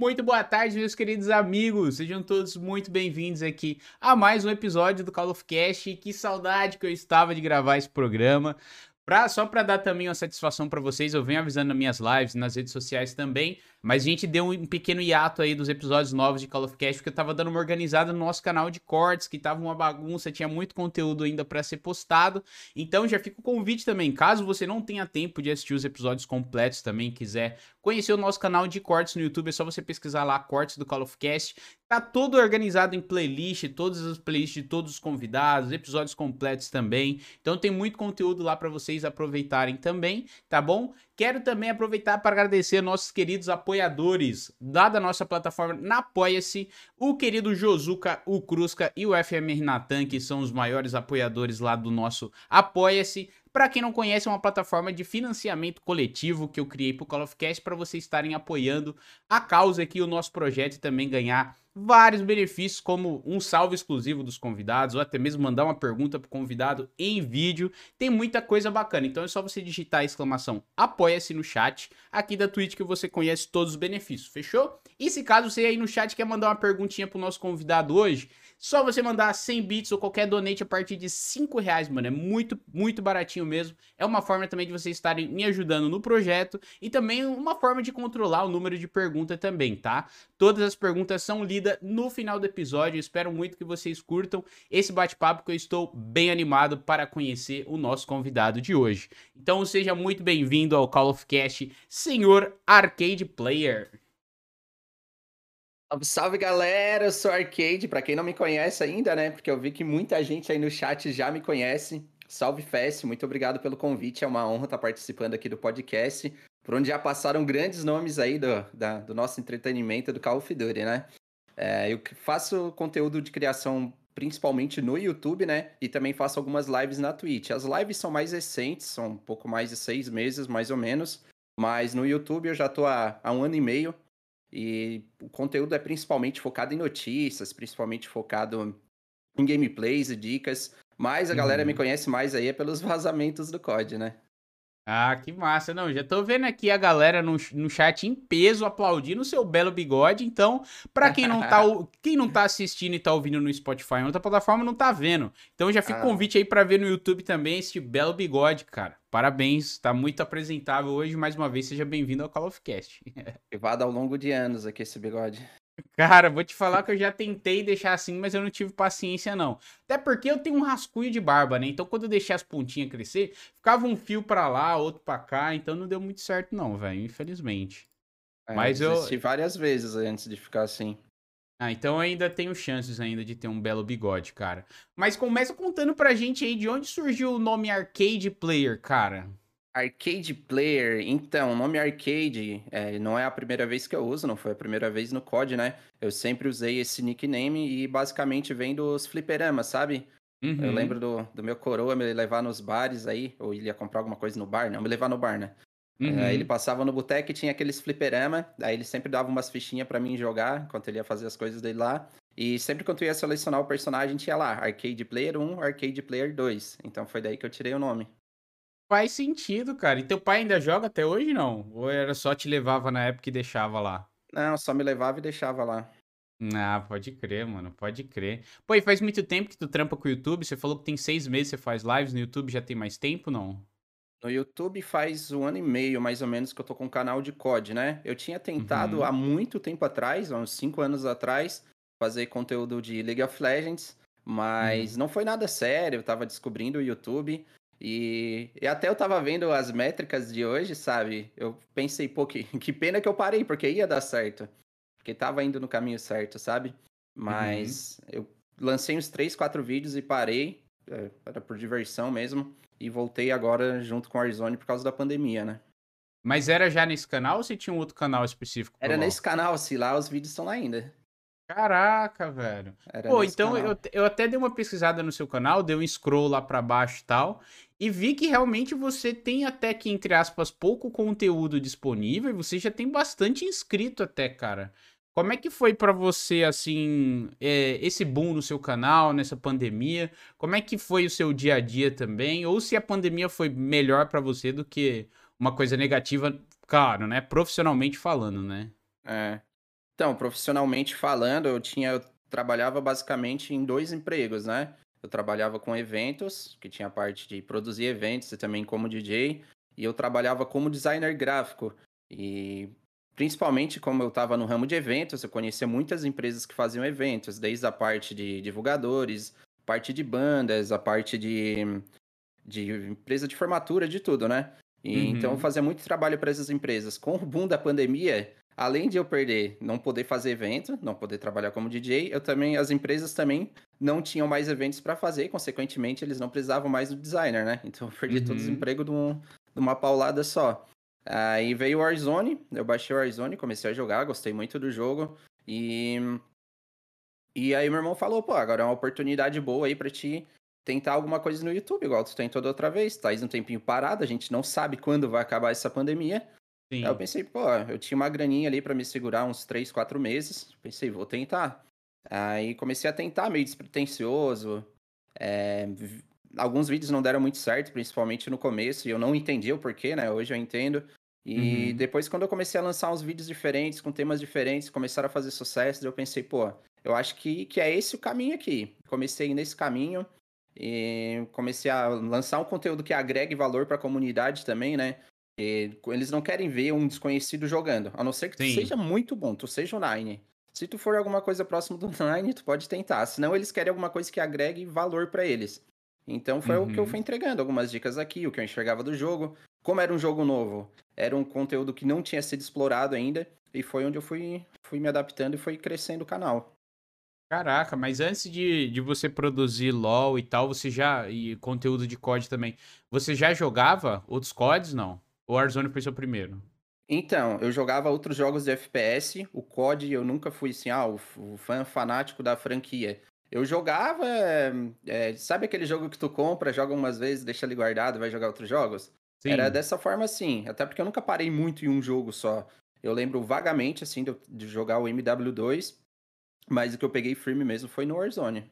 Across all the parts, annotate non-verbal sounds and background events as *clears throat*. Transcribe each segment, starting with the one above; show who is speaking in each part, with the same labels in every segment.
Speaker 1: Muito boa tarde, meus queridos amigos. Sejam todos muito bem-vindos aqui a mais um episódio do Call of Cast. Que saudade que eu estava de gravar esse programa. Pra, só para dar também uma satisfação para vocês, eu venho avisando nas minhas lives, nas redes sociais também, mas a gente deu um pequeno hiato aí dos episódios novos de Call of Cast, porque eu tava dando uma organizada no nosso canal de cortes, que tava uma bagunça, tinha muito conteúdo ainda para ser postado. Então já fica o convite também, caso você não tenha tempo de assistir os episódios completos também, quiser conhecer o nosso canal de cortes no YouTube, é só você pesquisar lá cortes do Call of Cast. Tá todo organizado em playlist, todas as playlists de todos os convidados, episódios completos também. Então tem muito conteúdo lá para vocês aproveitarem também, tá bom? Quero também aproveitar para agradecer nossos queridos apoiadores lá da nossa plataforma na Apoia-se, o querido Josuka, o Crusca e o FMR Natan, que são os maiores apoiadores lá do nosso Apoia-se. Para quem não conhece, é uma plataforma de financiamento coletivo que eu criei para o Call of Cast para vocês estarem apoiando a causa aqui, o nosso projeto e também ganhar vários benefícios, como um salve exclusivo dos convidados, ou até mesmo mandar uma pergunta pro convidado em vídeo. Tem muita coisa bacana. Então é só você digitar a exclamação apoia-se no chat aqui da Twitch que você conhece todos os benefícios, fechou? E se caso você aí no chat quer mandar uma perguntinha pro nosso convidado hoje, só você mandar 100 bits ou qualquer donate a partir de 5 reais, mano. É muito, muito baratinho mesmo. É uma forma também de vocês estarem me ajudando no projeto e também uma forma de controlar o número de perguntas também, tá? Todas as perguntas são lidas no final do episódio. Eu espero muito que vocês curtam esse bate-papo que eu estou bem animado para conhecer o nosso convidado de hoje. Então seja muito bem-vindo ao Call of Cast, senhor Arcade Player.
Speaker 2: Salve, galera, eu sou Arcade, para quem não me conhece ainda, né? Porque eu vi que muita gente aí no chat já me conhece. Salve Fest, muito obrigado pelo convite, é uma honra estar participando aqui do podcast, por onde já passaram grandes nomes aí do, da, do nosso entretenimento do Call of Duty, né? É, eu faço conteúdo de criação principalmente no YouTube, né? E também faço algumas lives na Twitch. As lives são mais recentes, são um pouco mais de seis meses, mais ou menos. Mas no YouTube eu já tô há, há um ano e meio e o conteúdo é principalmente focado em notícias, principalmente focado em gameplays e dicas. Mas a galera me uhum. conhece mais aí é pelos *laughs* vazamentos do COD, né?
Speaker 1: Ah, que massa. Não, já tô vendo aqui a galera no, no chat em peso aplaudindo o seu belo bigode. Então, pra quem não tá, *laughs* quem não tá assistindo e tá ouvindo no Spotify em outra plataforma, não tá vendo. Então já fica o ah. convite aí pra ver no YouTube também esse belo bigode, cara. Parabéns, tá muito apresentável hoje. Mais uma vez, seja bem-vindo ao Call of Cast. *laughs*
Speaker 2: Privado ao longo de anos aqui esse bigode.
Speaker 1: Cara, vou te falar que eu já tentei deixar assim, mas eu não tive paciência, não. Até porque eu tenho um rascunho de barba, né? Então, quando eu deixei as pontinhas crescer, ficava um fio para lá, outro para cá. Então, não deu muito certo, não, velho. Infelizmente.
Speaker 2: É, mas eu. assisti várias vezes antes de ficar assim.
Speaker 1: Ah, então eu ainda tenho chances ainda de ter um belo bigode, cara. Mas começa contando pra gente aí de onde surgiu o nome Arcade Player, cara.
Speaker 2: Arcade Player, então, o nome Arcade é, não é a primeira vez que eu uso, não foi a primeira vez no COD, né? Eu sempre usei esse nickname e basicamente vem dos fliperamas, sabe? Uhum. Eu lembro do, do meu coroa me levar nos bares aí, ou ele ia comprar alguma coisa no bar, não, me levar no bar, né? Uhum. É, ele passava no boteco e tinha aqueles fliperama, aí ele sempre dava umas fichinhas para mim jogar, enquanto ele ia fazer as coisas dele lá. E sempre que eu ia selecionar o personagem, tinha lá Arcade Player 1, Arcade Player 2. Então foi daí que eu tirei o nome.
Speaker 1: Faz sentido, cara. E teu pai ainda joga até hoje, não? Ou era só te levava na época e deixava lá?
Speaker 2: Não, só me levava e deixava lá.
Speaker 1: Ah, pode crer, mano, pode crer. Pô, e faz muito tempo que tu trampa com o YouTube? Você falou que tem seis meses que você faz lives no YouTube, já tem mais tempo, não?
Speaker 2: No YouTube faz um ano e meio, mais ou menos, que eu tô com um canal de COD, né? Eu tinha tentado uhum. há muito tempo atrás, há uns cinco anos atrás, fazer conteúdo de League of Legends, mas uhum. não foi nada sério, eu tava descobrindo o YouTube. E, e, até eu tava vendo as métricas de hoje, sabe? Eu pensei, pô, que, *laughs* que pena que eu parei, porque ia dar certo. Porque tava indo no caminho certo, sabe? Mas uhum. eu lancei uns 3, 4 vídeos e parei. É, era por diversão mesmo. E voltei agora junto com o Warzone por causa da pandemia, né?
Speaker 1: Mas era já nesse canal ou você tinha um outro canal específico?
Speaker 2: Era nesse canal, se lá os vídeos estão lá ainda.
Speaker 1: Caraca, velho. Era Pô, então eu, eu até dei uma pesquisada no seu canal, dei um scroll lá pra baixo e tal, e vi que realmente você tem até que, entre aspas, pouco conteúdo disponível, e você já tem bastante inscrito até, cara. Como é que foi para você, assim, é, esse boom no seu canal, nessa pandemia? Como é que foi o seu dia a dia também? Ou se a pandemia foi melhor para você do que uma coisa negativa, claro, né? Profissionalmente falando, né?
Speaker 2: É. Então, profissionalmente falando, eu tinha eu trabalhava basicamente em dois empregos, né? Eu trabalhava com eventos, que tinha a parte de produzir eventos e também como DJ, e eu trabalhava como designer gráfico. E principalmente como eu estava no ramo de eventos, eu conhecia muitas empresas que faziam eventos, desde a parte de divulgadores, parte de bandas, a parte de, de empresa de formatura, de tudo, né? E, uhum. Então eu uhum. fazia muito trabalho para essas empresas. Com o boom da pandemia, além de eu perder, não poder fazer evento, não poder trabalhar como DJ, eu também, as empresas também não tinham mais eventos para fazer, consequentemente eles não precisavam mais do designer, né? Então eu perdi uhum. todo o desemprego de, um, de uma paulada só. Aí veio o Warzone, eu baixei o Warzone, comecei a jogar, gostei muito do jogo e e aí meu irmão falou, pô, agora é uma oportunidade boa aí para ti tentar alguma coisa no YouTube, igual tu tem toda outra vez, tá aí um tempinho parado, a gente não sabe quando vai acabar essa pandemia. Sim. Aí eu pensei, pô, eu tinha uma graninha ali para me segurar uns 3, 4 meses, pensei, vou tentar. Aí comecei a tentar, meio despretensioso, é, alguns vídeos não deram muito certo, principalmente no começo, e eu não entendi o porquê, né? Hoje eu entendo. E uhum. depois, quando eu comecei a lançar uns vídeos diferentes, com temas diferentes, começaram a fazer sucesso, eu pensei, pô, eu acho que, que é esse o caminho aqui. Comecei nesse caminho e comecei a lançar um conteúdo que agregue valor para a comunidade também, né? E eles não querem ver um desconhecido jogando, a não ser que tu Sim. seja muito bom, tu seja o Nine. Se tu for alguma coisa próximo do *laughs* Nine, tu pode tentar. Senão eles querem alguma coisa que agregue valor para eles. Então foi uhum. o que eu fui uhum. entregando, algumas dicas aqui, o que eu enxergava do jogo. Como era um jogo novo, era um conteúdo que não tinha sido explorado ainda, e foi onde eu fui, fui me adaptando e foi crescendo o canal.
Speaker 1: Caraca, mas antes de, de você produzir LoL e tal, você já. e conteúdo de COD também, você já jogava outros CODs, não? O Warzone foi seu primeiro?
Speaker 2: Então, eu jogava outros jogos de FPS, o COD eu nunca fui assim, ah, o, fã fanático da franquia. Eu jogava. É, sabe aquele jogo que tu compra, joga umas vezes, deixa ali guardado, vai jogar outros jogos? Sim. Era dessa forma assim. Até porque eu nunca parei muito em um jogo só. Eu lembro vagamente, assim, de, de jogar o MW2, mas o que eu peguei firme mesmo foi no Warzone.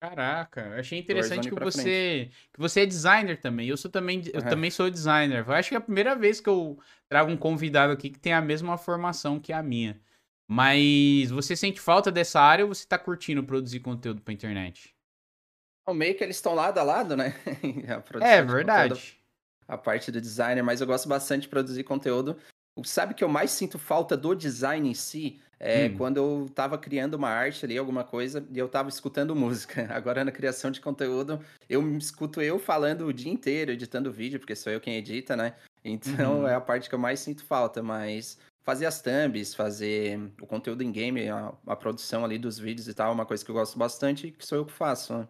Speaker 1: Caraca, achei interessante que você que você é designer também. Eu sou também eu uhum. também sou designer. Eu acho que é a primeira vez que eu trago um convidado aqui que tem a mesma formação que a minha. Mas você sente falta dessa área ou você tá curtindo produzir conteúdo pra internet?
Speaker 2: O meio que eles estão lado a lado, né? *laughs*
Speaker 1: É verdade. Conteúdo,
Speaker 2: a parte do designer, mas eu gosto bastante de produzir conteúdo. Sabe que eu mais sinto falta do design em si? É hum. quando eu tava criando uma arte ali, alguma coisa, e eu tava escutando *laughs* música. Agora na criação de conteúdo, eu me escuto eu falando o dia inteiro, editando vídeo, porque sou eu quem edita, né? Então uhum. é a parte que eu mais sinto falta, mas fazer as thumbs, fazer o conteúdo em game, a, a, produção ali dos vídeos e tal, é uma coisa que eu gosto bastante e que sou eu que faço. Né?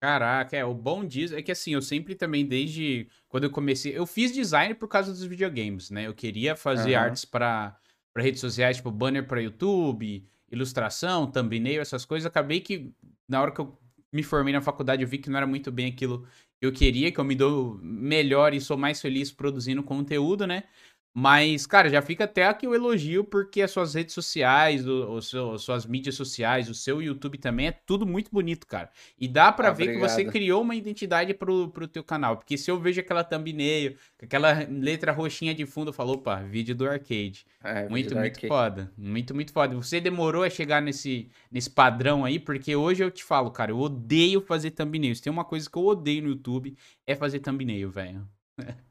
Speaker 1: Caraca, é, o bom disso é que assim, eu sempre também, desde quando eu comecei, eu fiz design por causa dos videogames, né? Eu queria fazer uhum. artes para redes sociais, tipo banner para YouTube, ilustração, thumbnail, essas coisas. Acabei que, na hora que eu me formei na faculdade, eu vi que não era muito bem aquilo que eu queria, que eu me dou melhor e sou mais feliz produzindo conteúdo, né? Mas, cara, já fica até aqui o elogio, porque as suas redes sociais, o, o seu, suas mídias sociais, o seu YouTube também é tudo muito bonito, cara. E dá para ah, ver obrigado. que você criou uma identidade pro, pro teu canal. Porque se eu vejo aquela thumbnail, aquela letra roxinha de fundo, eu falo, opa, vídeo do arcade. É, muito, muito arcade. foda. Muito, muito foda. Você demorou a chegar nesse, nesse padrão aí, porque hoje eu te falo, cara, eu odeio fazer thumbnail. Se tem uma coisa que eu odeio no YouTube, é fazer thumbnail, velho. *laughs*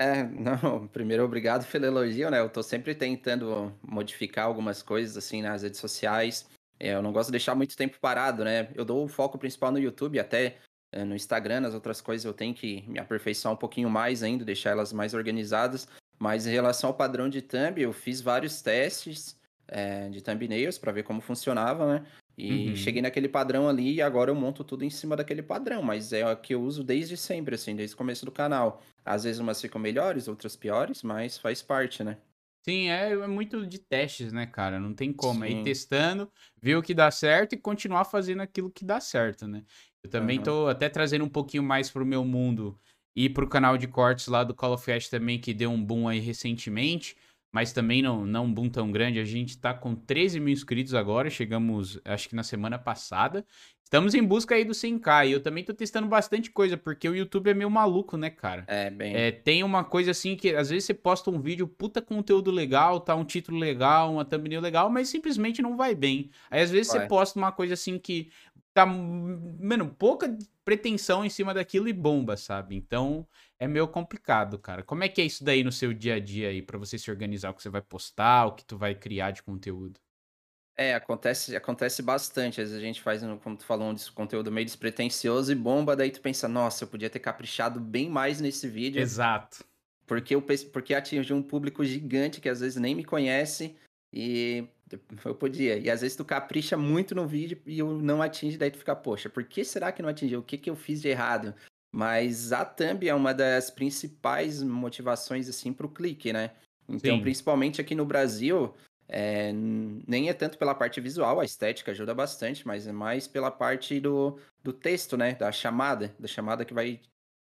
Speaker 2: É, *laughs* não, primeiro obrigado pelo elogio, né? Eu tô sempre tentando modificar algumas coisas assim nas redes sociais. É, eu não gosto de deixar muito tempo parado, né? Eu dou o foco principal no YouTube, até é, no Instagram, nas outras coisas eu tenho que me aperfeiçoar um pouquinho mais ainda, deixar elas mais organizadas. Mas em relação ao padrão de thumb, eu fiz vários testes é, de thumbnails para ver como funcionava, né? E uhum. cheguei naquele padrão ali e agora eu monto tudo em cima daquele padrão, mas é o que eu uso desde sempre, assim, desde o começo do canal. Às vezes umas ficam melhores, outras piores, mas faz parte, né?
Speaker 1: Sim, é, é muito de testes, né, cara? Não tem como. É ir testando, ver o que dá certo e continuar fazendo aquilo que dá certo, né? Eu também uhum. tô até trazendo um pouquinho mais pro meu mundo e pro canal de cortes lá do Call of Duty também, que deu um boom aí recentemente. Mas também não, não um boom tão grande. A gente tá com 13 mil inscritos agora, chegamos, acho que na semana passada. Estamos em busca aí do 100k e eu também tô testando bastante coisa, porque o YouTube é meio maluco, né, cara?
Speaker 2: É, bem.
Speaker 1: É, tem uma coisa assim que às vezes você posta um vídeo, puta conteúdo legal, tá um título legal, uma thumbnail legal, mas simplesmente não vai bem. Aí às vezes vai. você posta uma coisa assim que tá, mano, pouca pretensão em cima daquilo e bomba, sabe? Então é meio complicado, cara. Como é que é isso daí no seu dia a dia aí, para você se organizar o que você vai postar, o que tu vai criar de conteúdo?
Speaker 2: É, acontece, acontece bastante. Às vezes a gente faz, como tu falou, um conteúdo meio despretensioso e bomba, daí tu pensa, nossa, eu podia ter caprichado bem mais nesse vídeo.
Speaker 1: Exato.
Speaker 2: Porque, eu, porque atingiu um público gigante que às vezes nem me conhece e *laughs* eu podia. E às vezes tu capricha muito no vídeo e eu não atinge, daí tu fica, poxa, por que será que não atingiu? O que, que eu fiz de errado? Mas a thumb é uma das principais motivações, assim, para o clique, né? Então, Sim. principalmente aqui no Brasil, é, nem é tanto pela parte visual, a estética ajuda bastante, mas é mais pela parte do, do texto, né? Da chamada, da chamada que vai,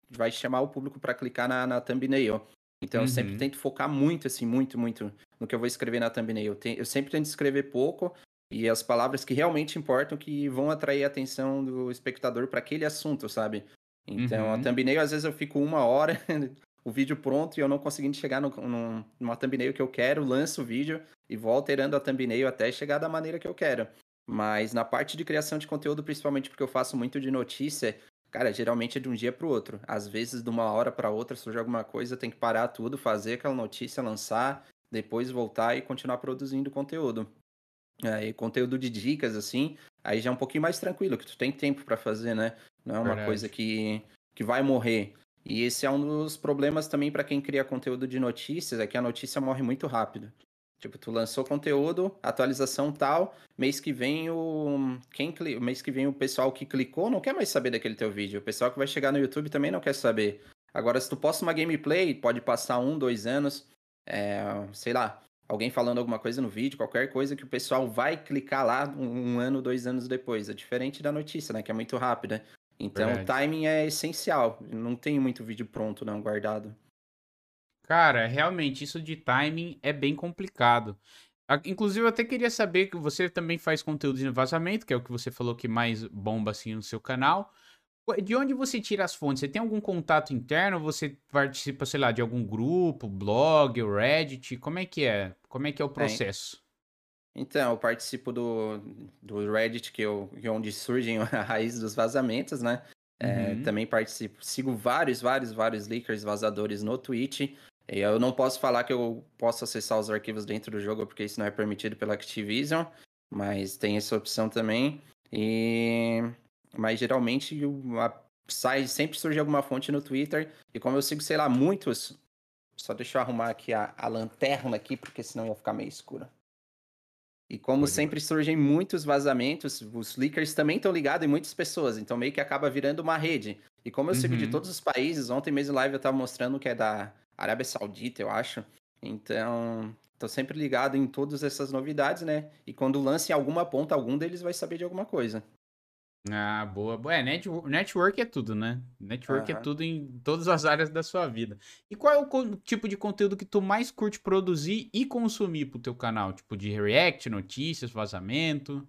Speaker 2: vai chamar o público para clicar na, na thumbnail. Então, uhum. eu sempre uhum. tento focar muito, assim, muito, muito no que eu vou escrever na thumbnail. Eu, te, eu sempre tento escrever pouco e as palavras que realmente importam, que vão atrair a atenção do espectador para aquele assunto, sabe? Então, uhum. a thumbnail, às vezes eu fico uma hora, *laughs* o vídeo pronto e eu não conseguindo chegar no, no, numa thumbnail que eu quero, lanço o vídeo e vou alterando a thumbnail até chegar da maneira que eu quero. Mas na parte de criação de conteúdo, principalmente porque eu faço muito de notícia, cara, geralmente é de um dia para o outro. Às vezes, de uma hora para outra, surge alguma coisa, tem que parar tudo, fazer aquela notícia, lançar, depois voltar e continuar produzindo conteúdo. É, conteúdo de dicas, assim, aí já é um pouquinho mais tranquilo, que tu tem tempo para fazer, né? Não é uma Verdade. coisa que, que vai morrer. E esse é um dos problemas também para quem cria conteúdo de notícias, é que a notícia morre muito rápido. Tipo, tu lançou conteúdo, atualização tal, mês que vem o quem mês que vem o pessoal que clicou não quer mais saber daquele teu vídeo. O pessoal que vai chegar no YouTube também não quer saber. Agora, se tu posta uma gameplay, pode passar um, dois anos, é, sei lá, alguém falando alguma coisa no vídeo, qualquer coisa que o pessoal vai clicar lá um, um ano, dois anos depois. É diferente da notícia, né? Que é muito rápida. Então, Verdade. o timing é essencial. Não tem muito vídeo pronto, não, guardado.
Speaker 1: Cara, realmente, isso de timing é bem complicado. Inclusive, eu até queria saber que você também faz conteúdo de vazamento, que é o que você falou que mais bomba assim no seu canal. De onde você tira as fontes? Você tem algum contato interno? Você participa, sei lá, de algum grupo, blog, Reddit? Como é que é? Como é que é o processo?
Speaker 2: Então, eu participo do, do Reddit, que, eu, é onde surgem *laughs* a raiz dos vazamentos, né? É, uhum. também participo, sigo vários, vários, vários leakers, vazadores no Twitch. Eu não posso falar que eu posso acessar os arquivos dentro do jogo, porque isso não é permitido pela Activision, mas tem essa opção também. E... Mas geralmente a... sai, sempre surge alguma fonte no Twitter, e como eu sigo, sei lá, muitos. Só deixa eu arrumar aqui a, a lanterna aqui, porque senão ia ficar meio escura. E como Pode sempre ver. surgem muitos vazamentos, os leakers também estão ligados em muitas pessoas, então meio que acaba virando uma rede. E como eu uhum. sigo de uhum. todos os países, ontem mesmo live eu estava mostrando que é da Arábia Saudita, eu acho. Então, tô sempre ligado em todas essas novidades, né? E quando lança em alguma ponta, algum deles vai saber de alguma coisa.
Speaker 1: Ah, boa. É, network, network é tudo, né? Network uhum. é tudo em todas as áreas da sua vida. E qual é o tipo de conteúdo que tu mais curte produzir e consumir pro teu canal? Tipo de react, notícias, vazamento,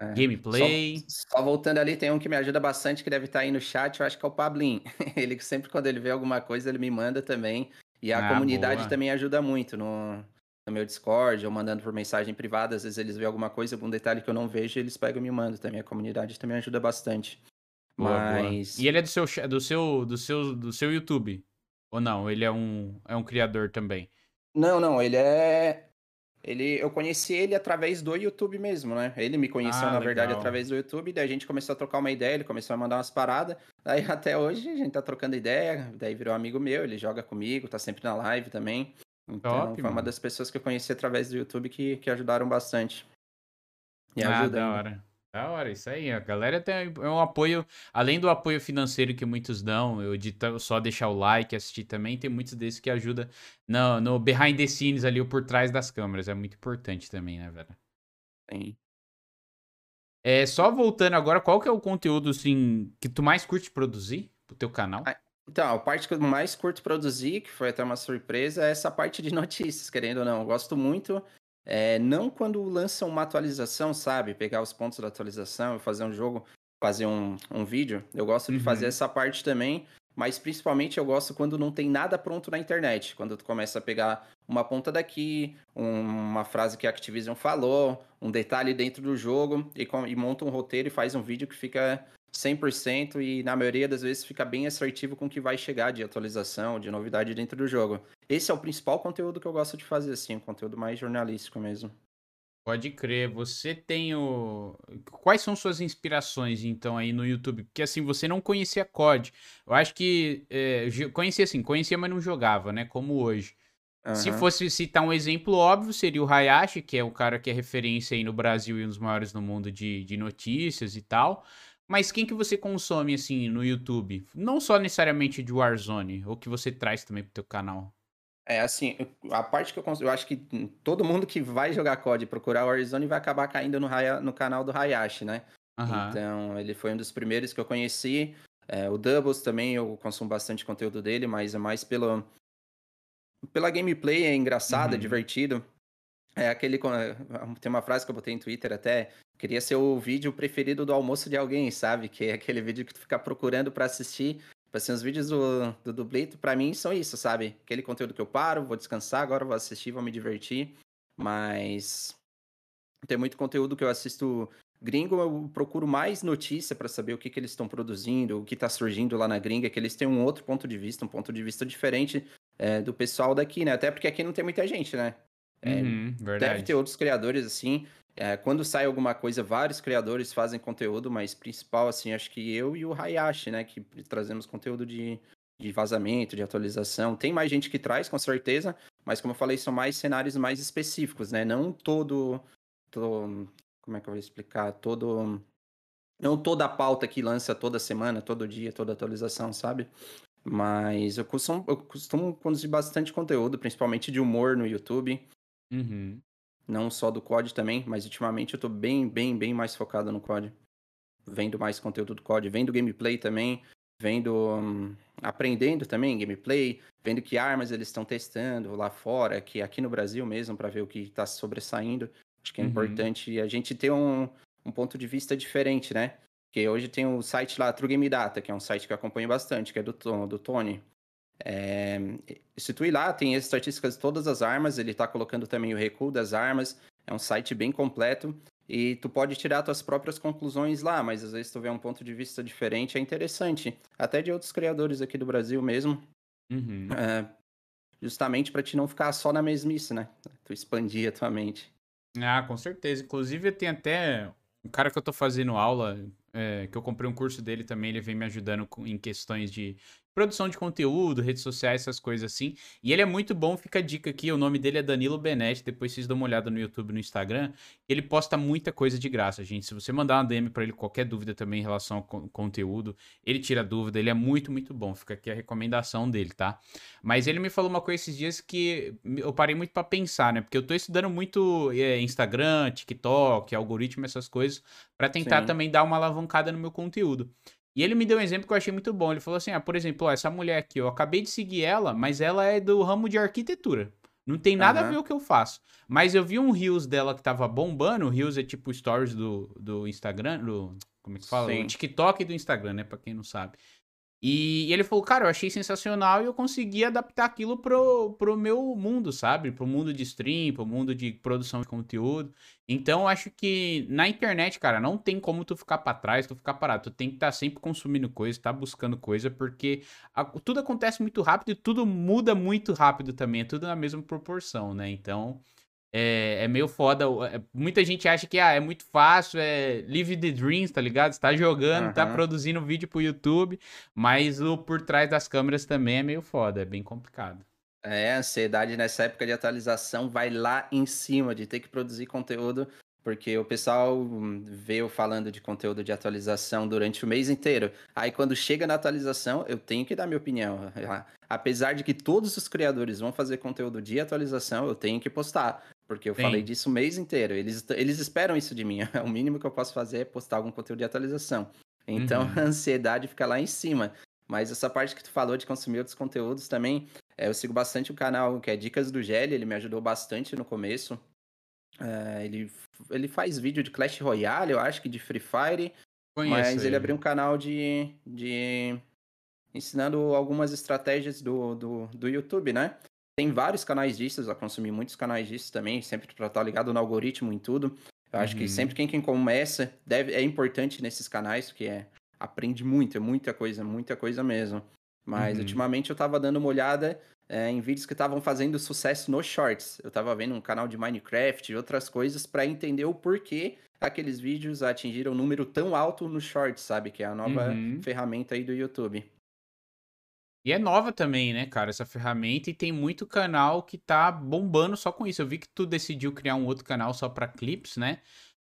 Speaker 1: é. gameplay?
Speaker 2: Só, só, voltando ali, tem um que me ajuda bastante, que deve estar tá aí no chat, eu acho que é o Pablin. *laughs* Ele sempre quando ele vê alguma coisa, ele me manda também. E a ah, comunidade boa. também ajuda muito no, no meu Discord, ou mandando por mensagem privada. Às vezes eles veem alguma coisa, algum detalhe que eu não vejo, eles pegam e me mandam também. A comunidade também ajuda bastante. Boa, Mas.
Speaker 1: Boa. E ele é do seu, do seu, do seu, do seu YouTube? Ou não? Ele é um, é um criador também?
Speaker 2: Não, não. Ele é. Ele, eu conheci ele através do YouTube mesmo, né? Ele me conheceu, ah, na legal. verdade, através do YouTube. Daí a gente começou a trocar uma ideia, ele começou a mandar umas paradas. Daí *laughs* até hoje a gente tá trocando ideia. Daí virou amigo meu, ele joga comigo, tá sempre na live também. Então, Top, foi mano. uma das pessoas que eu conheci através do YouTube que, que ajudaram bastante.
Speaker 1: E ah, ajuda da hora. Da hora, isso aí. A galera tem um apoio, além do apoio financeiro que muitos dão, eu de só deixar o like, assistir também, tem muitos desses que ajudam no, no behind the scenes ali, ou por trás das câmeras. É muito importante também, né, velho?
Speaker 2: Sim.
Speaker 1: É, só voltando agora, qual que é o conteúdo, assim, que tu mais curte produzir pro teu canal?
Speaker 2: Então, a parte que eu mais curto produzir, que foi até uma surpresa, é essa parte de *laughs* notícias, querendo ou não. Eu gosto muito, é, não quando lançam uma atualização, sabe? Pegar os pontos da atualização e fazer um jogo, fazer um, um vídeo. Eu gosto de fazer
Speaker 1: Uhum.
Speaker 2: essa parte também, mas principalmente eu gosto quando não tem nada pronto na internet. Quando tu começa a pegar uma ponta daqui, um- uma frase que a Activision falou, um detalhe dentro do jogo e, com- e monta um roteiro e faz um vídeo que fica 100% e na maioria das vezes fica bem assertivo com o que vai chegar de atualização, de novidade dentro do jogo. Esse é o principal conteúdo que eu gosto de fazer, assim, um conteúdo mais jornalístico mesmo.
Speaker 1: Pode crer. Você tem o. Quais são suas inspirações, então, aí no YouTube? Porque assim, você não conhecia COD. Eu acho que. É, conhecia assim, conhecia, mas não jogava, né? Como hoje. Se
Speaker 2: Aham.
Speaker 1: fosse citar um exemplo óbvio, seria o Hayashi, que é o cara que é referência aí no Brasil e um dos maiores no mundo de, de notícias e tal. Mas quem que você consome, assim, no YouTube? Não só necessariamente de Warzone, ou que você traz também pro teu canal.
Speaker 2: É, assim, a parte que eu, cons- eu acho que todo mundo que vai jogar COD e procurar Warzone vai acabar caindo no, no canal do Hayashi, né?
Speaker 1: Aham.
Speaker 2: Então, ele foi um dos primeiros que eu conheci. É, o Doubles também, eu consumo bastante conteúdo dele, mas é mais pelo, pela gameplay, é engraçado, é
Speaker 1: Uhum.
Speaker 2: divertido. É aquele. co- Tem uma frase que eu botei no Twitter até. Queria ser o vídeo preferido do almoço de alguém, sabe? Que é aquele vídeo que tu fica procurando pra assistir. Tipo assim, os vídeos do, do Dublito, pra mim, são isso, sabe? Aquele conteúdo que eu paro, vou descansar, agora vou assistir, vou me divertir. Mas. Tem muito conteúdo que eu assisto gringo, eu procuro mais notícia pra saber o que, que eles estão produzindo, o que tá surgindo lá na gringa, que eles têm um outro ponto de vista, um ponto de vista diferente é, do pessoal daqui, né? Até porque aqui não tem muita gente, né? É,
Speaker 1: Uhum,
Speaker 2: Deve
Speaker 1: verdade.
Speaker 2: ter outros criadores, assim. é, quando sai alguma coisa, vários criadores fazem conteúdo, mas principal, assim, acho que eu e o Hayashi, né? Que trazemos conteúdo de, de vazamento, de atualização. Tem mais gente que traz, com certeza, mas como eu falei, são mais cenários mais específicos, né? Não todo. to- como é que eu vou explicar? Todo. Não toda a pauta que lança toda semana, todo dia, toda atualização, sabe? Mas eu costumo, eu costumo produzir bastante conteúdo, principalmente de humor no YouTube
Speaker 1: Uhum.
Speaker 2: não só do COD também, mas ultimamente eu tô bem, bem, bem mais focado no COD. Vendo mais conteúdo do COD, vendo gameplay também, vendo, hum, aprendendo também gameplay, vendo que armas eles estão testando lá fora, que aqui no Brasil mesmo, para ver o que tá sobressaindo. Acho que é
Speaker 1: Uhum.
Speaker 2: importante a gente ter um, um ponto de vista diferente, né? Porque hoje tem o site lá, True Game Data, que é um site que eu acompanho bastante, que é do, do Tony. É, se tu ir lá, tem as estatísticas de todas as armas, ele tá colocando também o recuo das armas, é um site bem completo, e tu pode tirar tuas próprias conclusões lá, mas às vezes tu vê um ponto de vista diferente, é interessante. Até de outros criadores aqui do Brasil mesmo,
Speaker 1: Uhum.
Speaker 2: é, justamente para te não ficar só na mesmice, né? Tu expandir a tua mente.
Speaker 1: Ah, com certeza. Inclusive, tem até um cara que eu tô fazendo aula, é, que eu comprei um curso dele também, ele vem me ajudando com- em questões de produção de conteúdo, redes sociais, essas coisas assim. E ele é muito bom, fica a dica aqui, o nome dele é Danilo Benetti, depois vocês dão uma olhada no YouTube, no Instagram. Ele posta muita coisa de graça, gente. Se você mandar uma DM pra ele, qualquer dúvida também em relação ao con- conteúdo, ele tira dúvida, ele é muito, muito bom. Fica aqui a recomendação dele, tá? Mas ele me falou uma coisa esses dias que eu parei muito pra pensar, né? Porque eu tô estudando muito é, Instagram, TikTok, algoritmo, essas coisas, pra tentar
Speaker 2: Sim.
Speaker 1: também dar uma alavancada no meu conteúdo. E ele me deu um exemplo que eu achei muito bom. Ele falou assim: ah, por exemplo, ó, essa mulher aqui, eu acabei de seguir ela, mas ela é do ramo de arquitetura. Não tem nada a
Speaker 2: Aham.
Speaker 1: ver o que eu faço. Mas eu vi um Reels dela que tava bombando. O Reels é tipo stories do, do Instagram, do. Como é que fala? O
Speaker 2: Sim.
Speaker 1: TikTok do Instagram, né? Pra quem não sabe. E, e ele falou, cara, eu achei sensacional e eu consegui adaptar aquilo pro, pro meu mundo, sabe? Pro mundo de stream, pro mundo de produção de conteúdo. Então, eu acho que na internet, cara, não tem como tu ficar pra trás, tu ficar parado. Tu tem que estar sempre consumindo coisa, tá buscando coisa, porque a- tudo acontece muito rápido e tudo muda muito rápido também. É tudo na mesma proporção, né? Então, é, é meio foda. é- muita gente acha que ah, é muito fácil, é live the dreams, tá ligado? Você tá jogando, tá
Speaker 2: Aham.
Speaker 1: produzindo vídeo pro YouTube, mas o por trás das câmeras também é meio foda, é bem complicado.
Speaker 2: É, a ansiedade nessa época de atualização vai lá em cima de ter que produzir conteúdo, porque o pessoal veio falando de conteúdo de atualização durante o mês inteiro. Aí quando chega na atualização, eu tenho que dar minha opinião. *laughs* Apesar de que todos os criadores vão fazer conteúdo de atualização, eu tenho que postar. Porque eu
Speaker 1: Sim.
Speaker 2: falei disso o mês inteiro. Eles, eles esperam isso de mim. *laughs* O mínimo que eu posso fazer é postar algum conteúdo de atualização. Então
Speaker 1: Uhum. *laughs*
Speaker 2: a ansiedade fica lá em cima. Mas essa parte que tu falou de consumir outros conteúdos também, é, eu sigo bastante o canal que é Dicas do Gelli, ele me ajudou bastante no começo. É, ele, ele faz vídeo de Clash Royale, eu acho que de Free Fire. Conheço mas ele, ele abriu um canal de, de ensinando algumas estratégias do, do, do YouTube, né? Tem vários canais disso, eu consumi muitos canais disso também, sempre para estar ligado no algoritmo em tudo. Eu uhum. acho que uhum. sempre quem, quem começa deve, é importante nesses canais, porque é, aprende muito, é muita coisa, muita coisa mesmo. Mas uhum. ultimamente eu tava dando uma olhada é, em vídeos que estavam fazendo sucesso nos shorts. Eu tava vendo um canal de Minecraft e outras coisas para entender o porquê aqueles vídeos atingiram um número tão alto nos shorts, sabe? Que é a nova uhum. ferramenta aí do YouTube.
Speaker 1: E é nova também, né, cara, essa ferramenta. E tem muito canal que tá bombando só com isso. Eu vi que tu decidiu criar um outro canal só para clips, né?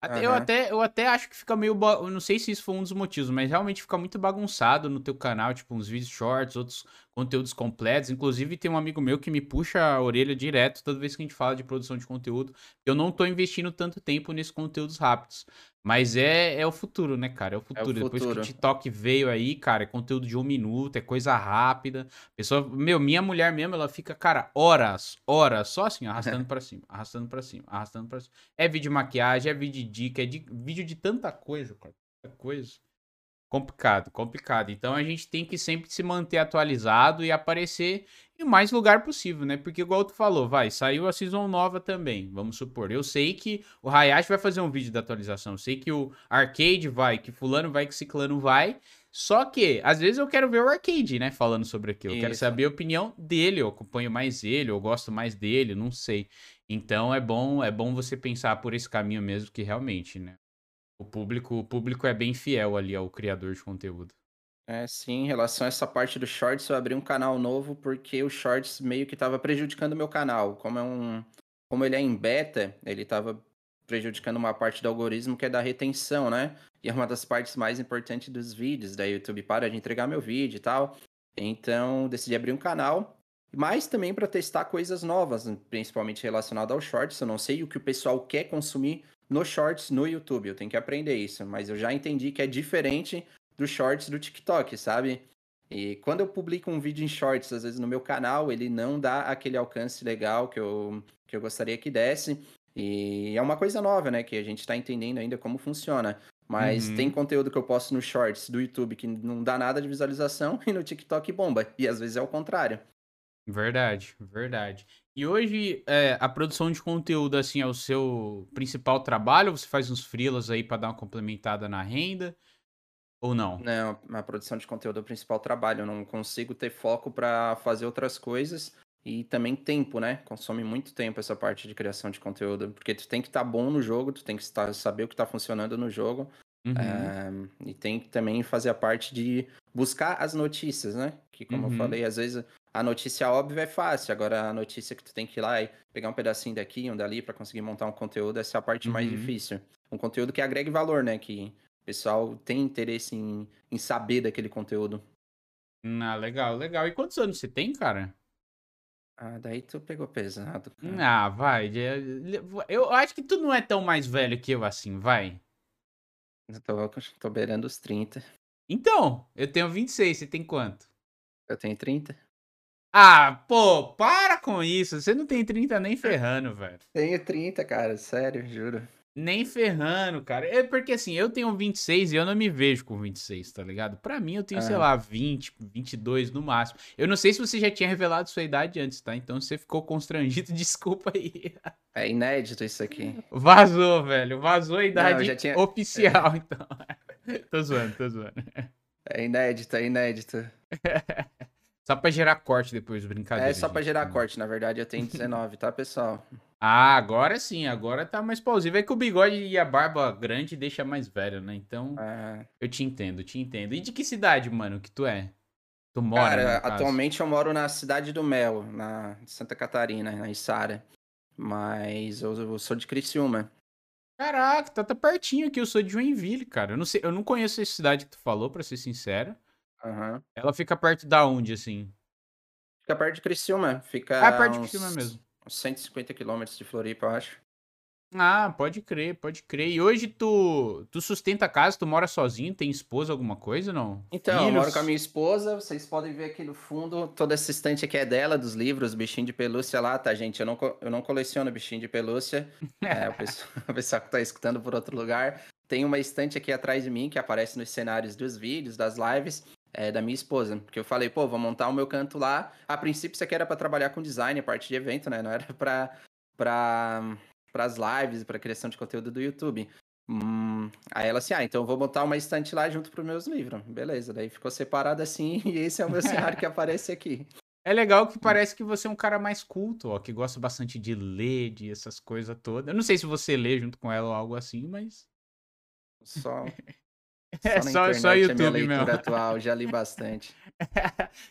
Speaker 1: Até, uhum. eu, até, eu até acho que fica meio. Eu não sei se isso foi um dos motivos, mas realmente fica muito bagunçado no teu canal, tipo, uns vídeos shorts, outros conteúdos completos. Inclusive, tem um amigo meu que me puxa a orelha direto toda vez que a gente fala de produção de conteúdo. Eu não tô investindo tanto tempo nesses conteúdos rápidos. Mas é, é o futuro, né, cara? É o futuro. É o futuro. Depois que o TikTok veio aí, cara, é conteúdo de um minuto, é coisa rápida. Pessoa, meu, minha mulher mesmo, ela fica, cara, horas, horas, só assim, arrastando para *laughs* cima, arrastando para cima, arrastando para cima. É vídeo de maquiagem, é vídeo de dica, é de, vídeo de tanta coisa, cara. Tanta coisa. Complicado, complicado. Então a gente tem que sempre se manter atualizado e aparecer em mais lugar possível, né? Porque, igual tu falou, vai, saiu a season nova também, vamos supor. Eu sei que o Hayashi vai fazer um vídeo da atualização, eu sei que o Arcade vai, que Fulano vai, que Ciclano vai. Só que, às vezes eu quero ver o Arcade, né? Falando sobre aquilo. Eu quero saber a opinião dele, eu acompanho mais ele, eu gosto mais dele, não sei. Então é bom, é bom você pensar por esse caminho mesmo, que realmente, né? O público, o público é bem fiel ali ao criador de conteúdo.
Speaker 2: É, sim, em relação a essa parte do Shorts, eu abri um canal novo porque o Shorts meio que estava prejudicando o meu canal. Como é um. Como ele é em beta, ele estava prejudicando uma parte do algoritmo que é da retenção, né? E é uma das partes mais importantes dos vídeos. Da YouTube para de entregar meu vídeo e tal. Então, decidi abrir um canal. Mas também para testar coisas novas, principalmente relacionado ao Shorts. Eu não sei o que o pessoal quer consumir no Shorts no YouTube. Eu tenho que aprender isso, mas eu já entendi que é diferente dos Shorts do TikTok, sabe? E quando eu publico um vídeo em Shorts, às vezes no meu canal, ele não dá aquele alcance legal que eu, que eu gostaria que desse. E é uma coisa nova, né? Que a gente está entendendo ainda como funciona. Mas uhum. tem conteúdo que eu posto no Shorts do YouTube que não dá nada de visualização *laughs* e no TikTok bomba. E às vezes é o contrário.
Speaker 1: Verdade, verdade. E hoje, é, a produção de conteúdo, assim, é o seu principal trabalho? Você faz uns freelas aí para dar uma complementada na renda? Ou não?
Speaker 2: Não, a produção de conteúdo é o principal trabalho. Eu não consigo ter foco para fazer outras coisas. E também tempo, né? Consome muito tempo essa parte de criação de conteúdo. Porque tu tem que estar tá bom no jogo, tu tem que estar, saber o que está funcionando no jogo. Uhum. É, e tem que também fazer a parte de buscar as notícias, né? Que, como uhum. eu falei, às vezes a notícia óbvia é fácil, agora a notícia que tu tem que ir lá e pegar um pedacinho daqui, um dali para conseguir montar um conteúdo, essa é a parte uhum. mais difícil. Um conteúdo que agregue valor, né? Que o pessoal tem interesse em, em saber daquele conteúdo.
Speaker 1: Ah, legal, legal. E quantos anos você tem, cara?
Speaker 2: Ah, daí tu pegou pesado.
Speaker 1: Cara. Ah, vai. Eu acho que tu não é tão mais velho que eu assim, vai.
Speaker 2: Eu tô, tô beirando os 30.
Speaker 1: Então, eu tenho 26, você tem quanto?
Speaker 2: Eu tenho 30.
Speaker 1: Ah, pô, para com isso. Você não tem 30 nem ferrando, velho.
Speaker 2: Tenho 30, cara, sério, juro.
Speaker 1: Nem ferrando, cara. É porque assim, eu tenho 26 e eu não me vejo com 26, tá ligado? Pra mim, eu tenho, ah. sei lá, 20, 22 no máximo. Eu não sei se você já tinha revelado sua idade antes, tá? Então você ficou constrangido, *laughs* desculpa aí.
Speaker 2: É inédito isso aqui.
Speaker 1: Vazou, velho. Vazou a idade não, tinha... oficial, é. *laughs* então. tô zoando, tô zoando.
Speaker 2: É inédito, é inédito. *laughs*
Speaker 1: Só pra gerar corte depois, brincadeira.
Speaker 2: É só pra gerar corte, na verdade eu tenho 19, tá, pessoal?
Speaker 1: Ah, agora sim, agora tá mais plausível. É que o bigode e a barba grande deixa mais velho, né? Então, é... eu te entendo, te entendo. E de que cidade, mano, que tu é? Tu mora, Cara,
Speaker 2: atualmente eu moro na cidade do Mel, na Santa Catarina, na Içara. Mas eu, eu sou de Criciúma.
Speaker 1: Caraca, tá, tá pertinho aqui, eu sou de Joinville, cara. Eu não sei, eu não conheço essa cidade que tu falou, pra ser sincero.
Speaker 2: Uhum.
Speaker 1: Ela fica perto da onde, assim?
Speaker 2: Fica perto de Criciúma. Fica
Speaker 1: ah, perto de Criciúma mesmo.
Speaker 2: Uns 150 quilômetros de Floripa, eu acho.
Speaker 1: Ah, pode crer, pode crer. E hoje tu, tu sustenta a casa, tu mora sozinho, tem esposa, alguma coisa, não?
Speaker 2: Então, eu moro com a minha esposa, vocês podem ver aqui no fundo, toda essa estante aqui é dela, dos livros, bichinho de pelúcia lá, tá, gente? Eu não, eu não coleciono bichinho de pelúcia, *laughs* é, o, pessoal, *laughs* o pessoal que tá escutando por outro lugar. Tem uma estante aqui atrás de mim, que aparece nos cenários dos vídeos, das lives, é, da minha esposa. Porque eu falei, pô, vou montar o meu canto lá. A princípio, isso aqui era pra trabalhar com design, a parte de evento, né? Não era *laughs* pra... pra para as lives, para criação de conteúdo do YouTube. Hum, aí ela assim, ah, então eu vou botar uma estante lá junto para os meus livros. Beleza, daí ficou separado assim *laughs* e esse é o meu cenário que aparece aqui.
Speaker 1: É legal que parece que você é um cara mais culto, ó, que gosta bastante de ler, de essas coisas todas. Eu não sei se você lê junto com ela ou algo assim, mas.
Speaker 2: Só *laughs*
Speaker 1: É só, internet, só YouTube mesmo.
Speaker 2: atual, já li *laughs* bastante.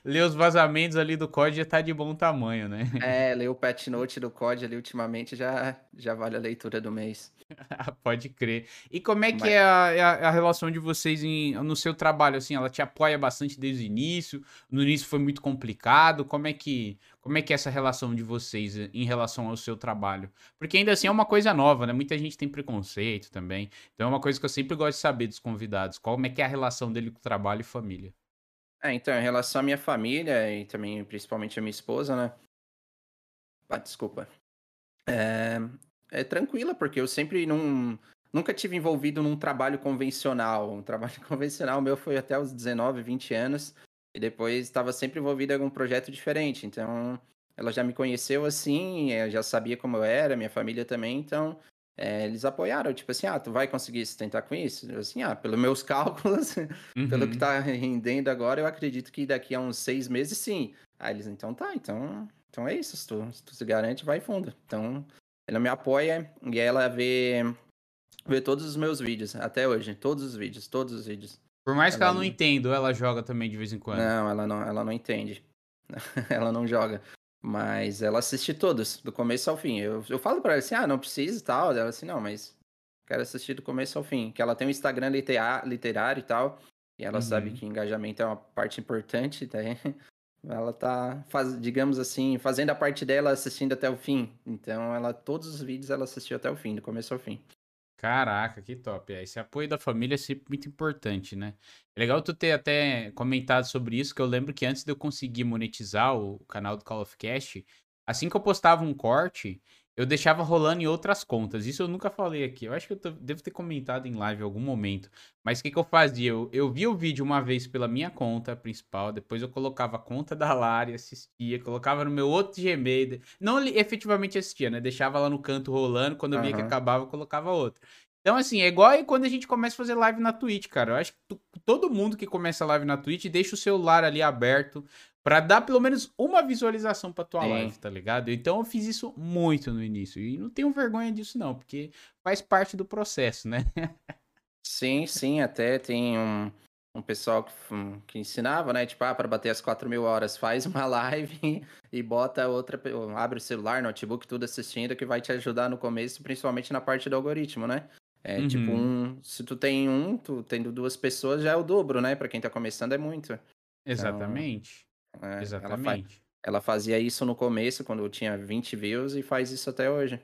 Speaker 1: ler os vazamentos ali do COD já tá de bom tamanho, né?
Speaker 2: É, ler o patch note do COD ali ultimamente já, já vale a leitura do mês. *laughs*
Speaker 1: Pode crer. E como é que Mas... é a, é a, a, relação de vocês em, no seu trabalho? Assim, ela te apoia bastante desde o início? No início foi muito complicado? Como é que como é que é essa relação de vocês em relação ao seu trabalho? Porque ainda assim é uma coisa nova, né? Muita gente tem preconceito também. Então é uma coisa que eu sempre gosto de saber dos convidados. Como é que é a relação dele com o trabalho e família?
Speaker 2: É, então, em relação à minha família e também principalmente a minha esposa, né? Ah, desculpa. É, é tranquila, porque eu sempre não. Nunca tive envolvido num trabalho convencional. Um trabalho *laughs* convencional meu foi até os 19, 20 anos. E depois estava sempre envolvida em algum projeto diferente. Então, ela já me conheceu assim, eh, já sabia como eu era, minha família também. Então, é, eles apoiaram, tipo assim, ah, tu vai conseguir sustentar com isso? Eu, assim, ah, pelos meus *laughs* cálculos, uhum. pelo que uhum. tá rendendo agora, eu acredito que daqui a uns seis meses, sim. Aí eles, então tá, então, então é isso, se tu, se tu se garante, vai fundo. Então, ela me apoia e ela vê, vê todos os meus vídeos, até hoje, todos os vídeos, todos os vídeos.
Speaker 1: Por mais ela que ela não entenda, ela joga também de vez em quando.
Speaker 2: Não, ela não, ela não entende. *laughs* ela não joga. Mas ela assiste todos, do começo ao fim. Eu, eu falo pra ela assim, ah, não precisa e tal. Ela assim, não, mas quero assistir do começo ao fim. Que ela tem um Instagram literário e tal. E ela uhum. sabe que engajamento é uma parte importante. Tá? *laughs* Ela tá, faz, digamos assim, fazendo a parte dela assistindo até o fim. Então, ela todos os vídeos ela assistiu até o fim, do começo ao fim.
Speaker 1: Caraca, que top. É, esse apoio da família é sempre muito importante, né? É legal tu ter até comentado sobre isso, que eu lembro que antes de eu conseguir monetizar o canal do Call of Cast, assim que eu postava um corte, eu deixava rolando em outras contas. Isso eu nunca falei aqui. Eu acho que eu devo ter comentado em live em algum momento. Mas o que, que eu fazia? Eu, eu via o vídeo uma vez pela minha conta principal, depois eu colocava a conta da Lari, assistia, colocava no meu outro Gmail. Não efetivamente assistia, né? Deixava lá no canto rolando, quando eu via uhum. que acabava, eu colocava outro. Então, assim, é igual aí quando a gente começa a fazer live na Twitch, cara. Eu acho que todo mundo que começa live na Twitch deixa o celular ali aberto, para dar pelo menos uma visualização para tua Sim. live, tá ligado? Então eu fiz isso muito no início e não tenho vergonha disso não, porque faz parte do processo, né? *laughs*
Speaker 2: sim, sim, até tem um, um pessoal que, que ensinava, né? Tipo, ah, para bater as 4 mil horas, faz uma *laughs* live e bota outra, abre o celular, notebook, tudo assistindo, que vai te ajudar no começo, principalmente na parte do algoritmo, né? É tipo uhum. um. Se tu tem um, tu tendo duas pessoas, já é o dobro, né? Para quem tá começando é muito.
Speaker 1: Exatamente. É, Exatamente.
Speaker 2: Ela, ela, fazia isso no começo, quando eu tinha 20 views, e faz isso até hoje.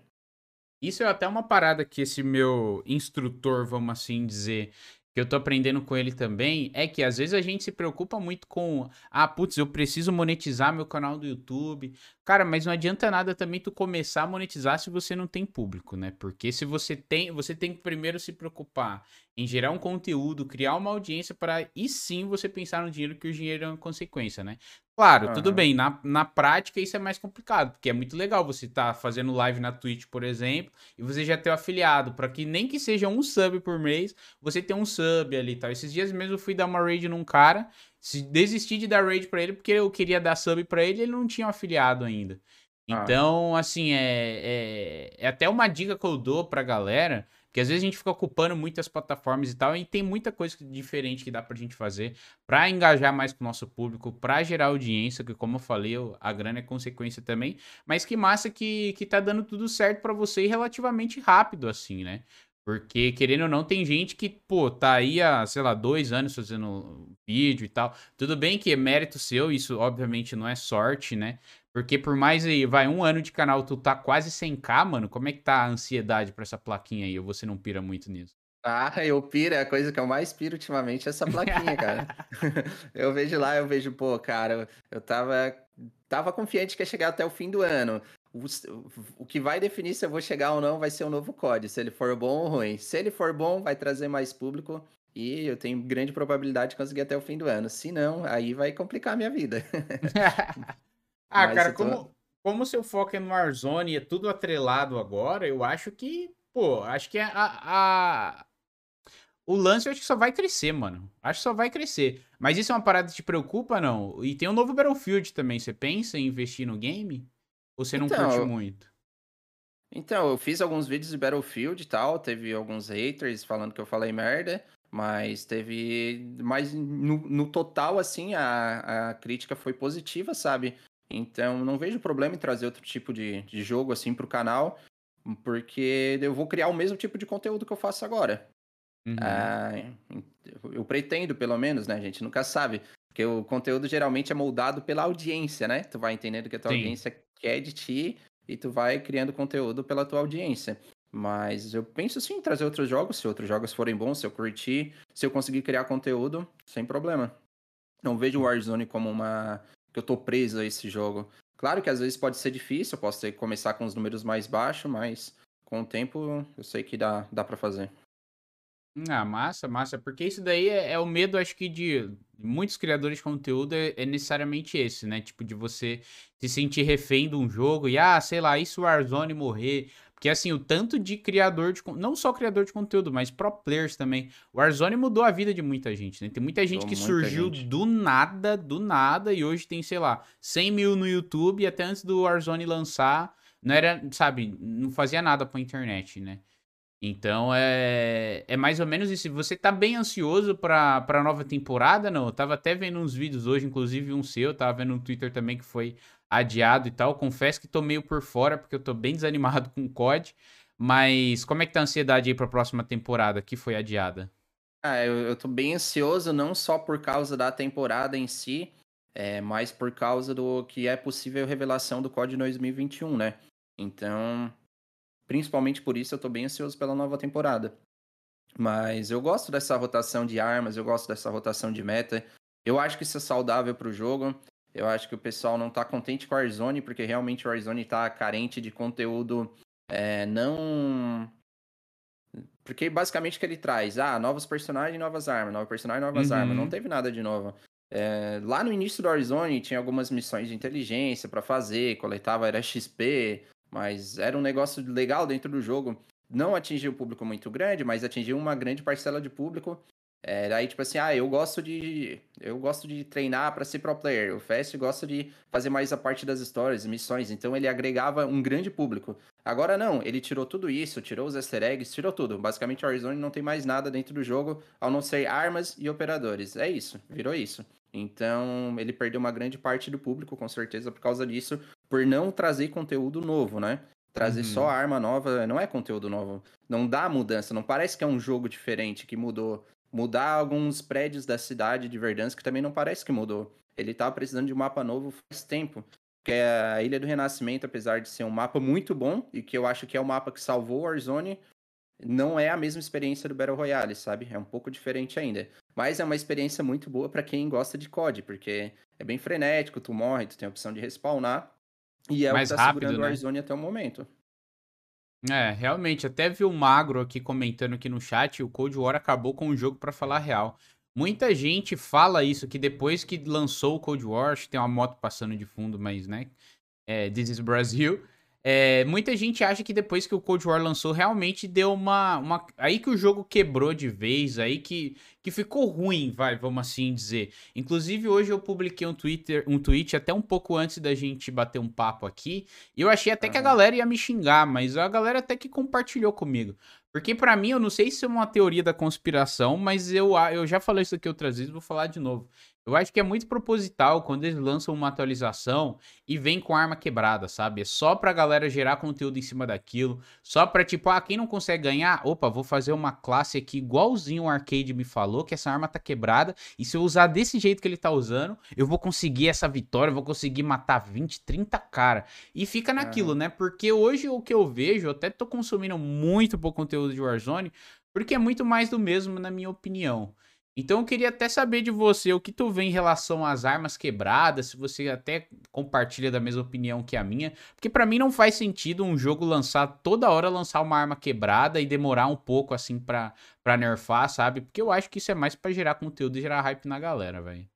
Speaker 1: Isso é até uma parada que esse meu instrutor, vamos assim dizer, que eu tô aprendendo com ele também, é que às vezes a gente se preocupa muito com, ah, putz, eu preciso monetizar meu canal do YouTube. Cara, mas não adianta nada também tu começar a monetizar se você não tem público, né? Porque se você tem, você tem que primeiro se preocupar em gerar um conteúdo, criar uma audiência para e sim você pensar no dinheiro, que o dinheiro é uma consequência, né? Claro, uhum. tudo bem, na, na prática isso é mais complicado, porque é muito legal você estar tá fazendo live na Twitch, por exemplo, e você já ter o afiliado, para que nem que seja um sub por mês, você tem um sub ali e tal. Esses dias mesmo eu fui dar uma raid num cara, se desisti de dar raid para ele porque eu queria dar sub para ele, ele não tinha um afiliado ainda. Ah. Então, assim, é, é, é até uma dica que eu dou pra galera porque às vezes a gente fica ocupando muitas plataformas e tal, e tem muita coisa diferente que dá pra gente fazer para engajar mais com o nosso público, para gerar audiência, que como eu falei, a grana é consequência também, mas que massa que, que tá dando tudo certo para você relativamente rápido assim, né? Porque, querendo ou não, tem gente que, pô, tá aí há, sei lá, dois anos fazendo vídeo e tal. Tudo bem que é mérito seu, isso obviamente não é sorte, né? Porque por mais aí, vai um ano de canal, tu tá quase 100k, mano. Como é que tá a ansiedade pra essa plaquinha aí? Ou você não pira muito nisso?
Speaker 2: Ah, eu piro, é a coisa que eu mais piro ultimamente, é essa plaquinha, cara. *laughs* *laughs* eu vejo lá, eu vejo, pô, cara, eu tava, tava confiante que ia chegar até o fim do ano. O, o que vai definir se eu vou chegar ou não vai ser o novo código, se ele for bom ou ruim. Se ele for bom, vai trazer mais público e eu tenho grande probabilidade de conseguir até o fim do ano. Se não, aí vai complicar a minha vida. *laughs*
Speaker 1: ah, Mas cara, tô... como, como seu foco é no Warzone e é tudo atrelado agora, eu acho que, pô, acho que a, a, o lance eu acho que só vai crescer, mano. Acho que só vai crescer. Mas isso é uma parada que te preocupa, não? E tem um novo Battlefield também. Você pensa em investir no game? Ou você não então, curte muito?
Speaker 2: Então, eu fiz alguns vídeos de Battlefield e tal. Teve alguns haters falando que eu falei merda. Mas teve. Mas no, no total, assim, a, a crítica foi positiva, sabe? Então, não vejo problema em trazer outro tipo de, de jogo, assim, pro canal. Porque eu vou criar o mesmo tipo de conteúdo que eu faço agora. Uhum. Ah, eu pretendo, pelo menos, né? A gente nunca sabe. Porque o conteúdo geralmente é moldado pela audiência, né? Tu vai entendendo que a tua Sim. audiência quer de ti e tu vai criando conteúdo pela tua audiência. Mas eu penso sim em trazer outros jogos, se outros jogos forem bons, se eu curtir, se eu conseguir criar conteúdo, sem problema. Não vejo o Warzone como uma. Que eu tô preso a esse jogo. Claro que às vezes pode ser difícil, eu posso ter que começar com os números mais baixos, mas com o tempo eu sei que dá, dá para fazer.
Speaker 1: Ah, massa, massa. Porque isso daí é, é o medo, acho que, de muitos criadores de conteúdo é, é necessariamente esse, né? Tipo, de você se sentir refém de um jogo e, ah, sei lá, e se o Warzone morrer? Porque, assim, o tanto de criador de... Não só criador de conteúdo, mas pro players também. O Warzone mudou a vida de muita gente, né? Tem muita gente que muita surgiu gente. do nada, do nada, e hoje tem, sei lá, 100 mil no YouTube, e até antes do Warzone lançar, não era, sabe, não fazia nada pra internet, né? Então é, é mais ou menos isso. Você tá bem ansioso pra, pra nova temporada, não? Eu tava até vendo uns vídeos hoje, inclusive um seu, tava vendo no Twitter também que foi adiado e tal. Confesso que tô meio por fora, porque eu tô bem *laughs* desanimado com o COD. Mas como é que tá a ansiedade aí pra próxima temporada que foi adiada?
Speaker 2: Ah, eu, eu tô bem ansioso, não só por causa da temporada em si, é, mas por causa do que é possível revelação do COD 2021, né? Então, Principalmente por isso eu tô bem ansioso pela nova temporada. Mas eu gosto dessa rotação de armas, eu gosto dessa rotação de meta. Eu acho que isso é saudável pro jogo. Eu acho que o pessoal não tá contente com o Warzone, porque realmente o Warzone tá carente de conteúdo é, não. Porque basicamente o que ele traz? Ah, novos personagens e novas armas, novos personagens e novas uhum. armas. Não teve nada de novo. É, lá no início do Warzone tinha algumas missões de inteligência para fazer, coletava era XP, mas era um negócio legal dentro do jogo. Não atingiu um público muito grande, mas atingiu uma grande parcela de público. Era aí, tipo assim, ah, eu gosto de. Eu gosto de treinar para ser pro player. O Fast gosta de fazer mais a parte das histórias, missões. Então ele agregava um grande público. Agora não, ele tirou tudo isso, tirou os easter eggs, tirou tudo. Basicamente, o Warzone não tem mais nada dentro do jogo, ao não ser armas e operadores. É isso, virou isso. Então, ele perdeu uma grande parte do público, com certeza, por causa disso por não trazer conteúdo novo, né? Trazer uhum. só arma nova não é conteúdo novo. Não dá mudança, não parece que é um jogo diferente que mudou. Mudar alguns prédios da cidade de Verdansk também não parece que mudou. Ele tava precisando de um mapa novo faz tempo. Que é a Ilha do Renascimento, apesar de ser um mapa muito bom, e que eu acho que é o mapa que salvou o Warzone, não é a mesma experiência do Battle Royale, sabe? É um pouco diferente ainda. Mas é uma experiência muito boa para quem gosta de COD, porque é bem frenético, tu morre, tu tem a opção de respawnar. E é Mais o que tá rápido, segurando né? o Warzone até o momento.
Speaker 1: É, realmente, até vi o Magro aqui comentando aqui no chat, o Cold War acabou com o jogo para falar real. Muita gente fala isso, que depois que lançou o Cold War, acho que tem uma moto passando de fundo, mas, né, é, This is Brasil, é, muita gente acha que depois que o Cold War lançou, realmente deu uma, uma. Aí que o jogo quebrou de vez, aí que, que ficou ruim, vai, vamos assim dizer. Inclusive, hoje eu publiquei um Twitter, um tweet até um pouco antes da gente bater um papo aqui. E eu achei até que a galera ia me xingar, mas a galera até que compartilhou comigo. Porque para mim, eu não sei se é uma teoria da conspiração, mas eu, eu já falei isso aqui outras vezes, vou falar de novo. Eu acho que é muito proposital quando eles lançam uma atualização e vem com arma quebrada, sabe? É só pra galera gerar conteúdo em cima daquilo. Só pra, tipo, ah, quem não consegue ganhar, opa, vou fazer uma classe aqui igualzinho o Arcade me falou, que essa arma tá quebrada. E se eu usar desse jeito que ele tá usando, eu vou conseguir essa vitória, eu vou conseguir matar 20, 30 cara. E fica naquilo, uhum. né? Porque hoje o que eu vejo, eu até tô consumindo muito pouco conteúdo de Warzone, porque é muito mais do mesmo, na minha opinião. Então eu queria até saber de você o que tu vê em relação às armas quebradas, se você até compartilha da mesma opinião que a minha, porque para mim não faz sentido um jogo lançar toda hora lançar uma arma quebrada e demorar um pouco assim para para nerfar, sabe? Porque eu acho que isso é mais para gerar conteúdo e gerar hype na galera, velho.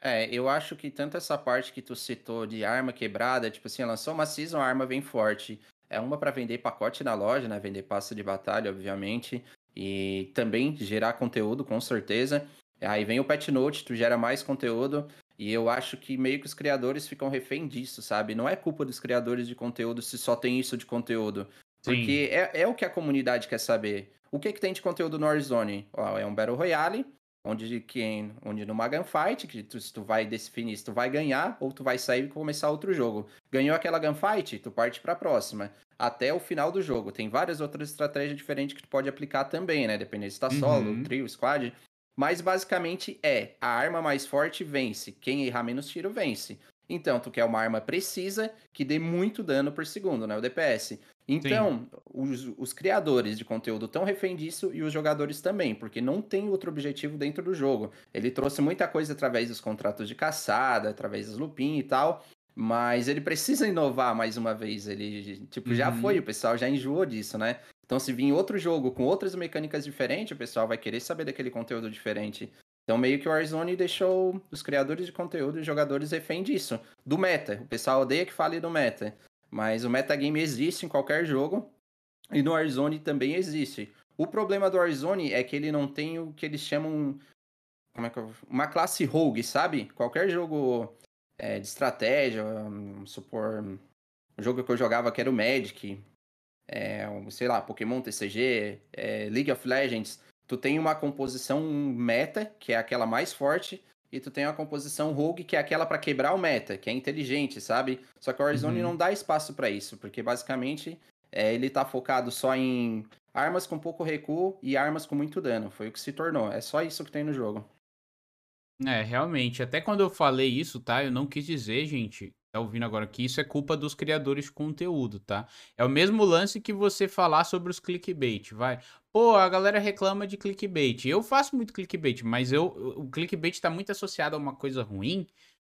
Speaker 2: É, eu acho que tanto essa parte que tu citou de arma quebrada, tipo assim, lançou uma season, a arma vem forte. É uma para vender pacote na loja, né? Vender passe de batalha, obviamente e também gerar conteúdo, com certeza. Aí vem o Pet Note, tu gera mais conteúdo, e eu acho que meio que os criadores ficam refém disso, sabe? Não é culpa dos criadores de conteúdo se só tem isso de conteúdo. Porque é, é, o que a comunidade quer saber. O que, que tem de conteúdo no Warzone? Ó, é um Battle Royale, onde, quem, onde numa gunfight, que tu, tu vai definir se tu vai ganhar ou tu vai sair e começar outro jogo. Ganhou aquela gunfight, tu parte pra próxima até o final do jogo. Tem várias outras estratégias diferentes que tu pode aplicar também, né? Dependendo se tá solo, uhum. trio, squad. Mas basicamente é, a arma mais forte vence. Quem errar menos tiro vence. Então, tu quer uma arma precisa que dê muito dano por segundo, né? O DPS. Então, os, os, criadores de conteúdo estão refém disso e os jogadores também, porque não tem outro objetivo dentro do jogo. Ele trouxe muita coisa através dos contratos de caçada, através dos lupin e tal, mas ele precisa inovar mais uma vez. Ele, tipo, uhum. já foi, o pessoal já enjoou disso, né? Então, se vir outro jogo com outras mecânicas diferentes, o pessoal vai querer saber daquele conteúdo diferente. Então, meio que o Warzone deixou os criadores de conteúdo e jogadores refém disso. Do meta. O pessoal odeia que fale do meta. Mas o metagame existe em qualquer jogo. E no Warzone também existe. O problema do Warzone é que ele não tem o que eles chamam. Como é que eu... Uma classe rogue, sabe? Qualquer jogo é, de estratégia, vamos supor, o jogo que eu jogava que era o Magic, é, sei lá, Pokémon TCG, é, League of Legends, tu tem uma composição meta, que é aquela mais forte, e tu tem uma composição rogue, que é aquela para quebrar o meta, que é inteligente, sabe? Só que o Warzone uhum. não dá espaço para isso, porque basicamente é, ele tá focado só em armas com pouco recuo e armas com muito dano. Foi o que se tornou. É só isso que tem no jogo.
Speaker 1: É, realmente. Até quando eu falei isso, tá? Eu não quis dizer, gente, tá ouvindo agora, que isso é culpa dos criadores de conteúdo, tá? É o mesmo lance que você falar sobre os clickbait, vai. Pô, a galera reclama de clickbait. Eu faço muito clickbait, mas eu, o clickbait tá muito associado a uma coisa ruim,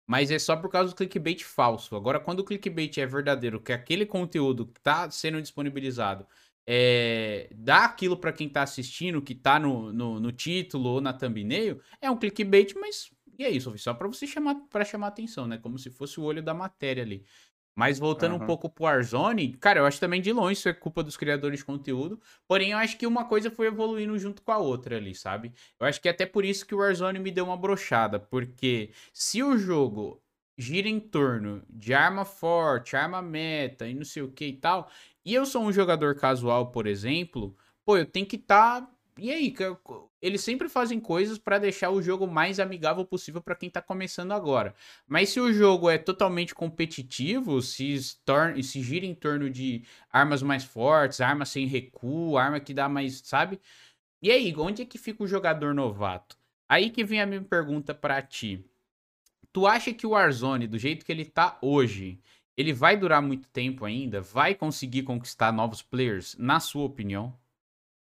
Speaker 1: mas é só por causa do clickbait falso. Agora, quando o clickbait é verdadeiro, que aquele conteúdo que tá sendo disponibilizado é, dá aquilo para quem tá assistindo, que tá no, no, no, título ou na thumbnail, é um clickbait, mas e é isso, só para você chamar para chamar atenção, né? Como se fosse o olho da matéria ali. Mas voltando uhum. um pouco pro Warzone, cara, eu acho também de longe isso é culpa dos criadores de conteúdo. Porém, eu acho que uma coisa foi evoluindo junto com a outra ali, sabe? Eu acho que é até por isso que o Warzone me deu uma brochada. Porque se o jogo gira em torno de arma forte, arma meta e não sei o que e tal, e eu sou um jogador casual, por exemplo, pô, eu tenho que estar. Tá... E aí, eles sempre fazem coisas para deixar o jogo mais amigável possível para quem tá começando agora. Mas se o jogo é totalmente competitivo, se, torna, se gira em torno de armas mais fortes, armas sem recuo, arma que dá mais, sabe? E aí, onde é que fica o jogador novato? Aí que vem a minha pergunta para ti. Tu acha que o Warzone, do jeito que ele tá hoje, ele vai durar muito tempo ainda? Vai conseguir conquistar novos players, na sua opinião?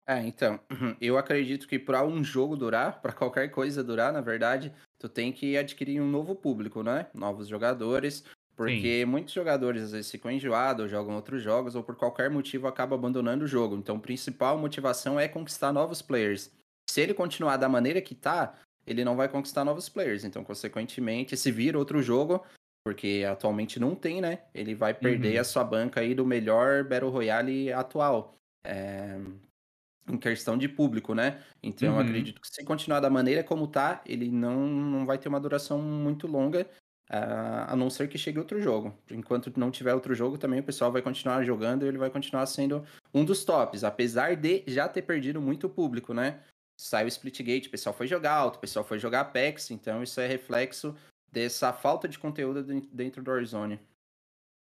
Speaker 2: É, então, *clears throat* eu acredito que para um jogo durar, *laughs* para qualquer coisa durar, na verdade, tu tem que adquirir um novo público, né? Novos jogadores, porque Sim. muitos jogadores às vezes ficam enjoados, jogam outros jogos ou por qualquer motivo acabam abandonando o jogo. Então, a principal motivação é conquistar novos players. Se ele continuar da maneira que tá, ele não vai conquistar novos players. Então, consequentemente, se vir outro jogo, porque atualmente não tem, né? Ele vai perder uhum. a sua banca aí do melhor Battle Royale atual. É... Em questão de público, né? Então uhum. eu acredito que se continuar da maneira como tá, ele não, não vai ter uma duração muito longa, a não ser que chegue outro jogo. Enquanto não tiver outro jogo, também o pessoal vai continuar jogando e ele vai continuar sendo um dos tops, apesar de já ter perdido muito público, né? Saiu o Splitgate, o pessoal foi jogar alto, o pessoal foi jogar Apex, então isso é reflexo dessa falta de conteúdo dentro do Warzone.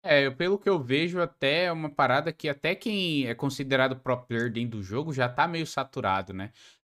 Speaker 1: É, pelo que eu vejo, até é uma parada que até quem é considerado pro player dentro do jogo já tá meio saturado, né?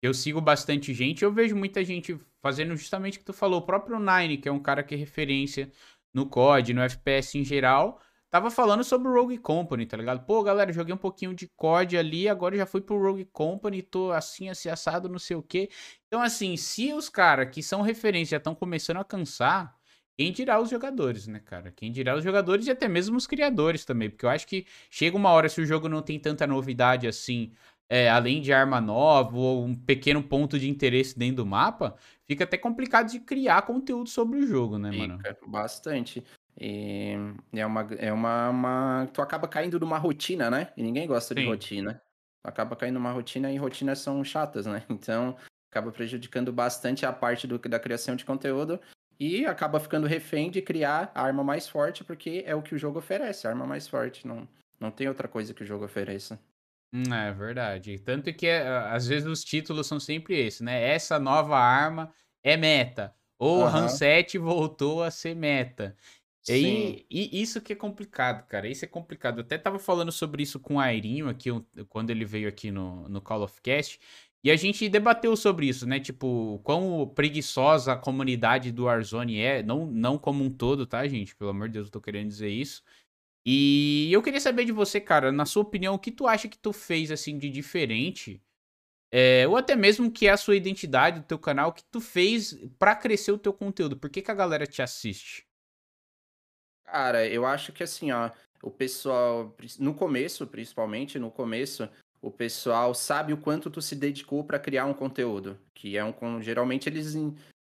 Speaker 1: Eu sigo bastante gente, eu vejo muita gente fazendo justamente o que tu falou, o próprio Nine, que é um cara que é referência no COD, no FPS em geral, tava falando sobre o Rogue Company, tá ligado? Pô, galera, joguei um pouquinho de COD ali, agora já fui pro Rogue Company, tô assim, assim, assado, não sei o quê. Então, assim, se os caras que são referência já estão começando a cansar, quem dirá os jogadores, né, cara? Quem dirá os jogadores e até mesmo os criadores também, porque eu acho que chega uma hora se o jogo não tem tanta novidade assim, é, além de arma nova ou um pequeno ponto de interesse dentro do mapa, fica até complicado de criar conteúdo sobre o jogo, né,
Speaker 2: fica
Speaker 1: mano?
Speaker 2: Bastante. E é uma, é uma, uma. Tu acaba caindo numa rotina, né? E ninguém gosta Sim. de rotina. Tu acaba caindo numa rotina e rotinas são chatas, né? *laughs* Então acaba prejudicando bastante a parte do, da criação de conteúdo e acaba ficando refém de criar a arma mais forte, porque é o que o jogo oferece, a arma mais forte. Não, não tem outra coisa que o jogo ofereça.
Speaker 1: Hum, é verdade. Tanto que é, às vezes os títulos são sempre esses, né? Essa nova arma é meta. Ou uhum. Hanset voltou a ser meta. E, e, isso que é complicado, cara. Isso é complicado. Eu até tava falando sobre isso com o Airinho aqui, quando ele veio aqui no, no Call of Cast. E a gente debateu sobre isso, né? Tipo, quão preguiçosa a comunidade do Warzone é. Não, não como um todo, tá, gente? Pelo amor de Deus, eu tô querendo dizer isso. E eu queria saber de você, cara, na sua opinião, o que tu acha que tu fez assim de diferente? É, ou até mesmo que é a sua identidade do teu canal, que tu fez para crescer o teu conteúdo? Por que, que a galera te assiste?
Speaker 2: Cara, eu acho que assim, ó, o pessoal, no começo, principalmente no começo, o pessoal sabe o quanto tu se dedicou para criar um conteúdo, que é um geralmente eles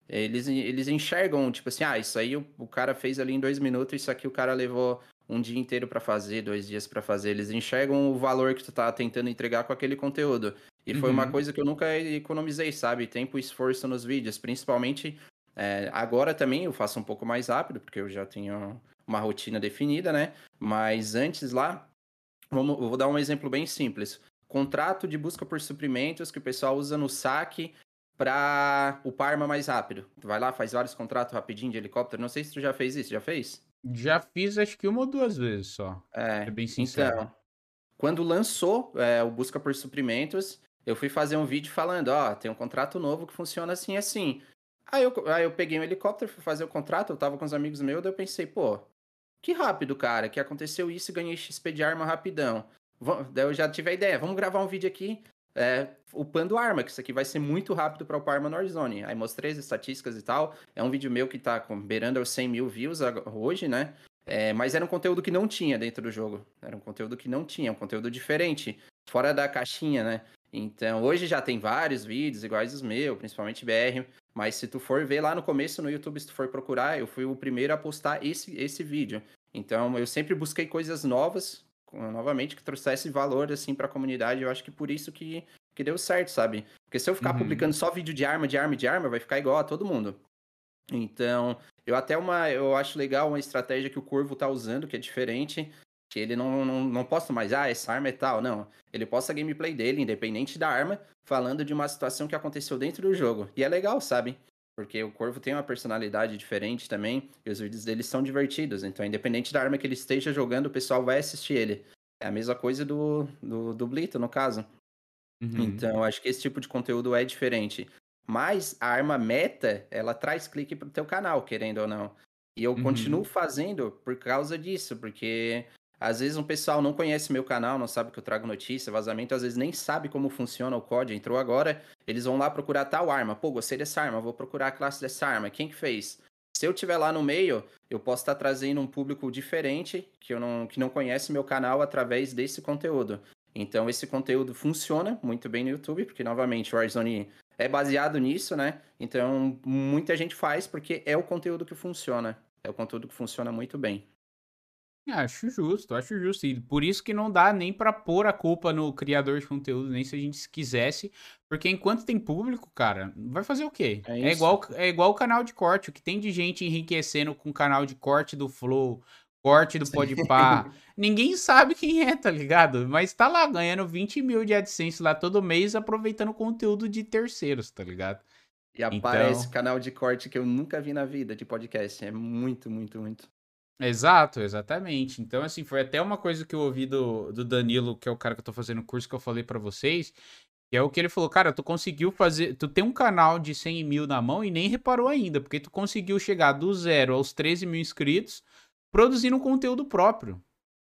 Speaker 2: eles, eles enxergam tipo assim, ah, isso aí o, o cara fez ali em dois minutos, isso aqui o cara levou um dia inteiro para fazer, dois dias para fazer. Eles enxergam o valor que tu tá tentando entregar com aquele conteúdo. E uhum. foi uma uhum. coisa que eu nunca economizei, sabe? Tempo e esforço nos vídeos. Principalmente é, agora também eu faço um pouco mais rápido, porque eu já tenho uma rotina definida, né? Mas antes lá, vamos, vou dar um exemplo bem simples. Contrato de busca por suprimentos que o pessoal usa no saque para o Parma mais rápido. Tu vai lá, faz vários contratos rapidinho de helicóptero. Não sei se tu já fez isso. Já fez?
Speaker 1: Já fiz acho que uma ou duas vezes só. É, é bem sincero. Então,
Speaker 2: quando lançou é, o Busca por Suprimentos, eu fui fazer um vídeo falando, ó, tem um contrato novo que funciona assim assim. Aí eu, aí eu peguei um helicóptero, fui fazer o contrato, eu tava com os amigos meus, daí eu pensei, pô, que rápido, cara, que aconteceu isso e ganhei XP de arma rapidão. Daí eu já tive a ideia, vamos gravar um vídeo aqui é, upando arma, que isso aqui vai ser muito rápido para upar arma no Warzone. Aí mostrei as estatísticas e tal. É um vídeo meu que tá beirando aos 100 mil views hoje, né? É, mas era um conteúdo que não tinha dentro do jogo. Era um conteúdo que não tinha, um conteúdo diferente, fora da caixinha, né? Então, hoje já tem vários vídeos iguais os meus, principalmente BR, mas se tu for ver lá no começo no YouTube, se tu for procurar, eu fui o primeiro a postar esse, esse vídeo. Então, eu sempre busquei coisas novas, novamente, que trouxesse valor, assim, pra comunidade. Eu acho que por isso que, que deu certo, sabe? Porque se eu ficar uhum. publicando só vídeo de arma, de arma, de arma, vai ficar igual a todo mundo. Então, eu até uma, eu acho legal uma estratégia que o Corvo tá usando, que é diferente, que ele não, não, não posta mais, ah, essa arma é tal, não. Ele posta a gameplay dele, independente da arma, falando de uma situação que aconteceu dentro do jogo. E é legal, sabe? Porque o Corvo tem uma personalidade diferente também, e os vídeos dele são divertidos. Então, independente da arma que ele esteja jogando, o pessoal vai assistir ele. É a mesma coisa do, do, do Blito, no caso. Uhum. Então, acho que esse tipo de conteúdo é diferente. Mas a arma meta, ela traz clique pro teu canal, querendo ou não. E eu uhum. continuo fazendo por causa disso, porque às vezes um pessoal não conhece meu canal, não sabe que eu trago notícia, vazamento, às vezes nem sabe como funciona o código. Entrou agora, eles vão lá procurar tal arma. Pô, gostei dessa arma, vou procurar a classe dessa arma. Quem que fez? Se eu tiver lá no meio, eu posso estar trazendo um público diferente que, eu não, que não conhece meu canal através desse conteúdo. Então esse conteúdo funciona muito bem no YouTube, porque novamente o Warzone é baseado nisso, né? Então muita gente faz porque é o conteúdo que funciona. É o conteúdo que funciona muito bem.
Speaker 1: Acho justo, acho justo. E por isso que não dá nem para pôr a culpa no criador de conteúdo, nem se a gente quisesse. Porque enquanto tem público, cara, vai fazer o quê? É, é igual é igual o canal de corte. O que tem de gente enriquecendo com o canal de corte do Flow, corte do Podpah. *laughs* Ninguém sabe quem é, tá ligado? Mas tá lá ganhando 20 mil de AdSense lá todo mês, aproveitando conteúdo de terceiros, tá ligado?
Speaker 2: E aparece então... canal de corte que eu nunca vi na vida de podcast. É muito, muito, muito.
Speaker 1: Exato, exatamente. Então, assim, foi até uma coisa que eu ouvi do, do Danilo, que é o cara que eu tô fazendo o curso que eu falei para vocês, que é o que ele falou, cara, tu conseguiu fazer. Tu tem um canal de 100 mil na mão e nem reparou ainda, porque tu conseguiu chegar do zero aos 13 mil inscritos produzindo um conteúdo próprio.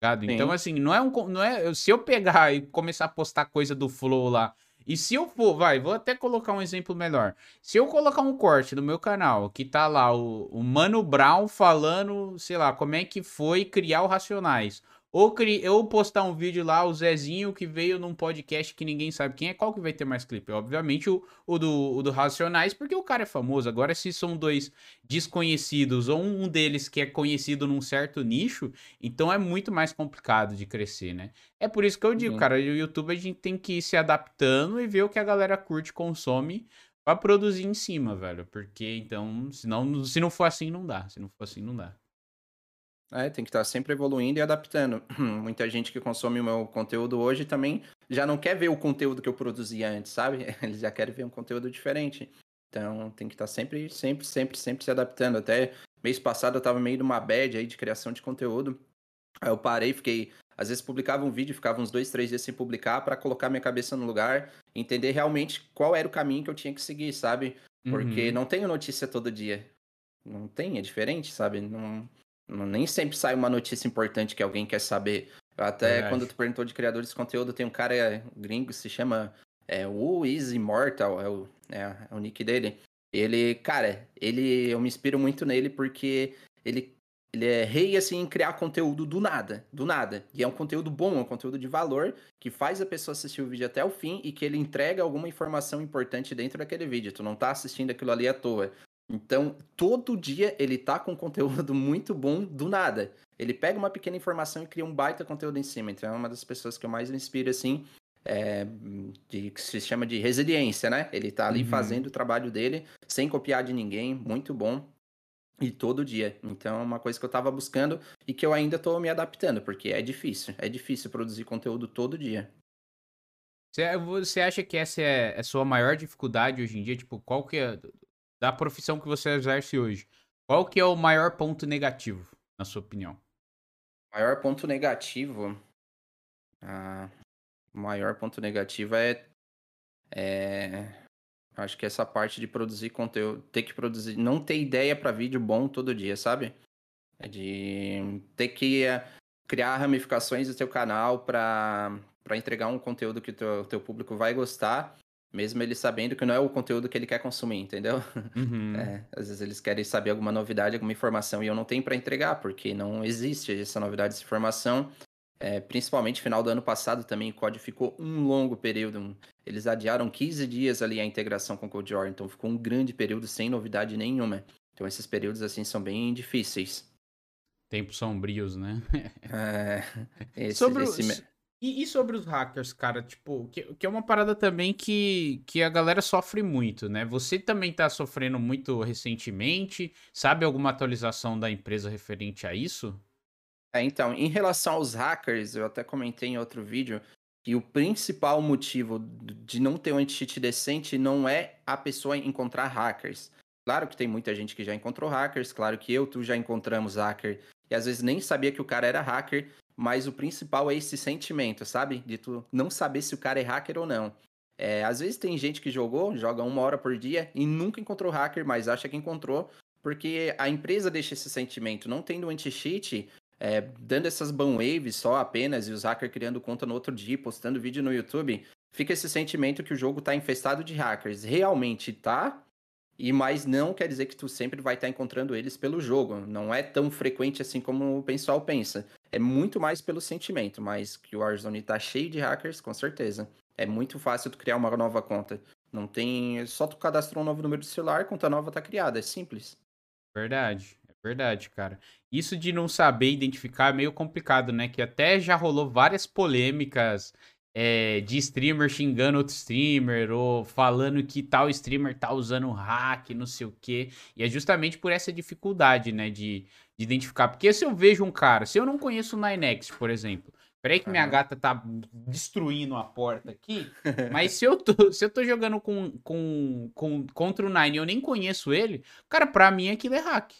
Speaker 1: Ligado? Então, assim, não é um. Não é, se eu pegar e começar a postar coisa do Flow lá e se eu for, vai, vou até colocar um exemplo melhor. Se eu colocar um corte no meu canal que tá lá o, o Mano Brown falando, sei lá, como é que foi criar o Racionais. Ou eu postar um vídeo lá, o Zezinho que veio num podcast que ninguém sabe quem é, qual que vai ter mais clipe? Obviamente o, o, do, o do Racionais, porque o cara é famoso. Agora, se são dois desconhecidos ou um deles que é conhecido num certo nicho, então é muito mais complicado de crescer, né? É por isso que eu digo, uhum. cara, o YouTube a gente tem que ir se adaptando e ver o que a galera curte, consome pra produzir em cima, velho. Porque então, senão, se não for assim, não dá. Se não for assim, não dá.
Speaker 2: É, tem que estar sempre evoluindo e adaptando. *clears throat* Muita gente que consome o meu conteúdo hoje também já não quer ver o conteúdo que eu produzia antes, sabe? *laughs* Eles já querem ver um conteúdo diferente. Então tem que estar sempre, sempre, sempre, sempre se adaptando. Até mês passado eu tava meio numa bad aí de criação de conteúdo. Aí eu parei, fiquei. Às vezes publicava um vídeo, ficava uns dois, três dias sem publicar para colocar minha cabeça no lugar, entender realmente qual era o caminho que eu tinha que seguir, sabe? Porque uhum. não tenho notícia todo dia. Não tem, é diferente, sabe? Não, nem sempre sai uma notícia importante que alguém quer saber. Até Verdade. quando tu perguntou de criadores de conteúdo, tem um cara é, gringo se chama é, o Is Immortal, é o, é, é o nick dele. Ele, cara, ele eu me inspiro muito nele porque ele, ele é rei assim em criar conteúdo do nada, do nada. E é um conteúdo bom, é um conteúdo de valor que faz a pessoa assistir o vídeo até o fim e que ele entrega alguma informação importante dentro daquele vídeo. Tu não tá assistindo aquilo ali à toa. Então, todo dia ele tá com conteúdo *laughs* muito bom do nada. Ele pega uma pequena informação e cria um baita conteúdo em cima. Então, é uma das pessoas que eu mais me inspiro, assim, é, de, que se chama de resiliência, né? Ele tá ali uhum. fazendo o trabalho dele, sem copiar de ninguém, muito bom. E todo dia. Então, é uma coisa que eu tava buscando e que eu ainda tô me adaptando, porque é difícil. É difícil produzir conteúdo todo dia.
Speaker 1: Você acha que essa é a sua maior dificuldade hoje em dia? Tipo, qual que é da profissão que você exerce hoje, qual que é o maior ponto negativo, na sua opinião?
Speaker 2: Maior ponto negativo. Ah, o maior ponto negativo é, é. Acho que essa parte de produzir conteúdo. Ter que produzir. Não ter ideia para vídeo bom todo dia, sabe? É de ter que eh, criar ramificações do seu canal para entregar um conteúdo que o teu, teu público vai gostar mesmo ele sabendo que não é o conteúdo que ele quer consumir, entendeu? Uhum. *laughs* É, às vezes eles querem saber alguma novidade, alguma informação e eu não tenho para entregar, porque não existe essa novidade, essa informação. É, principalmente final do ano passado também, o código ficou um longo período. Eles adiaram 15 dias ali a integração com o CodeOr, então ficou um grande período sem novidade nenhuma. Então esses períodos assim são bem difíceis.
Speaker 1: Tempos sombrios, né? *laughs*
Speaker 2: é, *laughs*
Speaker 1: esse, Sobre esse... E, e, sobre os hackers, cara, tipo, que, que, é uma parada também que, que a galera sofre muito, né? Você também tá sofrendo muito recentemente? Sabe alguma atualização da empresa referente a isso?
Speaker 2: É, então, em relação aos hackers, eu até comentei em outro vídeo que o principal motivo de não ter um anti-cheat decente não é a pessoa encontrar hackers. Claro que tem muita gente que já encontrou hackers, claro que eu, tu já encontramos hacker e às vezes nem sabia que o cara era hacker, mas o principal é esse sentimento, sabe? De tu não saber se o cara é hacker ou não. É, às vezes tem gente que jogou, joga uma hora por dia e nunca encontrou hacker, mas acha que encontrou, porque a empresa deixa esse sentimento. Não tendo anti-cheat, é, dando essas ban waves só apenas e os hackers criando conta no outro dia, postando vídeo no YouTube, fica esse sentimento que o jogo tá infestado de hackers. Realmente tá, e mas não quer dizer que tu sempre vai estar encontrando eles pelo jogo. Não é tão frequente assim como o pessoal pensa. É muito mais pelo sentimento, mas que o Warzone tá cheio de hackers, com certeza. É muito fácil tu criar uma nova conta. Não tem. Só tu cadastrou um novo número de celular, conta nova tá criada. É simples.
Speaker 1: Verdade. É verdade, cara. Isso de não saber identificar é meio complicado, né? Que até já rolou várias polêmicas é, de streamer xingando outro streamer, ou falando que tal streamer tá usando hack, não sei o quê. E é justamente por essa dificuldade, né, de, de identificar. Porque se eu vejo um cara, se eu não conheço o Ninex, por exemplo, Peraí que minha gata tá destruindo a porta aqui. *laughs* Mas se eu tô, se eu tô jogando com, com, com, contra o Nine e eu nem conheço ele, cara, pra mim aquilo é hack.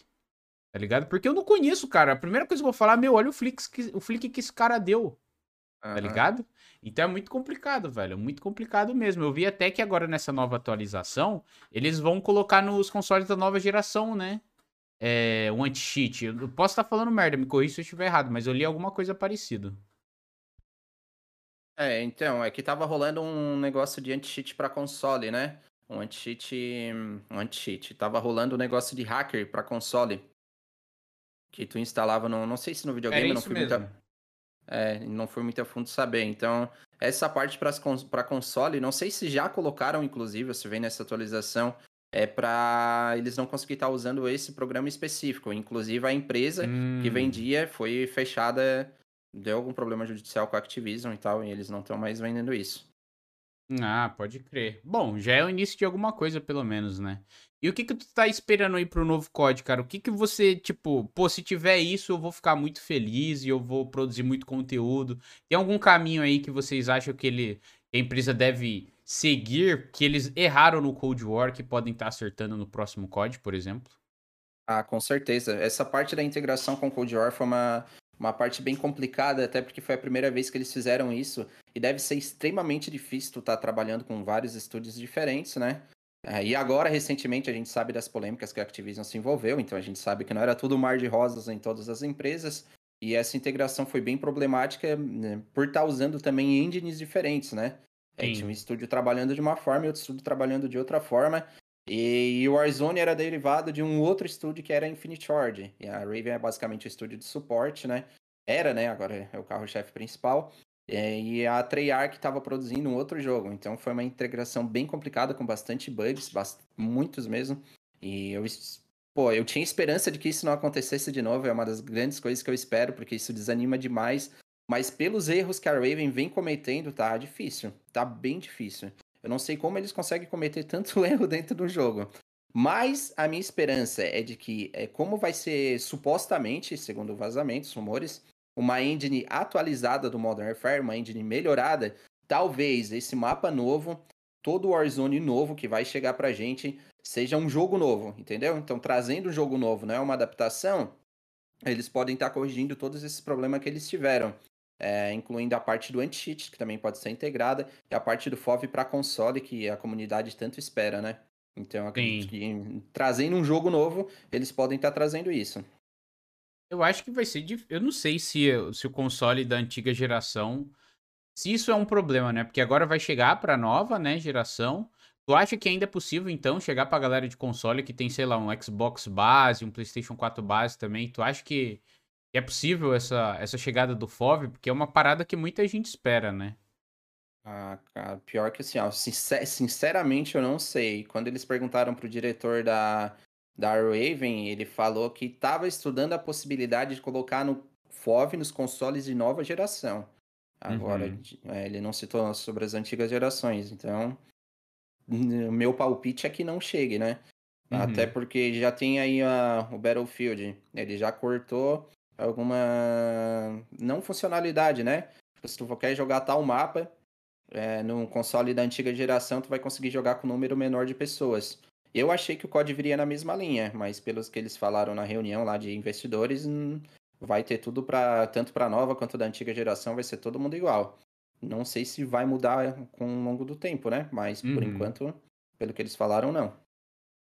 Speaker 1: Tá ligado? Porque eu não conheço, cara. A primeira coisa que eu vou falar, meu, olha o flick que, o flick que esse cara deu. Tá ligado? Então é muito complicado, velho. Muito complicado mesmo. Eu vi até que agora nessa nova atualização, eles vão colocar nos consoles da nova geração, né? É, um anti-cheat. Eu posso estar falando merda, me corrija se eu estiver errado, mas eu li alguma coisa parecida.
Speaker 2: É, então, é que tava rolando um negócio de anti-cheat pra console, né? Um anti-cheat. Um anti-cheat. Tava rolando um negócio de hacker pra console. Que tu instalava no. Não sei se no videogame, não fui mesmo. muito. É, não fui muito a fundo saber. Então, essa parte para console, não sei se já colocaram, inclusive, se vem nessa atualização, é para eles não conseguir estar tá usando esse programa específico. Inclusive, a empresa hum. que vendia foi fechada deu algum problema judicial com a Activision e tal, e eles não estão mais vendendo isso.
Speaker 1: Ah, pode crer. Bom, já é o início de alguma coisa, pelo menos, né? E o que que tu tá esperando aí pro novo código, cara? O que que você, tipo, pô, se tiver isso, eu vou ficar muito feliz e eu vou produzir muito conteúdo. Tem algum caminho aí que vocês acham que ele, a empresa deve seguir, que eles erraram no Cold War, que podem estar tá acertando no próximo código, por exemplo?
Speaker 2: Ah, com certeza. Essa parte da integração com o Cold War foi uma uma parte bem complicada, até porque foi a primeira vez que eles fizeram isso. E deve ser extremamente difícil tu estar tá trabalhando com vários estúdios diferentes, né? É, e agora, recentemente, a gente sabe das polêmicas que a Activision se envolveu, então a gente sabe que não era tudo mar de rosas em todas as empresas. E essa integração foi bem problemática né, por estar tá usando também engines diferentes, né? É, tinha um estúdio trabalhando de uma forma e outro estúdio trabalhando de outra forma. E o Warzone era derivado de um outro estúdio que era Infinite Ward. E a Raven é basicamente o estúdio de suporte, né? Era, né? Agora é o carro-chefe principal. E a Treyarch estava produzindo um outro jogo. Então foi uma integração bem complicada, com bastante bugs, bast... muitos mesmo. E eu, pô, eu tinha esperança de que isso não acontecesse de novo. É uma das grandes coisas que eu espero, porque isso desanima demais. Mas pelos erros que a Raven vem cometendo, tá difícil. Tá bem difícil. Eu não sei como eles conseguem cometer *laughs* tanto erro dentro do jogo. Mas a minha esperança é de que, é, como vai ser supostamente, segundo vazamentos, rumores, uma engine atualizada do Modern Warfare, uma engine melhorada, talvez esse mapa novo, todo o Warzone novo que vai chegar pra gente, seja um jogo novo, entendeu? Então, trazendo um jogo novo, não é uma adaptação, eles podem estar tá corrigindo todos esses problemas que eles tiveram é, incluindo a parte do anti-cheat, que também pode ser integrada, e a parte do FOV para console, que a comunidade tanto espera, né? Então, acredito que trazendo um jogo novo, eles podem estar tá trazendo isso.
Speaker 1: Eu acho que vai ser difícil. Eu não sei se, se o console da antiga geração. Se isso é um problema, né? Porque agora vai chegar para nova, né, geração. Tu acha que ainda é possível, então, chegar pra galera de console que tem, sei lá, um Xbox base, um PlayStation 4 base também? Tu acha que é possível essa, essa chegada do FOV, porque é uma parada que muita gente espera, né?
Speaker 2: Ah, cara, pior que assim, ó, sincer sinceramente eu não sei. Quando eles perguntaram pro diretor da, da Raven, ele falou que estava estudando a possibilidade de colocar no FOV nos consoles de nova geração. Agora, uhum. é, ele não citou sobre as antigas gerações, então o meu palpite é que não chegue, né? Uhum. Até porque já tem aí a, o Battlefield, ele já cortou alguma não funcionalidade, né? Se tu quer jogar tal mapa é, no console da antiga geração, tu vai conseguir jogar com um número menor de pessoas. Eu achei que o COD viria na mesma linha, mas pelos que eles falaram na reunião lá de investidores, hum, vai ter tudo para tanto para nova quanto da antiga geração, vai ser todo mundo igual. Não sei se vai mudar com o longo do tempo, né? Mas por uhum. enquanto, pelo que eles falaram, não.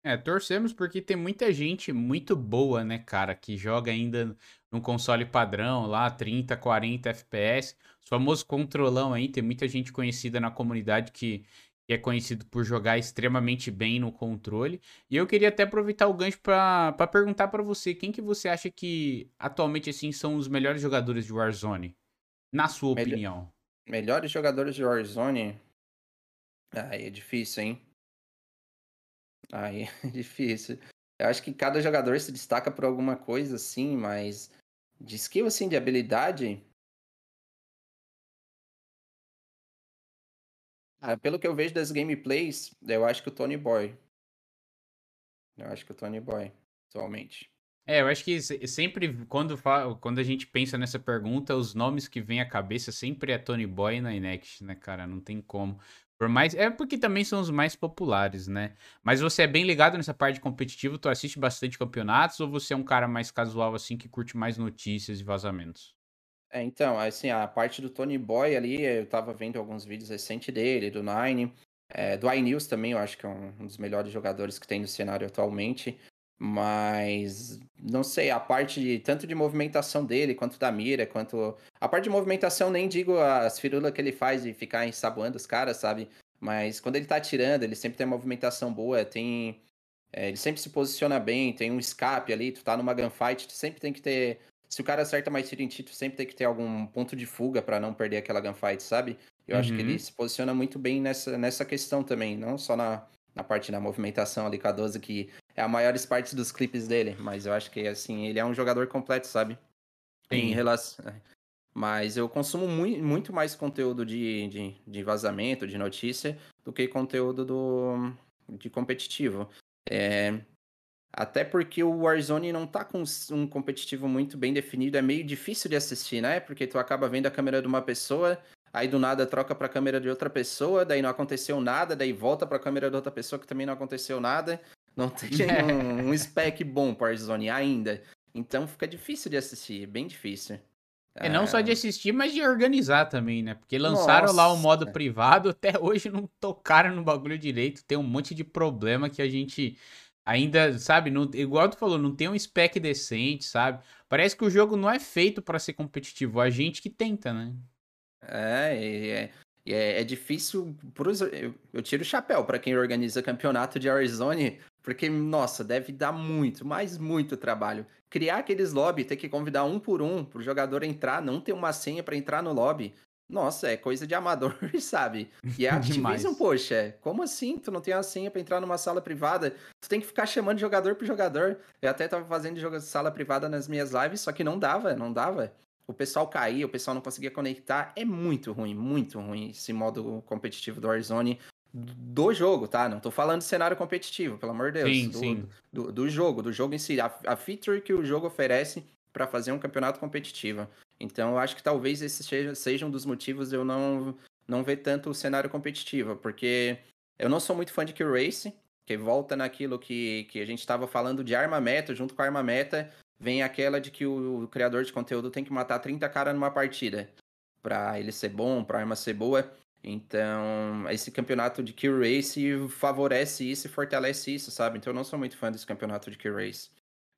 Speaker 1: É, torcemos porque tem muita gente muito boa, né, cara, que joga ainda num console padrão lá, 30, 40 FPS. O famoso controlão aí, tem muita gente conhecida na comunidade que, que é conhecido por jogar extremamente bem no controle. E eu queria até aproveitar o gancho para perguntar para você, quem que você acha que atualmente assim são os melhores jogadores de Warzone? Na sua opinião.
Speaker 2: Melhores jogadores de Warzone? Ah, é difícil, hein? Aí *laughs* é difícil. Eu acho que cada jogador se destaca por alguma coisa, assim, mas de skill, assim, de habilidade. Ah, pelo que eu vejo das gameplays, eu acho que o Tony Boy. Eu acho que o Tony Boy, atualmente.
Speaker 1: É, eu acho que sempre, quando, quando a gente pensa nessa pergunta, os nomes que vêm à cabeça sempre é Tony Boy e Ninext, né, cara? Não tem como. Por mais. É porque também são os mais populares, né? Mas você é bem ligado nessa parte competitiva, tu assiste bastante campeonatos ou você é um cara mais casual, assim, que curte mais notícias e vazamentos?
Speaker 2: É, então, assim, a parte do Tony Boy ali, eu tava vendo alguns vídeos recentes dele, do Nine, é, do iNews também, eu acho que é um dos melhores jogadores que tem no cenário atualmente. Mas não sei, a parte de, tanto de movimentação dele, quanto da mira, quanto. A parte de movimentação, nem digo as firulas que ele faz de ficar ensaboando os caras, sabe? Mas quando ele tá atirando, ele sempre tem uma movimentação boa, tem. É, ele sempre se posiciona bem, tem um escape ali, tu tá numa gunfight, tu sempre tem que ter. Se o cara acerta mais tiro em ti, tu sempre tem que ter algum ponto de fuga para não perder aquela gunfight, sabe? Eu uhum. acho que ele uhum. se posiciona muito bem nessa, nessa questão também, não só na, na parte da movimentação ali com a 12, que é a maiores partes dos clipes dele, mas eu acho que assim, ele é um jogador completo, sabe? Sim. Em relação. É. Mas eu consumo muito, muito mais conteúdo de, de, de, vazamento, de notícia, do que conteúdo do, de competitivo. É, até porque o Warzone não tá com um competitivo muito bem definido, é meio difícil de assistir, né? Porque tu acaba vendo a câmera de uma pessoa, aí do nada troca pra câmera de outra pessoa, daí não aconteceu nada, daí volta pra câmera de outra pessoa que também não aconteceu nada. Não *laughs* tem um, um spec bom para Warzone ainda. Então fica difícil de assistir, bem difícil.
Speaker 1: É não só de é. assistir, mas de organizar também, né? Porque lançaram Nossa. lá o modo privado, *laughs* até hoje não tocaram no bagulho direito. Tem um monte de problema que a gente ainda, sabe? Não, igual tu falou, não tem um spec decente, sabe? Parece que o jogo não é feito para ser competitivo, a gente que tenta, né?
Speaker 2: É, é, é, é difícil. Pros, eu, eu tiro o chapéu para quem organiza campeonato de Warzone, porque, nossa, deve dar muito, mas muito trabalho. Criar aqueles lobby, ter que convidar um por um pro jogador entrar, não ter uma senha para entrar no lobby. Nossa, é coisa de amador, *laughs* sabe? E *laughs* a Activision, poxa, como assim? Tu não tem a senha pra entrar numa sala privada? Tu tem que ficar chamando jogador pro jogador. Eu até tava fazendo jogo sala privada nas minhas lives, só que não dava, não dava. O pessoal caía, o pessoal não conseguia conectar. É muito ruim, muito ruim esse modo competitivo do Warzone do jogo, tá? Não tô falando de cenário competitivo, pelo amor de Deus.
Speaker 1: Sim,
Speaker 2: do,
Speaker 1: sim.
Speaker 2: Do, do, jogo, do jogo em si. A, a feature que o jogo oferece para fazer um campeonato competitivo. Então, eu acho que talvez esse seja, seja um dos motivos de eu não, não ver tanto o cenário competitivo, porque eu não sou muito fã de Kill Race, que volta naquilo que, que a gente estava falando de arma meta, junto com a arma meta, vem aquela de que o, o criador de conteúdo tem que matar 30 caras numa partida. Pra ele ser bom, pra arma ser boa. Então, esse campeonato de Kill Race favorece isso e fortalece isso, sabe? Então, eu não sou muito fã desse campeonato de Kill Race.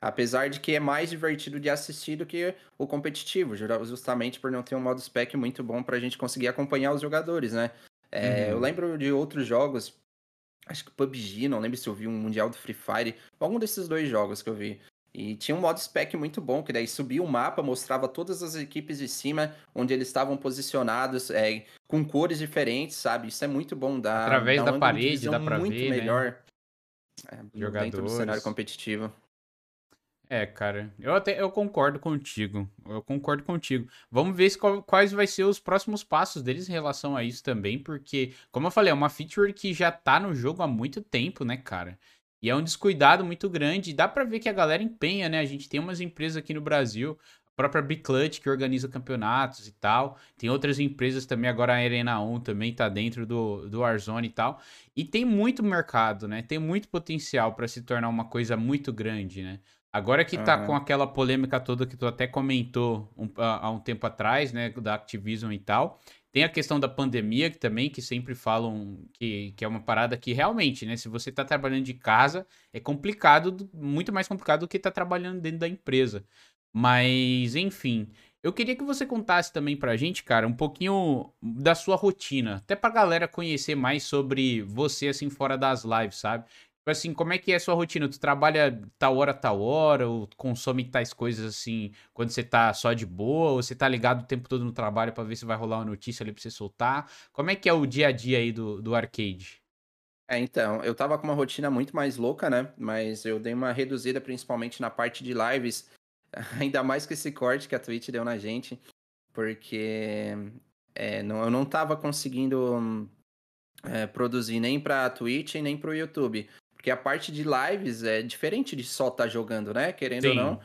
Speaker 2: Apesar de que é mais divertido de assistir do que o competitivo, justamente por não ter um modo spec muito bom para a gente conseguir acompanhar os jogadores, né? É, uhum. Eu lembro de outros jogos, acho que PUBG, não lembro se eu vi um Mundial do Free Fire, algum desses dois jogos que eu vi. E tinha um modo spec muito bom, que daí subia o mapa, mostrava todas as equipes de cima, onde eles estavam posicionados, é, com cores diferentes, sabe? Isso é muito bom. Dá,
Speaker 1: Através dá da parede, dá pra
Speaker 2: muito
Speaker 1: ver,
Speaker 2: né? melhor.
Speaker 1: Né? É, Jogadores.
Speaker 2: Dentro do cenário competitivo.
Speaker 1: É, cara, eu até eu concordo contigo. Eu concordo contigo. Vamos ver qual, quais vai ser os próximos passos deles em relação a isso também, porque, como eu falei, é uma feature que já tá no jogo há muito tempo, né, cara? E é um descuidado muito grande. Dá para ver que a galera empenha, né? A gente tem umas empresas aqui no Brasil, a própria Big Clutch, que organiza campeonatos e tal. Tem outras empresas também, agora a Arena 1 também tá dentro do, do Warzone e tal. E tem muito mercado, né? Tem muito potencial para se tornar uma coisa muito grande, né? Agora que tá uhum. com aquela polêmica toda que tu até comentou um, há um tempo atrás, né, da Activision e tal, tem a questão da pandemia, que também, que sempre falam que, que é uma parada que realmente, né? Se você está trabalhando de casa, é complicado, muito mais complicado do que tá trabalhando dentro da empresa. Mas, enfim, eu queria que você contasse também pra gente, cara, um pouquinho da sua rotina, até pra galera conhecer mais sobre você, assim, fora das lives, sabe? Tipo assim, como é que é a sua rotina? Tu trabalha tal hora, tal hora, ou consome tais coisas assim quando você tá só de boa, ou você tá ligado o tempo todo no trabalho para ver se vai rolar uma notícia ali pra você soltar? Como é que é o dia a dia aí do, do arcade?
Speaker 2: É, então, eu tava com uma rotina muito mais louca, né? Mas eu dei uma reduzida principalmente na parte de lives, *laughs* ainda mais com esse corte que a Twitch deu na gente, porque é, não, eu não tava conseguindo é, produzir nem pra Twitch nem pro YouTube. Porque a parte de lives é diferente de só estar tá jogando, né? Querendo Sim. ou não,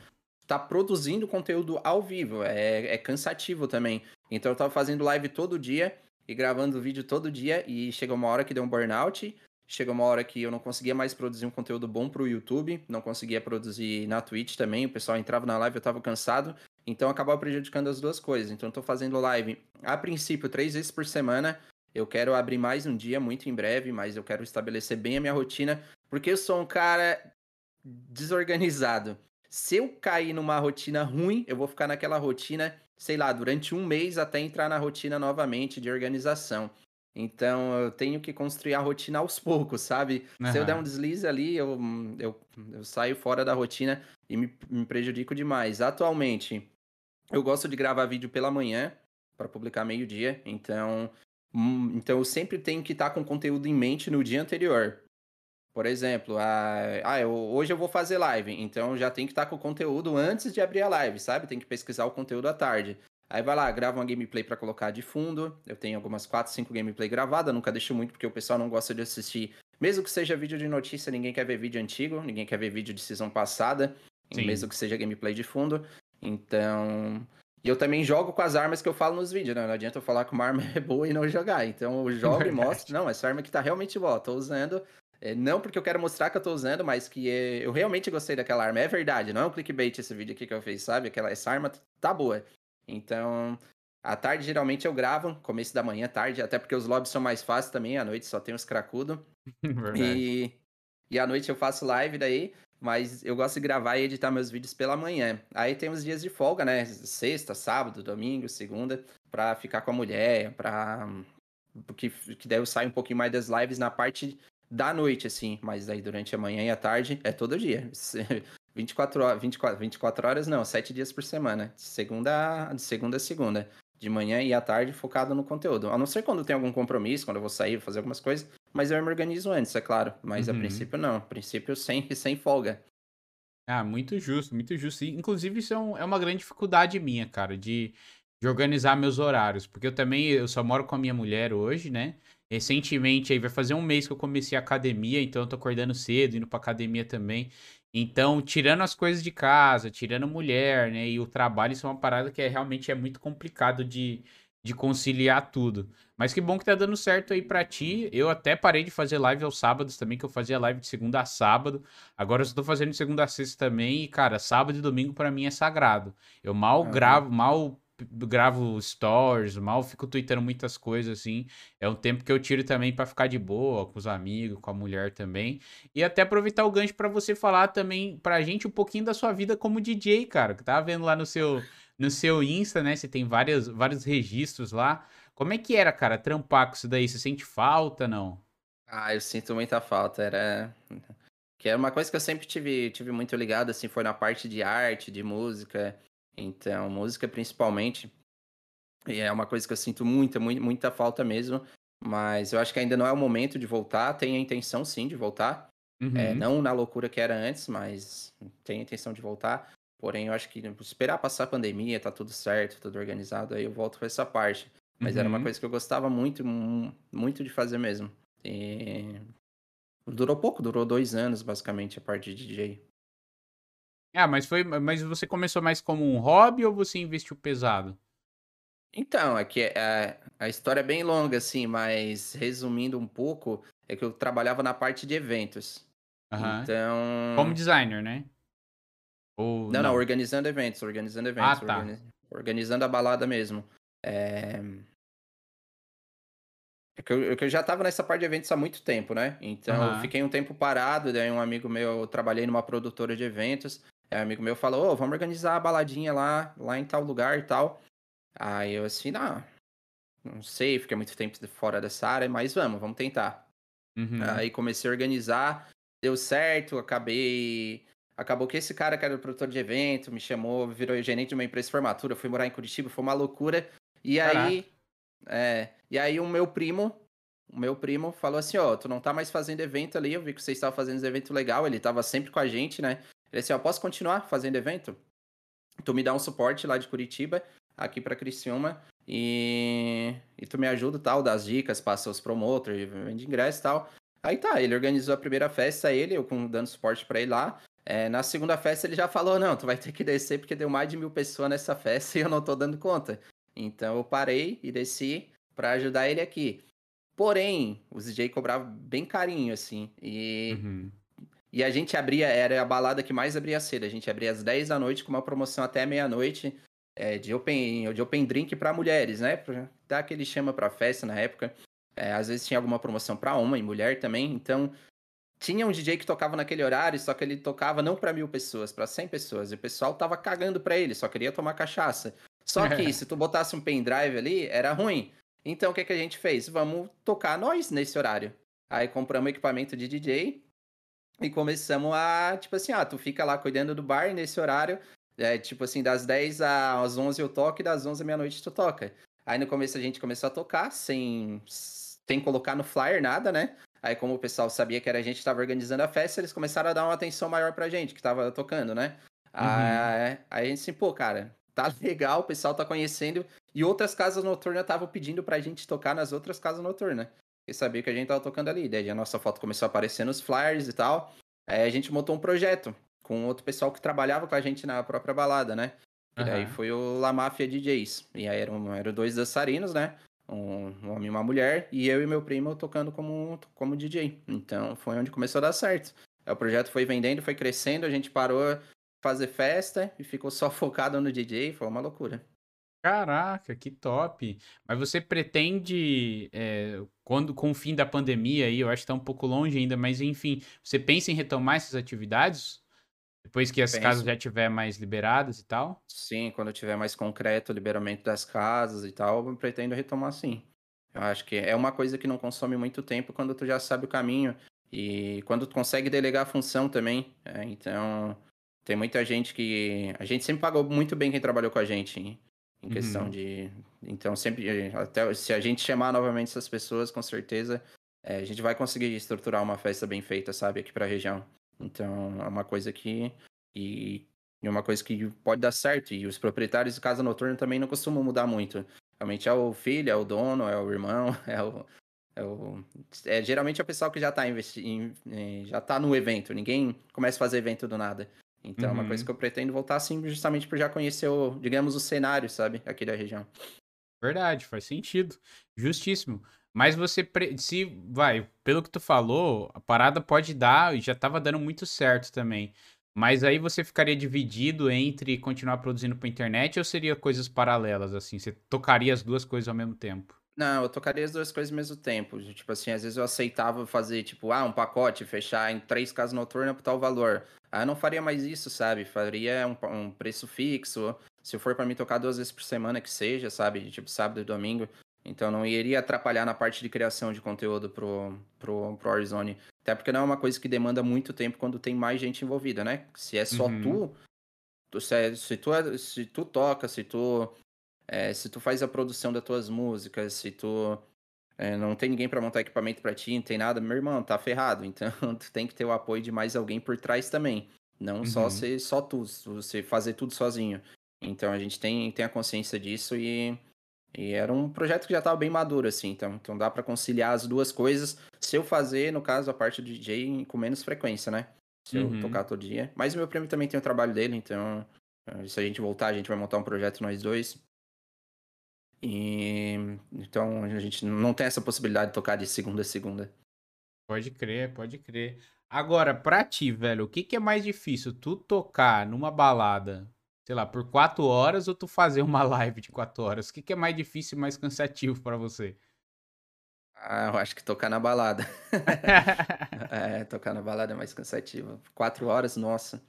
Speaker 2: tá produzindo conteúdo ao vivo. É, é cansativo também. Então eu tava fazendo live todo dia e gravando vídeo todo dia. E chegou uma hora que deu um burnout. Chegou uma hora que eu não conseguia mais produzir um conteúdo bom pro YouTube, não conseguia produzir na Twitch também, o pessoal entrava na live, eu tava cansado, então acabava prejudicando as duas coisas. Então eu tô fazendo live, a princípio, três vezes por semana, eu quero abrir mais um dia, muito em breve, mas eu quero estabelecer bem a minha rotina, porque eu sou um cara desorganizado. Se eu cair numa rotina ruim, eu vou ficar naquela rotina, sei lá, durante um mês até entrar na rotina novamente de organização. Então eu tenho que construir a rotina aos poucos, sabe? Uhum. Se eu der um deslize ali, eu, eu, eu saio fora da rotina e me, me prejudico demais. Atualmente, eu gosto de gravar vídeo pela manhã para publicar meio-dia, então, hum, então eu sempre tenho que estar tá com conteúdo em mente no dia anterior. Por exemplo, a, ah, eu, hoje eu vou fazer live, então já tem que estar com o conteúdo antes de abrir a live, sabe? Tem que pesquisar o conteúdo à tarde. Aí vai lá, grava uma gameplay para colocar de fundo. Eu tenho algumas 4, 5 gameplay gravadas, nunca deixo muito porque o pessoal não gosta de assistir. Mesmo que seja vídeo de notícia, ninguém quer ver vídeo antigo, ninguém quer ver vídeo de season passada, Sim. mesmo que seja gameplay de fundo. Então, e eu também jogo com as armas que eu falo nos vídeos, né? Não adianta eu falar que uma arma *laughs* é boa e não jogar. Então eu jogo e mostro, não, essa arma aqui tá realmente boa, tô usando. É, não porque eu quero mostrar que eu tô usando, mas que é, eu realmente gostei daquela arma. É verdade, não é um clickbait esse vídeo aqui que eu fiz, sabe? Aquela, essa arma tá boa. Então, à tarde geralmente eu gravo, começo da manhã, tarde, até porque os lobbies são mais fáceis também, à noite só tem os cracudos. *laughs* e, e à noite eu faço live daí, mas eu gosto de gravar e editar meus vídeos pela manhã. Aí tem os dias de folga, né? Sexta, sábado, domingo, segunda, pra ficar com a mulher, pra. Que, que daí eu saio um pouquinho mais das lives na parte da noite, assim, mas aí durante a manhã e a tarde é todo dia. 24 horas, 24, 24 horas não, 7 dias por semana. De segunda, de segunda a segunda. De manhã e à tarde focado no conteúdo. A não ser quando tem algum compromisso, quando eu vou sair, fazer algumas coisas. Mas eu me organizo antes, é claro. Mas uhum. a princípio não. A princípio sem, *laughs* sem folga.
Speaker 1: Ah, muito justo, muito justo. inclusive, isso é, um, é uma grande dificuldade minha, cara, de, de organizar meus horários. Porque eu também, eu só moro com a minha mulher hoje, né? Recentemente, aí vai fazer um mês que eu comecei a academia, então eu tô acordando cedo, indo pra academia também. Então, tirando as coisas de casa, tirando mulher, né, e o trabalho, isso é uma parada que é, realmente é muito complicado de, de conciliar tudo. Mas que bom que tá dando certo aí pra ti. Eu até parei de fazer live aos sábados também, que eu fazia live de segunda a sábado. Agora eu estou fazendo de segunda a sexta também. E, cara, sábado e domingo para mim é sagrado. Eu mal uhum. gravo, mal gravo stories, mal fico tweetando muitas coisas assim. É um tempo que eu tiro também para ficar de boa com os amigos, com a mulher também. E até aproveitar o gancho para você falar também pra gente um pouquinho da sua vida como DJ, cara, que tava vendo lá no seu no seu Insta, né? Você tem várias, vários registros lá. Como é que era, cara, trampar com isso daí? Você sente falta, não?
Speaker 2: Ah, eu sinto muita falta. Era que era uma coisa que eu sempre tive, tive muito ligado, assim, foi na parte de arte, de música. Então, música principalmente. É uma coisa que eu sinto muita, muita, muita falta mesmo. Mas eu acho que ainda não é o momento de voltar. Tenho a intenção sim de voltar. É, uhum. É, não na loucura que era antes, mas tenho a intenção de voltar. Porém, eu acho que esperar passar a pandemia, tá tudo certo, tudo organizado, aí eu volto para essa parte. Mas uhum. era uma uhum. coisa que eu gostava muito, muito de fazer mesmo. E durou pouco, durou dois anos basicamente a parte de DJ.
Speaker 1: Ah, mas foi, mas você começou mais como um hobby ou você investiu pesado?
Speaker 2: Então, é, é, a história é bem longa, assim, mas resumindo um pouco, é que eu trabalhava na parte de eventos.
Speaker 1: Uhum. Então. Como designer, né?
Speaker 2: Ou não, não, não, organizando eventos, organizando eventos, ah, tá. organiz... organizando a balada mesmo. É... É que, eu, é que eu já tava nessa parte de eventos há muito tempo, né? Então uhum. eu fiquei um tempo parado, daí um amigo meu, eu trabalhei numa produtora de eventos, Aí um amigo meu falou, oh, vamos organizar a baladinha lá, lá em tal lugar e tal. Aí eu assim, não, não sei, fiquei muito tempo fora dessa área, mas vamos, vamos tentar. Uhum. Aí comecei a organizar, deu certo, acabei. Acabou que esse cara que era o produtor de evento me chamou, virou gerente de uma empresa de formatura, fui morar em Curitiba, foi uma loucura. E Caraca. aí. É, e aí o meu primo, o meu primo falou assim, ó, oh, tu não tá mais fazendo evento ali, eu vi que você estava fazendo um evento legal, ele tava sempre com a gente, né? Ele assim, ó, posso continuar fazendo evento? Tu me dá um suporte lá de Curitiba, aqui para Criciúma, e, e tu me ajuda tal, das dicas, passa os promotores, vende ingresso e tal. Aí tá, ele organizou a primeira festa, ele, eu dando suporte para ele lá. É, na segunda festa ele já falou, não, tu vai ter que descer porque deu mais de mil pessoas nessa festa e eu não tô dando conta. Então eu parei e desci para ajudar ele aqui. Porém, os DJ cobravam bem carinho, assim. E, uhum. E a gente abria, era a balada que mais abria cedo. A gente abria às 10 da noite com uma promoção até meia-noite é, de, open, de open drink para mulheres, né? Pra dar aquele chama pra festa na época. É, às vezes tinha alguma promoção para homem, mulher também. Então, tinha um DJ que tocava naquele horário, só que ele tocava não para mil pessoas, para 100 pessoas. E o pessoal tava cagando para ele, só queria tomar cachaça. Só que *laughs* se tu botasse um pendrive ali, era ruim. Então o que, que a gente fez? Vamos tocar nós nesse horário. Aí compramos equipamento de DJ e começamos a, tipo assim, ah, tu fica lá cuidando do bar nesse horário. É, tipo assim, das 10 às 11 eu toco e das 11 à meia-noite tu toca. Aí no começo a gente começou a tocar sem, sem colocar no flyer nada, né? Aí como o pessoal sabia que era a gente que estava organizando a festa, eles começaram a dar uma atenção maior pra gente, que tava tocando, né? Uhum. Aí, aí a gente assim, pô, cara, tá *laughs* legal, o pessoal tá conhecendo. E outras casas noturnas estavam pedindo pra gente tocar nas outras casas noturnas. E sabia que a gente tava tocando ali. Daí a nossa foto começou a aparecer nos flyers e tal. Aí a gente montou um projeto com outro pessoal que trabalhava com a gente na própria balada, né? E uhum. daí foi o La Mafia DJs. E aí eram, eram dois dançarinos, né? Um, um homem e uma mulher. E eu e meu primo tocando como, como DJ. Então foi onde começou a dar certo. Aí o projeto foi vendendo, foi crescendo, a gente parou fazer festa e ficou só *laughs* focado no DJ. Foi uma loucura.
Speaker 1: Caraca, que top. Mas você pretende, é, quando com o fim da pandemia aí, eu acho que tá um pouco longe ainda, mas enfim, você pensa em retomar essas atividades? Depois que as Penso. casas já estiver mais liberadas e tal?
Speaker 2: Sim, quando tiver mais concreto o liberamento das casas e tal, eu pretendo retomar sim. Eu acho que é uma coisa que não consome muito tempo quando tu já sabe o caminho e quando tu consegue delegar a função também. É, então, tem muita gente que. A gente sempre pagou muito bem quem trabalhou com a gente em questão uhum. de. Então, sempre. Até se a gente chamar novamente essas pessoas, com certeza, é, a gente vai conseguir estruturar uma festa bem feita, sabe, aqui para a região. Então, é uma coisa que. E, e uma coisa que pode dar certo. E os proprietários de casa noturna também não costumam mudar muito. Realmente é o filho, é o dono, é o irmão, *laughs* é o. É, o, é geralmente é o pessoal que já está investindo, já tá no evento. Ninguém começa a fazer evento do nada. Então, uhum. é uma coisa uhum. que eu pretendo voltar assim, justamente por já conhecer, o, digamos, o cenário, sabe, aqui da região.
Speaker 1: Verdade, faz sentido. Justíssimo. Mas você, se vai, pelo que tu falou, a parada pode dar, e já tava dando muito certo também. Mas aí você ficaria dividido entre continuar produzindo pra internet ou seria coisas paralelas, assim? Você tocaria as duas coisas ao mesmo tempo?
Speaker 2: Não, eu tocaria as duas coisas ao mesmo tempo. Tipo assim, às vezes eu aceitava fazer, tipo, ah, um pacote, fechar em três casas noturnas por tal valor. Ah, eu não faria mais isso, sabe? Faria um, um preço fixo. Se for para mim tocar duas vezes por semana que seja, sabe? Tipo, sábado e domingo. Então não iria atrapalhar na parte de criação de conteúdo pro, pro, pro Warzone. Até porque não é uma coisa que demanda muito tempo quando tem mais gente envolvida, né? Se é só uhum. tu, tu se, é, se, tu é, se tu toca, se tu é, se tu faz a produção das tuas músicas, se tu é, não tem ninguém para montar equipamento para ti, não tem nada, meu irmão, tá ferrado. *laughs* Então tu tem que ter o apoio de mais alguém por trás também. Não uhum. só ser só tu, você fazer tudo sozinho. Então a gente tem, tem a consciência disso e, e era um projeto que já estava bem maduro, assim. Então, então dá para conciliar as duas coisas. Se eu fazer, no caso, a parte do DJ com menos frequência, né? Se uhum. eu tocar todo dia. Mas o meu primo também tem o trabalho dele, então se a gente voltar, a gente vai montar um projeto nós dois. E então a gente não tem essa possibilidade de tocar de segunda a segunda.
Speaker 1: Pode crer, pode crer. Agora, pra ti, velho, o que, que é mais difícil? Tu tocar numa balada, sei lá, por quatro horas ou tu fazer uma *laughs* live de quatro horas? O que, que é mais difícil e mais cansativo para você?
Speaker 2: Ah, eu acho que tocar na balada. *laughs* é, tocar na balada é mais cansativo. Quatro horas, nossa.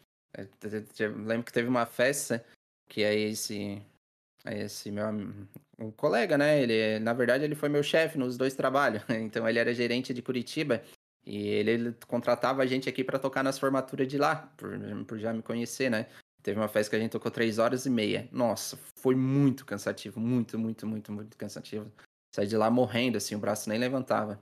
Speaker 2: Eu lembro que teve uma festa que aí esse esse meu um colega, né? Ele, na verdade, ele foi meu chefe nos dois trabalhos. *laughs* Então ele era gerente de Curitiba e ele, contratava a gente aqui para tocar nas formaturas de lá, por, por já me conhecer, né? Teve uma festa que a gente tocou três horas e meia. Nossa, foi muito cansativo, muito, muito, muito, muito cansativo. Saí de lá morrendo, assim, o braço nem levantava.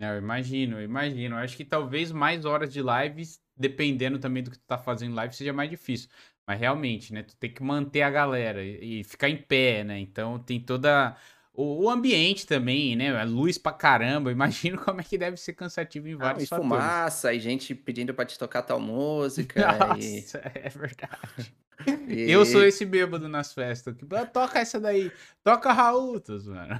Speaker 1: É, eu imagino, eu imagino. Acho que talvez mais horas de lives, dependendo também do que tu tá fazendo live, seja mais difícil. Mas realmente, né? Tu tem que manter a galera e ficar em pé, né? Então tem toda. O, ambiente também, né? A luz pra caramba. *laughs* Imagino como é que deve ser cansativo em vários
Speaker 2: Não, e fumaça, e gente pedindo pra te tocar tal música.
Speaker 1: Nossa, e... *laughs* é verdade. *laughs* E... Eu sou esse bêbado nas festas. Que, ah, toca essa daí. Toca Raultos, mano.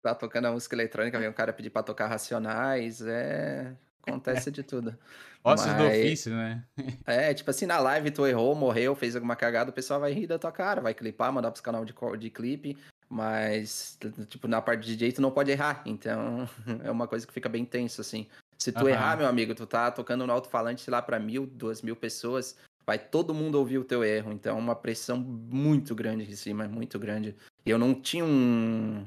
Speaker 2: Tá tocando a música eletrônica, vem um cara pedir pra tocar Racionais. É... Acontece de tudo.
Speaker 1: Ossos Mas... do ofício, né? *laughs*
Speaker 2: é, tipo assim, na live tu errou, morreu, fez alguma cagada, o pessoal vai rir da tua cara, vai clipar, mandar pros canal de, de clipe. Mas, tipo, na parte de DJ tu não pode errar. Então, *laughs* é uma coisa que fica bem tenso, assim. Se tu uhum. errar, meu amigo, tu tá tocando no alto-falante lá pra mil, duas mil pessoas, vai todo mundo ouvir o teu erro. Então, é uma pressão muito grande em cima, muito grande. E eu não tinha um,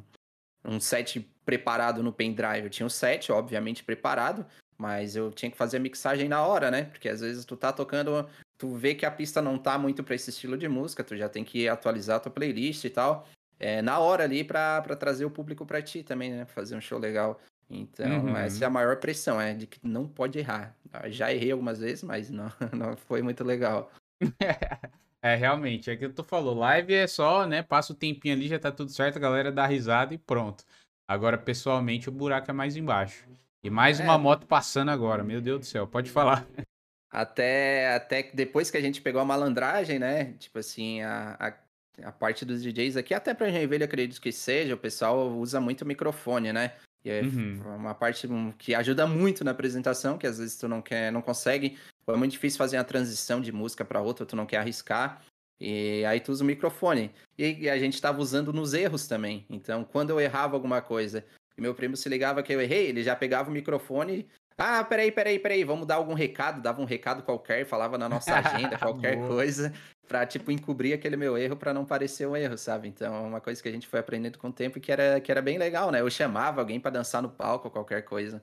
Speaker 2: um set preparado no pendrive. Eu tinha um set, obviamente, preparado, mas eu tinha que fazer a mixagem na hora, né? Porque às vezes tu tá tocando, tu vê que a pista não tá muito para esse estilo de música, tu já tem que atualizar a tua playlist e tal. É, na hora ali para trazer o público para ti também, né? Fazer um show legal. Então, uhum. essa é a maior pressão, é de que não pode errar. Já errei algumas vezes, mas não, *laughs* não foi muito legal. *laughs*
Speaker 1: é, realmente, é que tu falou, live é só, né? Passa o tempinho ali, já tá tudo certo, a galera dá risada e pronto. Agora, pessoalmente, o buraco é mais embaixo. E mais é. uma moto passando agora, meu Deus do céu, pode falar. *laughs*
Speaker 2: Até, até depois que a gente pegou a malandragem, né? Tipo assim, a, a, a parte dos DJs aqui, até pra Joinville, acredito que seja, o pessoal usa muito microfone, né? E é uhum. uma parte que ajuda muito na apresentação, que às vezes tu não quer, não consegue. É muito difícil fazer uma transição de música para outra, tu não quer arriscar. E aí tu usa o microfone. E a gente estava usando nos erros também. Então, quando eu errava alguma coisa e meu primo se ligava que eu errei, ele já pegava o microfone. Ah, peraí, peraí, peraí, vamos dar algum recado, dava um recado qualquer, falava na nossa *laughs* agenda, qualquer coisa, pra, tipo, encobrir aquele meu erro para não parecer um erro, sabe? Então, é uma coisa que a gente foi aprendendo com o tempo que era, que era bem legal, né? Eu chamava alguém para dançar no palco, qualquer coisa.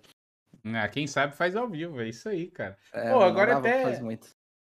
Speaker 1: Ah, quem sabe faz ao vivo, é isso aí, cara. É, Pô, agora até.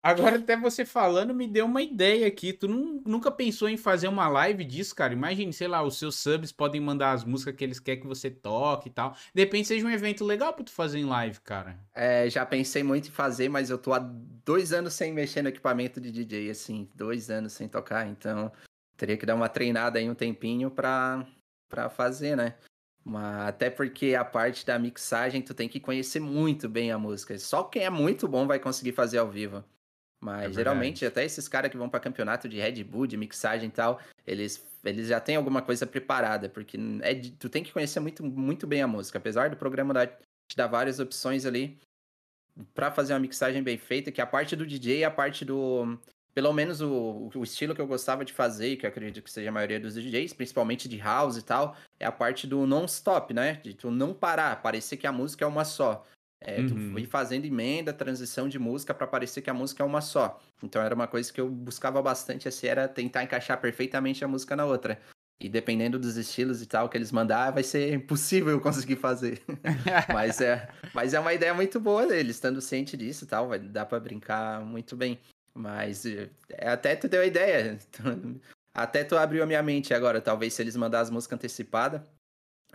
Speaker 1: Agora, até você falando, me deu uma ideia aqui. Tu não, nunca pensou em fazer uma live disso, cara? Imagine, sei lá, os seus subs podem mandar as músicas que eles querem que você toque e tal. De repente seja um evento legal pra tu fazer em live, cara.
Speaker 2: É, já pensei muito em fazer, mas eu tô há dois anos sem mexer no equipamento de DJ, assim, dois anos sem tocar, então teria que dar uma treinada aí um tempinho pra, pra fazer, né? Mas até porque a parte da mixagem tu tem que conhecer muito bem a música. Só quem é muito bom vai conseguir fazer ao vivo. Mas é geralmente, até esses caras que vão para campeonato de Red Bull, de mixagem e tal, eles, eles já têm alguma coisa preparada, porque é, tu tem que conhecer muito, muito bem a música. Apesar do programa dar, te dar várias opções ali para fazer uma mixagem bem feita, que a parte do DJ e a parte do. Pelo menos o, o estilo que eu gostava de fazer, e que eu acredito que seja a maioria dos DJs, principalmente de house e tal, é a parte do non-stop, né? De tu não parar, parecer que a música é uma só. É, uhum. Tu ir fazendo emenda, transição de música para parecer que a música é uma só. Então era uma coisa que eu buscava bastante, assim, era tentar encaixar perfeitamente a música na outra. E dependendo dos estilos e tal que eles mandar, vai ser impossível eu conseguir fazer. *laughs* mas, é, mas é uma ideia muito boa deles, estando ciente disso e tal, vai dar para brincar muito bem. Mas é, até tu deu a ideia. *laughs* Até tu abriu a minha mente agora. Talvez se eles mandar as músicas antecipadas,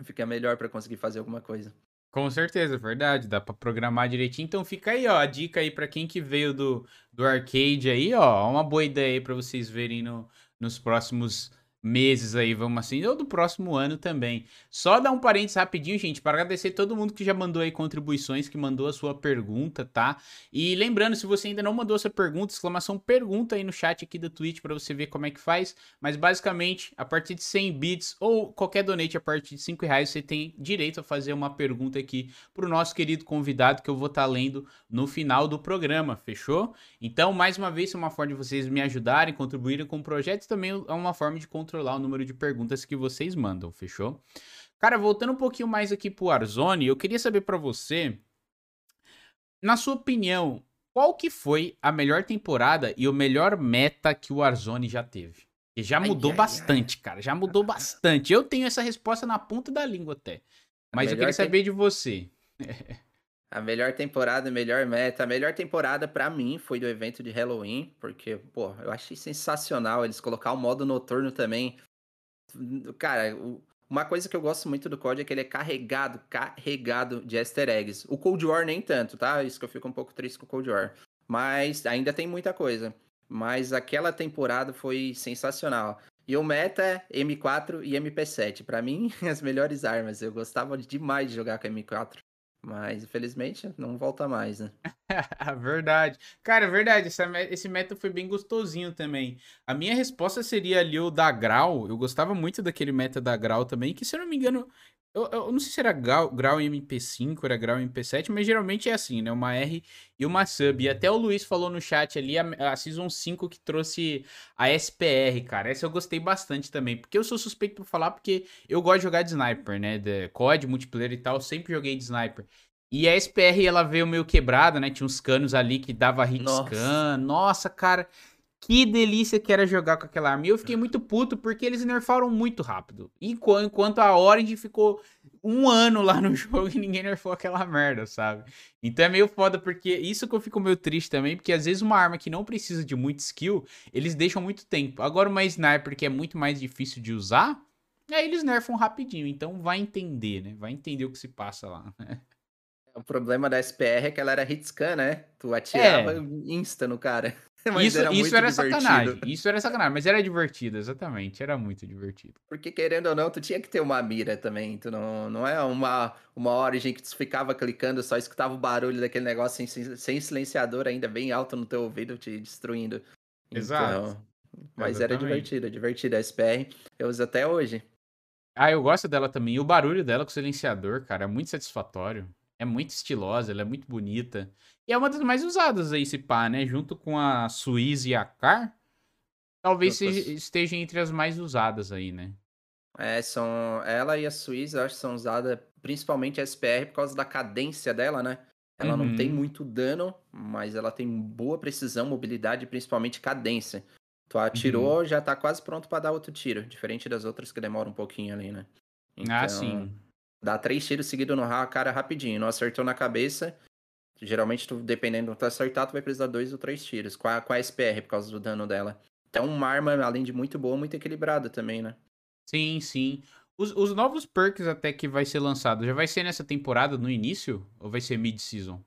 Speaker 2: fica melhor para conseguir fazer alguma coisa.
Speaker 1: Com certeza, verdade. Dá pra programar direitinho. Então fica aí, ó, a dica aí para quem que veio do, do arcade aí, ó. Uma boa ideia aí pra vocês verem no, nos próximos meses aí, vamos assim, ou do próximo ano também. Só dar um parênteses rapidinho, gente, para agradecer todo mundo que já mandou aí contribuições, que mandou a sua pergunta, tá? E lembrando, se você ainda não mandou essa pergunta, exclamação pergunta aí no chat aqui da Twitch para você ver como é que faz. Mas basicamente, a partir de 100 bits ou qualquer donate a partir de 5 reais, você tem direito a fazer uma pergunta aqui pro nosso querido convidado que eu vou estar tá lendo no final do programa, fechou? Então, mais uma vez, é uma forma de vocês me ajudarem, contribuírem com o projeto e também é uma forma de contribuir controlar o número de perguntas que vocês mandam, fechou? Cara, voltando um pouquinho mais aqui pro Warzone, eu queria saber para você, na sua opinião, qual que foi a melhor temporada e o melhor meta que o Warzone já teve? Que já mudou ai, bastante, ai. cara, já mudou bastante. Eu tenho essa resposta na ponta da língua até. Mas eu queria saber de você. *laughs*
Speaker 2: A melhor temporada, melhor meta. A melhor temporada para mim foi do evento de Halloween, porque, pô, eu achei sensacional eles colocar o modo noturno também. Cara, uma coisa que eu gosto muito do COD é que ele é carregado, carregado de easter eggs. O Cold War nem tanto, tá? Isso que eu fico um pouco triste com o Cold War. Mas ainda tem muita coisa. mas aquela temporada foi sensacional. E o meta é M4 e MP7. Para mim, *laughs* as melhores armas. Eu gostava demais de jogar com M4. Mas, infelizmente, não volta mais, né? *laughs*
Speaker 1: verdade. Cara, verdade. Esse meta foi bem gostosinho também. A minha resposta seria ali o da Grau. Eu gostava muito daquele meta da Grau também, que se eu não me engano, eu, eu, não sei se era grau, grau em MP5, era grau em MP7, mas geralmente é assim, né? Uma R e uma sub. E até o Luiz falou no chat ali, a, a Season 5 que trouxe a SPR, cara. Essa eu gostei bastante também. Porque eu sou suspeito por falar, porque eu gosto de jogar de sniper, né? De COD, multiplayer e tal, sempre joguei de sniper. E a SPR, ela veio meio quebrada, né? Tinha uns canos ali que dava hit Nossa. scan. Nossa, cara. Que delícia que era jogar com aquela arma. E eu fiquei muito puto porque eles nerfaram muito rápido. Enquanto a Orange ficou um ano lá no *laughs* jogo e ninguém nerfou aquela merda, sabe? Então é meio foda porque isso que eu fico meio triste também, porque às vezes uma arma que não precisa de muito skill, eles deixam muito tempo. Agora uma sniper que é muito mais difícil de usar, aí eles nerfam rapidinho. Então vai entender, né? Vai entender o que se passa lá.
Speaker 2: O problema da SPR é que ela era hit scan, né? Tu atirava é. insta no cara. *laughs*
Speaker 1: Isso era, isso era sacanagem. Isso era sacanagem, mas era divertido, exatamente. Era muito divertido.
Speaker 2: Porque, querendo ou não, tu tinha que ter uma mira também. Tu não, não é uma, uma origem que tu ficava clicando, só escutava o barulho daquele negócio sem, sem silenciador ainda bem alto no teu ouvido, te destruindo.
Speaker 1: Exato.
Speaker 2: Então, mas exatamente. era divertido, divertido. A SPR eu uso até hoje.
Speaker 1: Ah, eu gosto dela também. E o barulho dela com o silenciador, cara, é muito satisfatório. É muito estilosa, ela é muito bonita. E é uma das mais usadas aí, esse pá, né? Junto com a Suíça e a Car. Talvez seja, esteja entre as mais usadas aí, né?
Speaker 2: É, são. Ela e a Suíça, eu acho que são usadas principalmente a SPR por causa da cadência dela, né? Ela uhum. não tem uhum. muito dano, mas ela tem boa precisão, mobilidade e principalmente cadência. Tu atirou, uhum. já tá quase pronto para dar outro tiro. Diferente das outras que demoram um pouquinho ali, né?
Speaker 1: Ah, então, ah, sim.
Speaker 2: Dá três tiros seguidos no cara rapidinho. Não acertou na cabeça. Geralmente, tu, dependendo do que tu acertar, tu vai precisar dois ou três tiros. Com a, com a SPR, por causa do dano dela. Então, uma arma, além de muito boa, muito equilibrada também, né?
Speaker 1: Sim, sim. Os, os novos perks até que vai ser lançado, já vai ser nessa temporada, no início? Ou vai ser mid-season?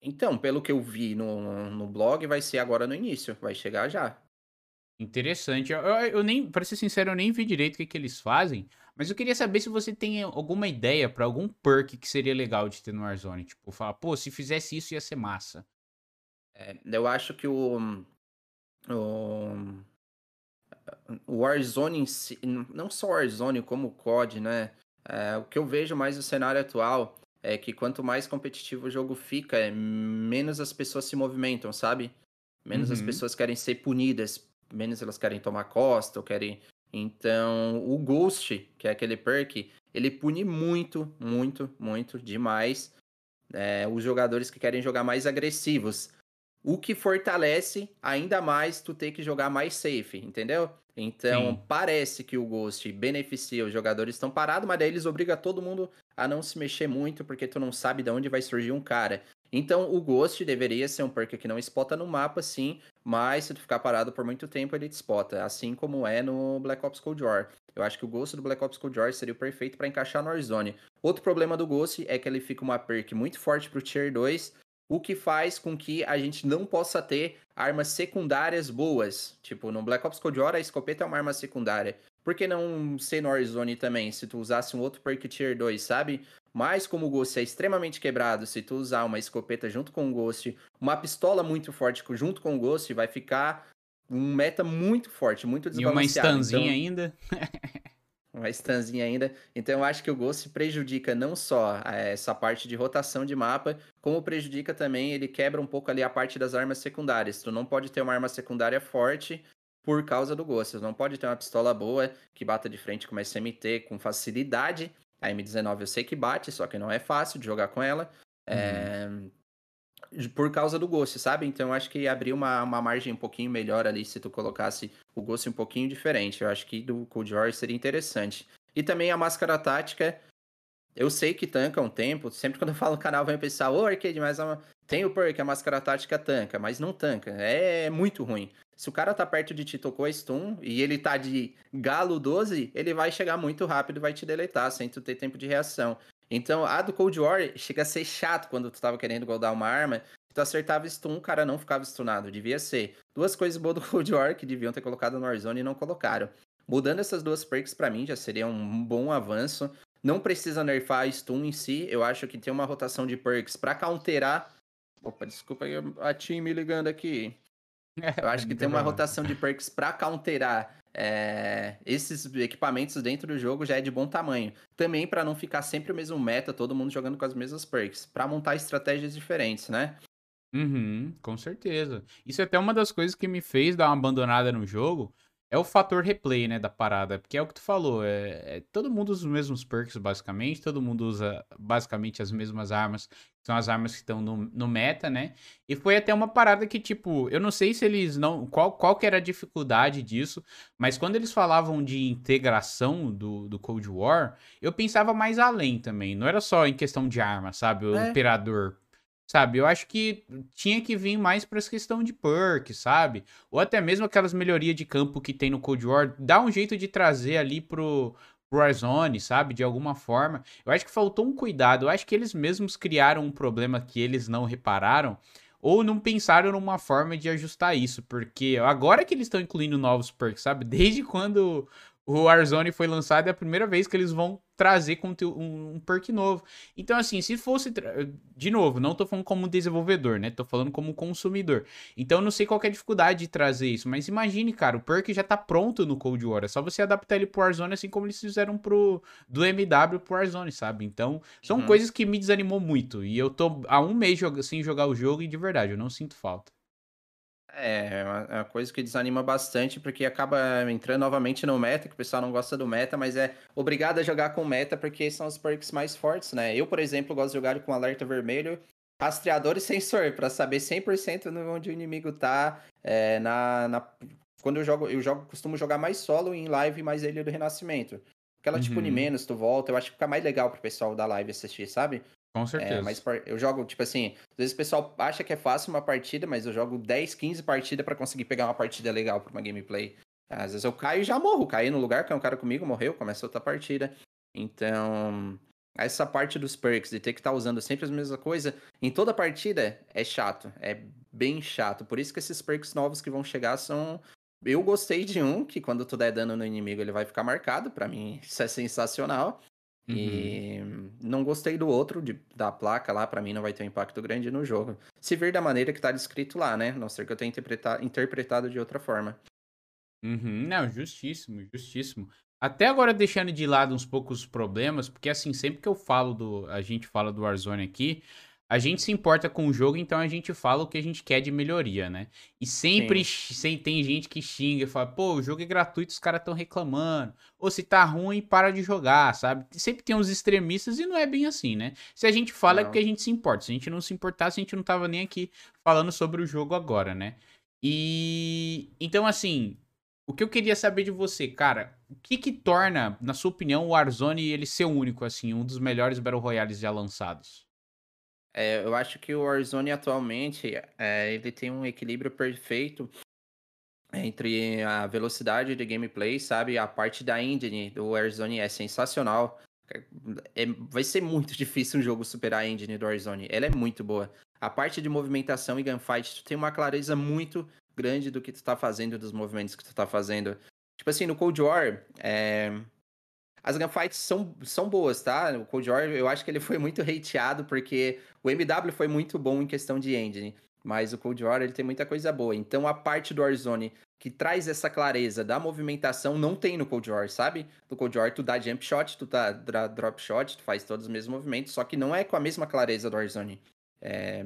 Speaker 2: Então, pelo que eu vi no, no blog, vai ser agora no início. Vai chegar já.
Speaker 1: Interessante. Eu, eu, eu nem, pra ser sincero, eu nem vi direito o que, que eles fazem. Mas eu queria saber se você tem alguma ideia para algum perk que seria legal de ter no Warzone. Tipo, falar, pô, se fizesse isso ia ser massa.
Speaker 2: É, eu acho que o. O. O Warzone em si, não só o Warzone, como o COD, né? É, o que eu vejo mais no cenário atual é que quanto mais competitivo o jogo fica, é, menos as pessoas se movimentam, sabe? Menos uhum. as pessoas querem ser punidas, menos elas querem tomar costa ou querem então, o Ghost, que é aquele perk, ele pune muito, muito, muito demais é, os jogadores que querem jogar mais agressivos. O que fortalece ainda mais tu ter que jogar mais safe, entendeu? Então, Sim. parece que o Ghost beneficia os jogadores estão parados, mas daí eles obrigam todo mundo a não se mexer muito, porque tu não sabe de onde vai surgir um cara. Então, o Ghost deveria ser um perk que não spota no mapa, sim, mas se tu ficar parado por muito tempo, ele te spota, assim como é no Black Ops Cold War. Eu acho que o Ghost do Black Ops Cold War seria o perfeito para encaixar no Warzone. Outro problema do Ghost é que ele fica uma perk muito forte pro Tier 2, o que faz com que a gente não possa ter armas secundárias boas. Tipo, no Black Ops Cold War, a escopeta é uma arma secundária. Por que não ser no Warzone também, se tu usasse um outro perk Tier 2, sabe? Mas como o Ghost é extremamente quebrado, se tu usar uma escopeta junto com o Ghost, uma pistola muito forte junto com o Ghost, vai ficar um meta muito forte, muito
Speaker 1: desbalanceado. E uma stunzinha então... ainda. *laughs*
Speaker 2: uma stunzinha ainda. Então eu acho que o Ghost prejudica não só eh, essa parte de rotação de mapa, como prejudica também, ele quebra um pouco ali a parte das armas secundárias. Tu não pode ter uma arma secundária forte por causa do Ghost. Tu não pode ter uma pistola boa que bata de frente com uma SMT com facilidade a M19 eu sei que bate, só que não é fácil de jogar com ela. Uhum. É... Por causa do Ghost, sabe? Então eu acho que abriu uma, uma margem um pouquinho melhor ali se tu colocasse o Ghost um pouquinho diferente. Eu acho que do Cold War seria interessante. E também a máscara tática. Eu sei que tanca um tempo. Sempre quando eu falo canal, vem pensar, ô oh, Arcade, mas a... tem o perk, a máscara tática tanca, mas não tanca. É muito ruim. Se o cara tá perto de ti, tocou a stun, e ele tá de galo 12, ele vai chegar muito rápido e vai te deletar, sem tu ter tempo de reação. Então, a do Cold War chega a ser chato quando tu tava querendo goldar uma arma, tu acertava stun, o cara não ficava stunado. Devia ser. Duas coisas boas do *laughs* Cold War que deviam ter colocado no Warzone e não colocaram. Mudando essas duas perks para mim já seria um bom avanço. Não precisa nerfar a stun em si. Eu acho que tem uma rotação de perks para counterar. Opa, desculpa a team me ligando aqui. Eu acho que tem uma rotação de perks para counterar é, esses equipamentos dentro do jogo já é de bom tamanho. Também para não ficar sempre o mesmo meta, todo mundo jogando com as mesmas perks. Para montar estratégias diferentes, né?
Speaker 1: Uhum, com certeza. Isso é até uma das coisas que me fez dar uma abandonada no jogo é o fator replay, né, da parada, porque é o que tu falou, é, é, todo mundo usa os mesmos perks, basicamente, todo mundo usa basicamente as mesmas armas, são as armas que estão no, no, meta, né, e foi até uma parada que, tipo, eu não sei se eles não, qual, qual que era a dificuldade disso, mas quando eles falavam de integração do, do Cold War, eu pensava mais além também, não era só em questão de arma, sabe, o é. Imperador Sabe, eu acho que tinha que vir mais para essa questão de perk, sabe? Ou até mesmo aquelas melhorias de campo que tem no Cold War, dá um jeito de trazer ali pro, pro Warzone, sabe? De alguma forma. Eu acho que faltou um cuidado. Eu acho que eles mesmos criaram um problema que eles não repararam ou não pensaram numa forma de ajustar isso, porque agora que eles estão incluindo novos perks, sabe? *laughs* Desde quando o Warzone foi lançado, é a primeira vez que eles vão trazer um, um perk novo. Então, assim, se fosse. De novo, não tô falando como desenvolvedor, né? Tô falando como consumidor. Então, eu não sei qual é a dificuldade de trazer isso. Mas imagine, cara, o perk já tá pronto no Cold War. É só você adaptar ele pro Warzone, assim como eles fizeram pro, do MW pro Warzone, sabe? Então, são uhum. coisas que me desanimou muito. E eu tô há um mês sem jogar o jogo e de verdade, eu não sinto falta.
Speaker 2: É, é uma, é uma coisa que desanima bastante, porque acaba entrando novamente no meta, que o pessoal não gosta do meta, mas é obrigado a jogar com meta, porque são os perks mais fortes, né? Eu, por exemplo, gosto de jogar com alerta vermelho, rastreador e sensor, para saber 100% onde o inimigo tá. É, na, na, Quando eu jogo, eu jogo, costumo jogar mais solo em live, mais Ilha do Renascimento. Porque ela, uhum. tipo, menos, tu volta, eu acho que fica mais legal pro pessoal da live assistir, sabe?
Speaker 1: Com é, certeza. É,
Speaker 2: mas eu jogo, tipo assim, às vezes o pessoal acha que é fácil uma partida, mas eu jogo 10, 15 partidas para conseguir pegar uma partida legal pra uma gameplay. Às vezes eu caio e já morro, caí no lugar, caiu um cara comigo, morreu, começa outra partida. Então, essa parte dos perks, de ter que estar tá usando sempre as mesmas coisas, em toda partida é chato, é bem chato. Por isso que esses perks novos que vão chegar são. Eu gostei de um, que quando tu der dano no inimigo ele vai ficar marcado, para mim isso é sensacional. Uhum. E não gostei do outro, de, da placa lá, para mim não vai ter um impacto grande no jogo. Se vir da maneira que tá descrito lá, né? Não ser que eu tenha interpretado, interpretado de outra forma.
Speaker 1: Uhum. Não, justíssimo, justíssimo. Até agora deixando de lado uns poucos problemas, porque assim, sempre que eu falo do. A gente fala do Warzone aqui, a gente se importa com o jogo, então a gente fala o que a gente quer de melhoria, né? E sempre sem, tem gente que xinga e fala, pô, o jogo é gratuito, os caras estão reclamando. Ou se tá ruim, para de jogar, sabe? Sempre tem uns extremistas e não é bem assim, né? Se a gente fala é não. é porque a gente se importa. Se a gente não se importasse, a gente não tava nem aqui falando sobre o jogo agora, né? E então, assim, o que eu queria saber de você, cara, o que que torna, na sua opinião, o Warzone ele ser único, assim, um dos melhores Battle Royales já lançados?
Speaker 2: É, eu acho que o Warzone atualmente é, ele tem um equilíbrio perfeito entre a velocidade de gameplay, sabe? A parte da engine do Warzone é sensacional. É, vai ser muito *laughs* difícil um jogo superar a engine do Warzone. Ela é muito boa. A parte de movimentação e gunfight, tu tem uma clareza muito grande do que tu tá fazendo, dos movimentos que tu tá fazendo. Tipo assim, no Cold War, é, as gunfights são, são boas, tá? O Cold War, eu acho que ele foi muito hateado, porque o MW foi muito bom em questão de engine. Mas o Cold War, ele tem muita coisa boa. Então, a parte do Warzone que traz essa clareza da movimentação não tem no Cold War, sabe? No Cold War, tu dá jump shot, tu dá drop shot, tu faz todos os mesmos movimentos, só que não é com a mesma clareza do Warzone. É...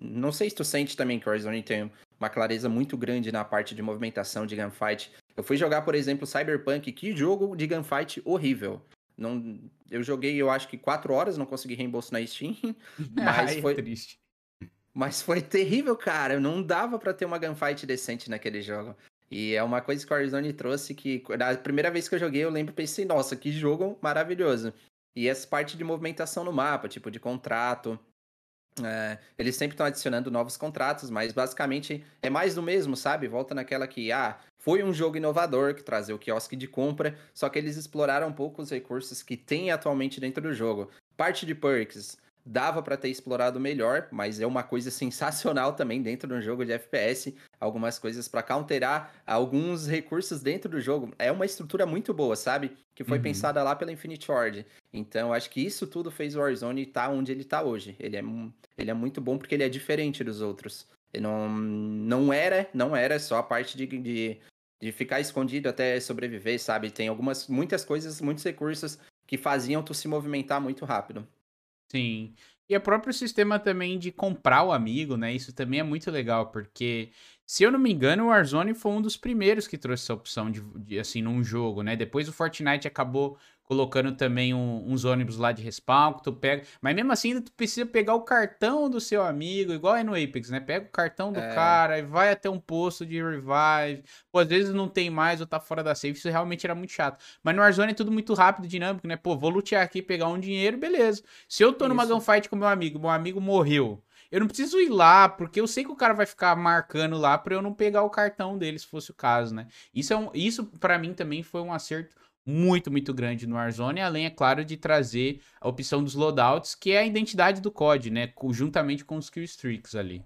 Speaker 2: Não sei se tu sente também que o Warzone tem uma clareza muito grande na parte de movimentação de gunfight. Eu fui jogar, por exemplo, Cyberpunk, que jogo de gunfight horrível. Não, eu joguei, eu acho que quatro horas, não consegui reembolso na Steam, *laughs* mas Ai, foi triste. Mas foi terrível, cara. Não dava para ter uma gunfight decente naquele jogo. E é uma coisa que o Warzone trouxe que, na primeira vez que eu joguei, eu lembro pensei, nossa, que jogo maravilhoso. E essa parte de movimentação no mapa, tipo de contrato, é, eles sempre estão adicionando novos contratos, mas basicamente é mais do mesmo, sabe? Volta naquela que, ah, foi um jogo inovador que trazia o quiosque de compra, só que eles exploraram um pouco os recursos que tem atualmente dentro do jogo. Parte de perks, dava para ter explorado melhor, mas é uma coisa sensacional também dentro de um jogo de FPS, algumas coisas para counterar alguns recursos dentro do jogo. É uma estrutura muito boa, sabe? Que foi uhum. pensada lá pela Infinite Ward. Então, acho que isso tudo fez o Warzone estar tá onde ele está hoje. Ele é, ele é muito bom porque ele é diferente dos outros. Ele não, não era, não era só a parte de, de, de ficar escondido até sobreviver, sabe? Tem algumas, muitas coisas, muitos recursos que faziam tu se movimentar muito rápido.
Speaker 1: Sim. E o próprio sistema também de comprar o amigo, né? Isso também é muito legal, porque, se eu não me engano, o Warzone foi um dos primeiros que trouxe essa opção de, de assim, num jogo, né? Depois o Fortnite acabou colocando também um, uns ônibus lá de respawn que tu pega. Mas mesmo assim, tu precisa pegar o cartão do seu amigo, igual é no Apex, né? Pega o cartão do é. cara e vai até um posto de revive. Pô, às vezes não tem mais ou tá fora da safe. Isso realmente era muito chato. Mas no Warzone é tudo muito rápido, dinâmico, né? Pô, vou lutear aqui, pegar um dinheiro, beleza. Se eu tô Isso. numa gunfight com meu amigo, meu amigo morreu. Eu não preciso ir lá, porque eu sei que o cara vai ficar marcando lá para eu não pegar o cartão dele, se fosse o caso, né? Isso, é um, isso para mim também foi um acerto muito, muito grande no Warzone, além, é claro, de trazer a opção dos loadouts, que é a identidade do COD, né? Juntamente com os kill streaks ali.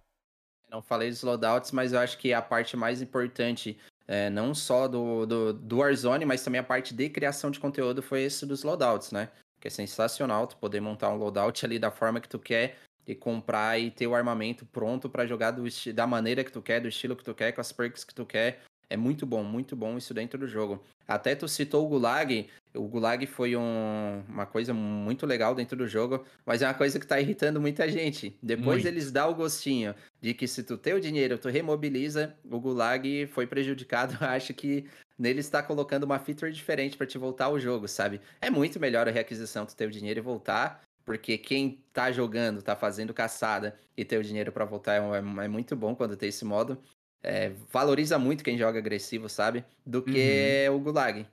Speaker 2: Não falei dos loadouts, mas eu acho que a parte mais importante, é, não só do, do, do Warzone, mas também a parte de criação de conteúdo foi esse dos loadouts, né? Que é sensacional tu poder montar um loadout ali da forma que tu quer e comprar e ter o armamento pronto para jogar do, da maneira que tu quer, do estilo que tu quer, com as perks que tu quer. É muito bom, muito bom isso dentro do jogo. Até tu citou o Gulag. O Gulag foi um, uma coisa muito legal dentro do jogo, mas é uma coisa que tá irritando muita gente. Depois muito. eles dão o gostinho de que se tu tem o dinheiro, tu remobiliza, o Gulag foi prejudicado. *laughs* Acho que nele está colocando uma feature diferente para te voltar ao jogo, sabe? É muito melhor a requisição tu ter o dinheiro e voltar, porque quem tá jogando, tá fazendo caçada e ter o dinheiro para voltar é, é, é, muito bom quando tem esse modo é, valoriza muito quem joga agressivo, sabe? Do que uhum. o Gulag.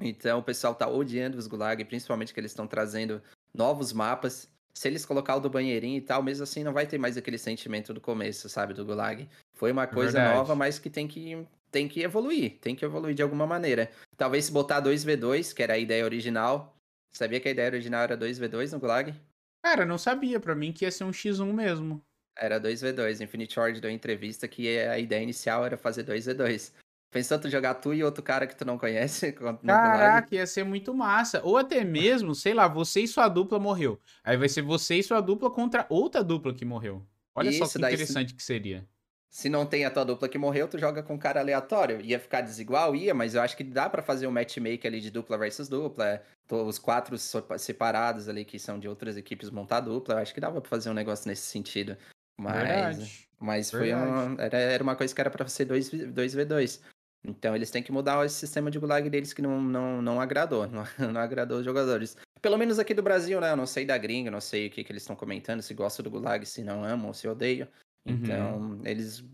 Speaker 2: Então o pessoal tá odiando os Gulag, principalmente que eles estão trazendo novos mapas. Se eles colocar o do banheirinho e tal, mesmo assim não vai ter mais aquele sentimento do começo, sabe, do Gulag. Foi uma coisa Verdade. nova, mas que tem que tem que evoluir, tem que evoluir de alguma maneira. Talvez se botar 2v2, que era a ideia original. Sabia que a ideia original era 2v2 no Gulag?
Speaker 1: Cara, não sabia, para mim que ia ser um x1 mesmo.
Speaker 2: Era 2v2. Infinite Ward deu entrevista que a ideia inicial era fazer 2v2. Pensou tu jogar tu e outro cara que tu não conhece? *laughs*
Speaker 1: Caraca, ia ser muito massa. Ou até mesmo, sei lá, você e sua dupla morreu. Aí vai ser você e sua dupla contra outra dupla que morreu. Olha Isso, só que interessante se... que seria.
Speaker 2: Se não tem a tua dupla que morreu, tu joga com um cara aleatório. Ia ficar desigual? Ia, mas eu acho que dá para fazer um matchmaker ali de dupla versus dupla. Os quatro separados ali que são de outras equipes montar dupla. Eu acho que dava pra fazer um negócio nesse sentido. Mas, Verdade. mas foi uma, era, era uma coisa que era para ser 2, 2v2. Então eles têm que mudar esse sistema de gulag deles que não, não, não agradou, *laughs* não, não agradou os jogadores. Pelo menos aqui do Brasil, né? Eu não sei da gringa, não sei o que, que eles estão comentando, se gostam do gulag, se não amam, se odeiam. Então, uhum. eles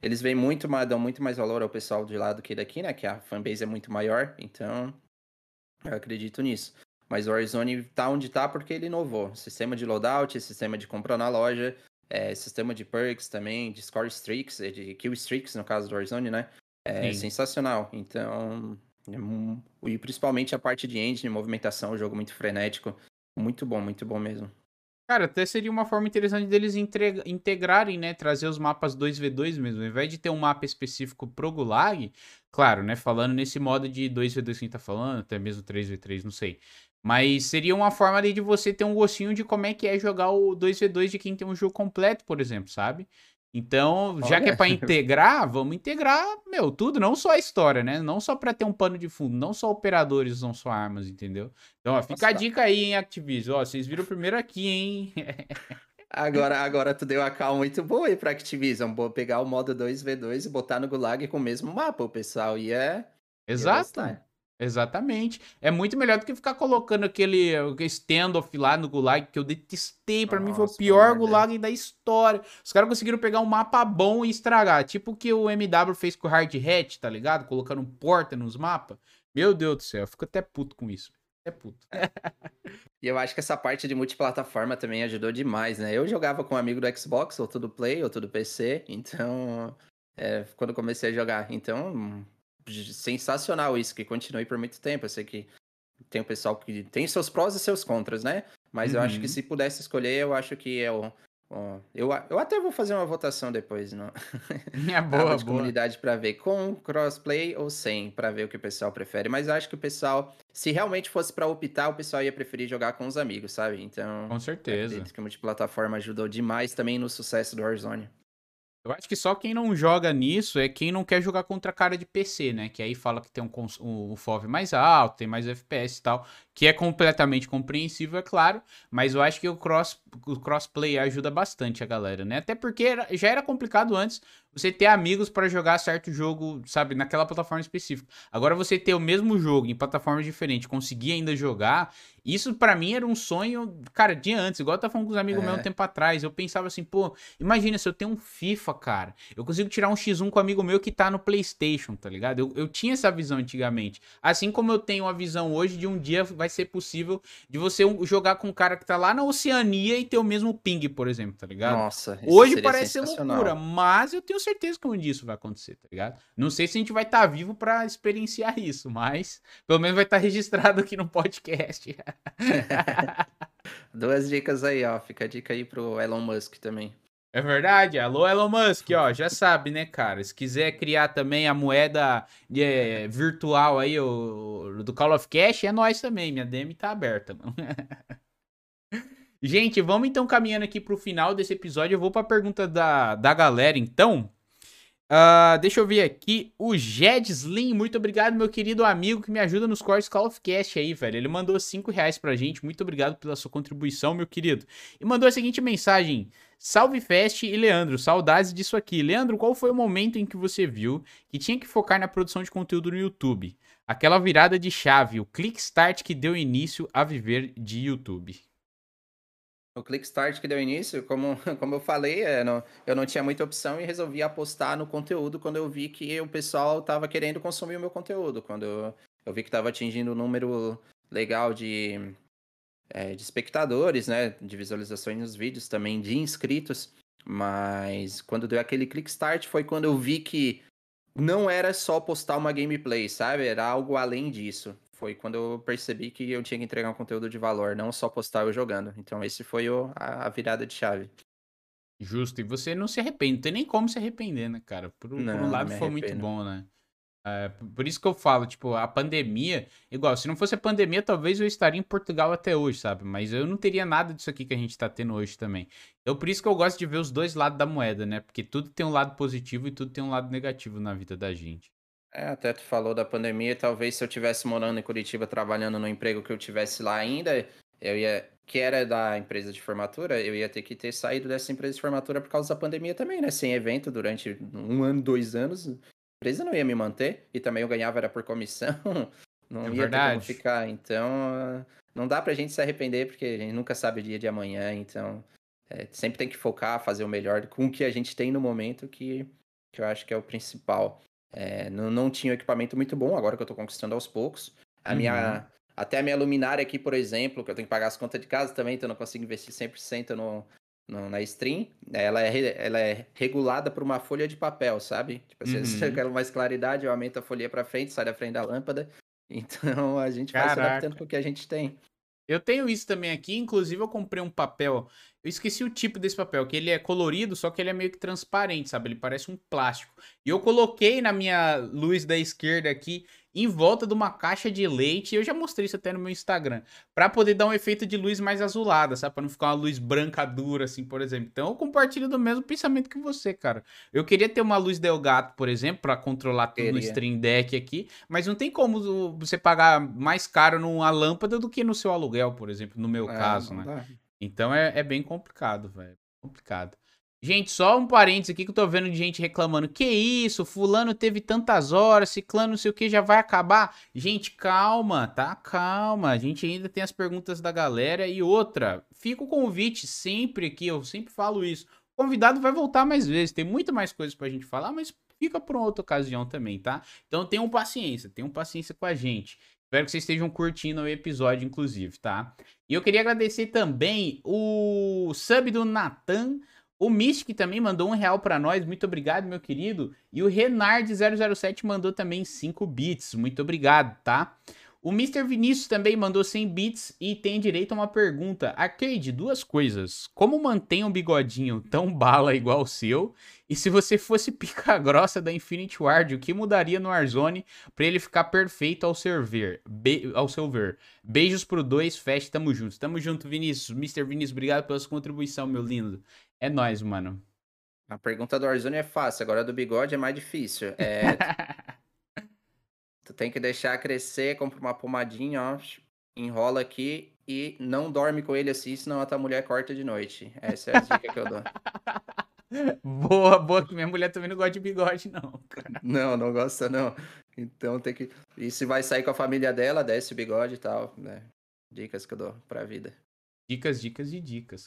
Speaker 2: eles veem muito mais, dão muito mais valor ao pessoal de lá do que daqui, né? Que a fanbase é muito maior, então eu acredito nisso. Mas o Warzone tá onde tá porque ele inovou. Sistema de loadout, sistema de compra na loja, é, sistema de perks também, de score streaks, é, de kill streaks, no caso do Warzone, né? É Sim. sensacional. Então, é e principalmente a parte de engine, movimentação, o jogo muito frenético. Muito bom, muito bom mesmo.
Speaker 1: Cara, até seria uma forma interessante deles integrarem, né? Trazer os mapas 2v2 mesmo. Ao invés de ter um mapa específico pro Gulag, claro, né? Falando nesse modo de 2v2 que a gente tá falando, até mesmo 3v3, não sei. Mas seria uma forma de você ter um gostinho de como é que é jogar o 2v2 de quem tem um jogo completo, por exemplo, sabe? Então, já Olha. que é para *laughs* integrar, vamos integrar, meu, tudo, não só a história, né? Não só para ter um pano de fundo, não só operadores usam só armas, entendeu? Então, ó, fica a dica aí, hein, Activision. Ó, vocês viram primeiro aqui, hein?
Speaker 2: agora, *laughs* agora tu deu uma calma muito boa aí pra Activision. Vou pegar o modo 2v2 e botar no Gulag com o mesmo mapa. O pessoal ia.
Speaker 1: Exato. Ia Exatamente. É muito melhor do que ficar colocando aquele standoff lá no Gulag, que eu detestei. Para mim foi o pior Gulag da história. Os caras conseguiram pegar um mapa bom e estragar. Tipo o que o MW fez com o Hard Hat, tá ligado? Colocando porta nos mapas. Meu Deus do céu, eu fico até puto com isso. Até puto. *laughs*
Speaker 2: e eu acho que essa parte de multiplataforma também ajudou demais, né? Eu jogava com um amigo do Xbox, ou do Play, ou do PC, então. É, quando comecei a jogar. Então, sensacional isso, que continue por muito tempo. Eu sei que tem o pessoal que tem seus prós e seus contras, né? Mas uhum. eu acho que uhum. se pudesse escolher, eu acho que é o, eu, eu até vou fazer uma votação depois no *laughs*
Speaker 1: é *laughs* boa,
Speaker 2: boa. comunidade para ver com crossplay ou sem, para ver o que o pessoal prefere. Mas eu acho que o pessoal, se realmente fosse para optar, o pessoal ia preferir jogar com os amigos, sabe? Então,
Speaker 1: com certeza.
Speaker 2: Acredito que a multiplataforma ajudou demais também no sucesso do Warzone.
Speaker 1: Eu acho que só quem não joga nisso é quem não quer jogar contra cara de PC, né? Que aí fala que tem um, um, um FOV mais alto, tem mais FPS e tal que é completamente compreensível, é claro, mas eu acho que o, cross, o crossplay ajuda bastante a galera, né? Até porque era, já era complicado antes você ter amigos para jogar certo jogo, sabe, naquela plataforma específica. Agora você ter o mesmo jogo em plataformas diferentes, conseguir ainda jogar, isso para mim era um sonho, cara, de antes, igual eu tava falando com os amigos é. meus um tempo atrás, eu pensava assim, pô, imagina se eu tenho um FIFA, cara, eu consigo tirar um X1 com um amigo meu que tá no PlayStation, tá ligado? Eu, eu tinha essa visão antigamente. Assim como eu tenho a visão hoje de um dia vai ser possível de você jogar com um cara que tá lá na Oceania e ter o mesmo ping, por exemplo, tá ligado?
Speaker 2: Nossa,
Speaker 1: Hoje parece loucura, mas eu tenho certeza que um dia isso vai acontecer, tá ligado? Não sei se a gente vai estar tá vivo para experienciar isso, mas pelo menos vai estar tá registrado aqui no podcast. *laughs* *laughs*
Speaker 2: Duas dicas aí, ó. Fica a dica aí pro Elon Musk também.
Speaker 1: É verdade. Alô, Elon Musk, ó, já sabe, né, cara? Se quiser criar também a moeda é, virtual aí o, do Call of Cash, é nós também. Minha DM tá aberta, mano. *laughs* Gente, vamos então caminhando aqui pro final desse episódio. Eu vou pra pergunta da, da galera, então. Uh, deixa eu ver aqui. O Jedslim, muito obrigado, meu querido amigo que me ajuda nos cortes Call of Cast aí, velho. Ele mandou 5 reais pra gente. Muito obrigado pela sua contribuição, meu querido. E mandou a seguinte mensagem: Salve Fest e Leandro, saudades disso aqui. Leandro, qual foi o momento em que você viu que tinha que focar na produção de conteúdo no YouTube? Aquela virada de chave, o click start que deu início a viver de YouTube.
Speaker 2: O Click Start que deu início, como, *laughs* como eu falei, é, não, eu não tinha muita opção e resolvi apostar no conteúdo quando eu vi que o pessoal estava querendo consumir o meu conteúdo. Quando eu, eu vi que estava atingindo um número legal de, é, de espectadores, né? De visualizações nos vídeos, também de inscritos. Mas quando deu aquele Click Start foi quando eu vi que não era só postar uma gameplay, sabe? Era algo além disso foi quando eu percebi que eu tinha que entregar um conteúdo de valor, não só postar eu jogando. Então, esse foi o, a, a, virada de chave.
Speaker 1: Justo, e você não se arrepende, não tem nem como se arrepender, né, cara? Por, não, por um lado foi muito bom, né? É, por isso que eu falo, tipo, a pandemia, igual, se não fosse a pandemia, talvez eu estaria em Portugal até hoje, sabe? Mas eu não teria nada disso aqui que a gente tá tendo hoje também. Então, por isso que eu gosto de ver os dois lados da moeda, né? Porque tudo tem um lado positivo e tudo tem um lado negativo na vida da gente.
Speaker 2: É, até tu falou da pandemia, talvez se eu tivesse morando em Curitiba trabalhando no emprego que eu tivesse lá ainda, eu ia, que era da empresa de formatura, eu ia ter que ter saído dessa empresa de formatura por causa da pandemia também, né? Sem evento durante um ano, dois anos, empresa não ia me manter e também eu ganhava era por comissão, *laughs* não é ia verdade. ter como ficar. Então, não dá pra gente se arrepender porque a gente nunca sabe o dia de amanhã, então é, sempre tem que focar, fazer o melhor com o que a gente tem no momento, que, que eu acho que é o principal. É, não, não tinha um equipamento muito bom, agora que eu tô conquistando aos poucos. A uhum. minha, até a minha luminária aqui, por exemplo, que eu tenho que pagar as contas de casa também, então eu não consigo investir 100% no, no, na stream. Ela é, ela é regulada por uma folha de papel, sabe? Tipo, *laughs* uhum. se eu quero mais claridade, eu aumento a folha para frente, sai da frente da lâmpada. *laughs* Então a gente Caraca. vai se adaptando com o que a gente tem.
Speaker 1: Eu tenho isso também aqui, inclusive eu comprei um papel. Eu esqueci o tipo desse papel, que ele é colorido, só que ele é meio que transparente, sabe? Ele parece um plástico. E eu coloquei na minha luz da esquerda aqui em volta de uma caixa de leite. Eu já mostrei isso até no meu Instagram. para poder dar um efeito de luz mais azulada, sabe? Pra não ficar uma luz branca dura, assim, por exemplo. Então eu compartilho do mesmo pensamento que você, cara. Eu queria ter uma luz Delgato, por exemplo, para controlar tudo queria. no Stream Deck aqui. Mas não tem como você pagar mais caro numa lâmpada do que no seu aluguel, por exemplo, no meu é, caso, né? Dá. Então é, é bem complicado, velho. Complicado. Gente, só um parênteses aqui que eu tô vendo de gente reclamando. Que isso? Fulano teve tantas horas, ciclano não sei o que, já vai acabar. Gente, calma, tá? Calma. A gente ainda tem as perguntas da galera. E outra, fica o convite sempre aqui, eu sempre falo isso. O convidado vai voltar mais vezes, tem muito mais coisas pra gente falar, mas fica por uma outra ocasião também, tá? Então tenham paciência, tenham paciência com a gente. Espero que vocês estejam curtindo o episódio, inclusive, tá? E eu queria agradecer também o sub do Natan o Mystic também mandou um real para nós, muito obrigado, meu querido. E o Renard007 mandou também 5 bits, muito obrigado, tá? O Mr. Vinícius também mandou 100 bits e tem direito a uma pergunta. Arcade, duas coisas. Como mantém um bigodinho tão bala igual o seu? E se você fosse *laughs* pica grossa da Infinity Ward, o que mudaria no Warzone para ele ficar perfeito ao seu ver? Be ao seu ver. Beijos pro dois, fest, tamo junto. Tamo junto, Vinícius. Mr. Vinícius, obrigado pela sua contribuição, meu lindo. É nóis, mano.
Speaker 2: A pergunta do Warzone é fácil, agora do bigode é mais difícil. É... *laughs* Tu tem que deixar crescer, compra uma pomadinha, ó, enrola aqui e não dorme com ele assim, senão a tua mulher corta de noite. Essa é a dica que eu dou. *laughs*
Speaker 1: Boa, boa, que minha mulher também não gosta de bigode, não,
Speaker 2: cara. Não, não gosta, não. Então tem que. E se vai sair com a família dela, desce o bigode e tal, né? Dicas que eu dou pra vida.
Speaker 1: Dicas, dicas e dicas.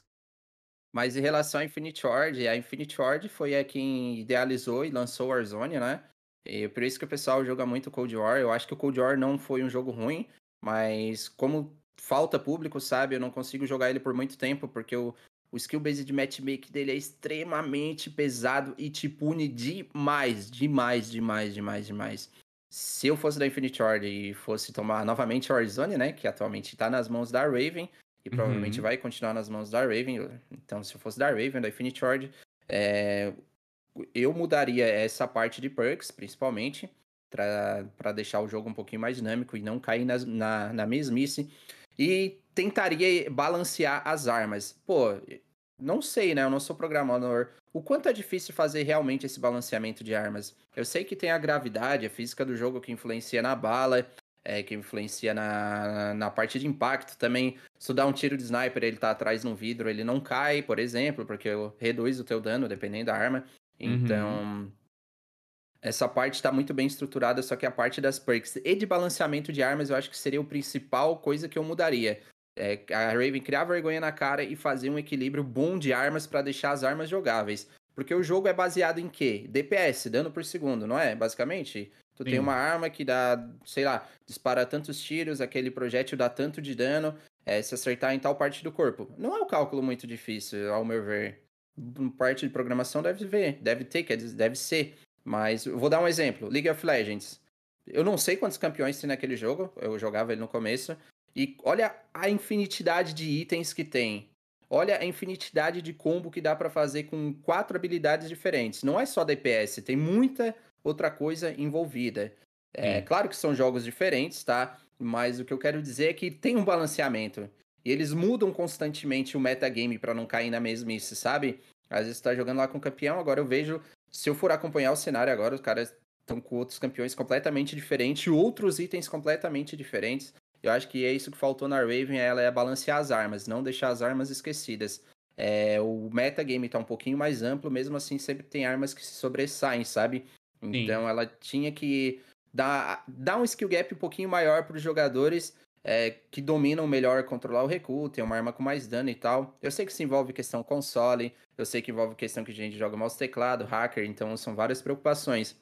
Speaker 2: Mas em relação à Infinite Ward, a Infinite Ward foi a quem idealizou e lançou o Warzone, né? E por isso que o pessoal joga muito Cold War. Eu acho que o Cold War não foi um jogo ruim, mas como falta público, sabe? Eu não consigo jogar ele por muito tempo, porque o, o skill base de matchmaking dele é extremamente pesado e te pune demais, demais, demais, demais, demais. Se eu fosse da Infinite Ward e fosse tomar novamente a Warzone, né? Que atualmente tá nas mãos da Raven, e provavelmente uhum. vai continuar nas mãos da Raven. Então, se eu fosse da Raven, da Infinite Ward, é, eu mudaria essa parte de perks, principalmente, para deixar o jogo um pouquinho mais dinâmico e não cair nas, na, na mesmice. E tentaria balancear as armas. Pô, não sei, né? Eu não sou programador. O quanto é difícil fazer realmente esse balanceamento de armas? Eu sei que tem a gravidade, a física do jogo que influencia na bala, é, que influencia na, na parte de impacto também. Se tu dá um tiro de sniper ele tá atrás no vidro, ele não cai, por exemplo, porque reduz o teu dano, dependendo da arma. Então, uhum. essa parte está muito bem estruturada, só que a parte das perks e de balanceamento de armas eu acho que seria o principal coisa que eu mudaria. É, a Raven criar vergonha na cara e fazer um equilíbrio bom de armas para deixar as armas jogáveis. Porque o jogo é baseado em quê? DPS, dano por segundo, não é? Basicamente, tu Sim. tem uma arma que dá, sei lá, dispara tantos tiros, aquele projétil dá tanto de dano, é, se acertar em tal parte do corpo. Não é um cálculo muito difícil, ao meu ver parte de programação deve ver, deve ter, quer dizer, deve ser. Mas eu vou dar um exemplo: League of Legends. Eu não sei quantos campeões tem naquele jogo, eu jogava ele no começo. E olha a infinidade de itens que tem. Olha a infinidade de combo que dá para fazer com quatro habilidades diferentes. Não é só DPS, tem muita outra coisa envolvida. É claro que são jogos diferentes, tá? Mas o que eu quero dizer é que tem um balanceamento. E eles mudam constantemente o metagame para não cair na mesmice, sabe? Às vezes tá jogando lá com o campeão, agora eu vejo, se eu for acompanhar o cenário agora, os caras estão com outros campeões completamente diferentes, outros itens completamente diferentes. Eu acho que é isso que faltou na Raven, ela é balancear as armas, não deixar as armas esquecidas. É, o metagame tá um pouquinho mais amplo, mesmo assim sempre tem armas que se sobressaem, sabe? Então Sim. ela tinha que dar, dar um skill gap um pouquinho maior para os jogadores é, que dominam melhor controlar o recuo, tem uma arma com mais dano e tal. Eu sei que isso envolve questão console, eu sei que envolve questão que a gente joga mouse teclado, hacker, então são várias preocupações.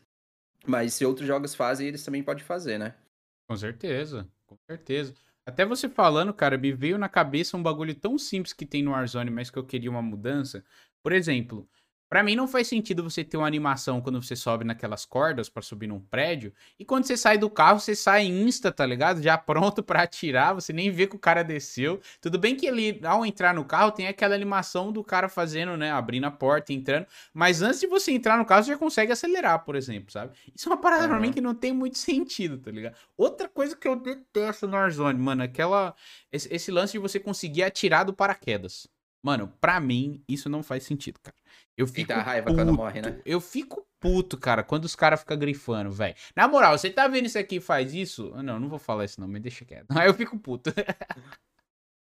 Speaker 2: Mas se outros jogos fazem, eles também podem fazer, né?
Speaker 1: Com certeza, com certeza. Até você falando, cara, me veio na cabeça um bagulho tão simples que tem no Warzone, mas que eu queria uma mudança. Por exemplo, Pra mim não faz sentido você ter uma animação quando você sobe naquelas cordas para subir num prédio e quando você sai do carro você sai insta, tá ligado? Já *laughs* pronto para atirar, você nem vê que o cara desceu. Tudo bem que ele ao entrar no carro tem aquela animação do cara fazendo, né, abrindo a porta, entrando, mas antes de você entrar no carro você já consegue acelerar, por exemplo, sabe? Isso é uma parada uhum. pra mim que não tem muito sentido, tá ligado? Outra coisa que eu detesto no Warzone, mano, aquela esse, esse lance de você conseguir atirar do paraquedas. Mano, pra mim, isso não faz sentido, cara. Eu fico.
Speaker 2: E dá raiva puto, quando morre, né?
Speaker 1: Eu fico puto, cara, quando os caras ficam grifando, velho. Na moral, você tá vendo isso aqui e faz isso? Não, não vou falar isso não, mas deixa quieto. *laughs* Aí eu fico puto.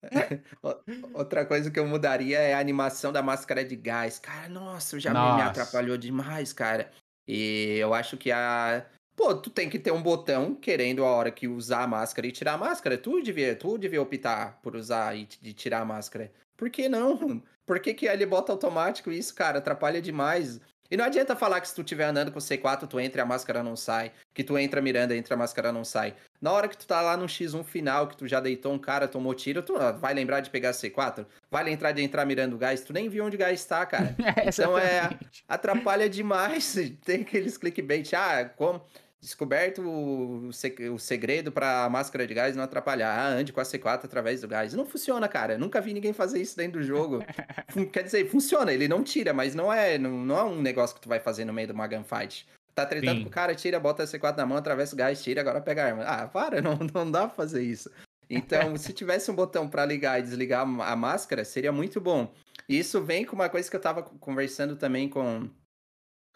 Speaker 1: *laughs*
Speaker 2: Outra coisa que eu mudaria é a animação da máscara de gás. Cara, nossa, já nossa. me atrapalhou demais, cara. E eu acho que a. Pô, tu tem que ter um botão querendo a hora que usar a máscara e tirar a máscara. Tu devia, tu devia optar por usar e de tirar a máscara. Por que não? Por que, que ele bota automático isso, cara? Atrapalha demais. E não adianta falar que se tu estiver andando com o C4, tu entra e a máscara não sai. Que tu entra mirando, entra a máscara não sai. Na hora que tu tá lá no X1 final, que tu já deitou um cara, tomou tiro, tu vai lembrar de pegar C4? Vai lembrar de entrar mirando gás? Tu nem viu onde o gás tá, cara. *laughs* É, então é. Atrapalha demais. *laughs* Tem aqueles clickbait. Ah, como. Descoberto o, o segredo para a máscara de gás não atrapalhar. Ah, ande com a C4 através do gás. Não funciona, cara. Nunca vi ninguém fazer isso dentro do jogo. *laughs* Quer dizer, funciona, ele não tira, mas não é, não, não é um negócio que tu vai fazer no meio de uma gunfight. Tá tretando com o cara, tira, bota a C4 na mão, atravessa o gás, tira, agora pega a arma. Ah, para, *laughs* não, não dá pra fazer isso. Então, se tivesse um botão para ligar e desligar a máscara, seria muito bom. E isso vem com uma coisa que eu tava conversando também com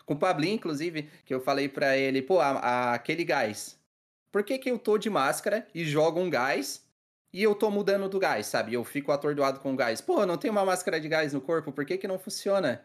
Speaker 2: com o Pablinho, inclusive, que eu falei para ele, pô, a, a, aquele gás. Por que, que eu tô de máscara e jogo um gás e eu tô mudando do gás, sabe? Eu fico atordoado com o gás. Pô, não tem uma máscara de gás no corpo, por que, que não funciona?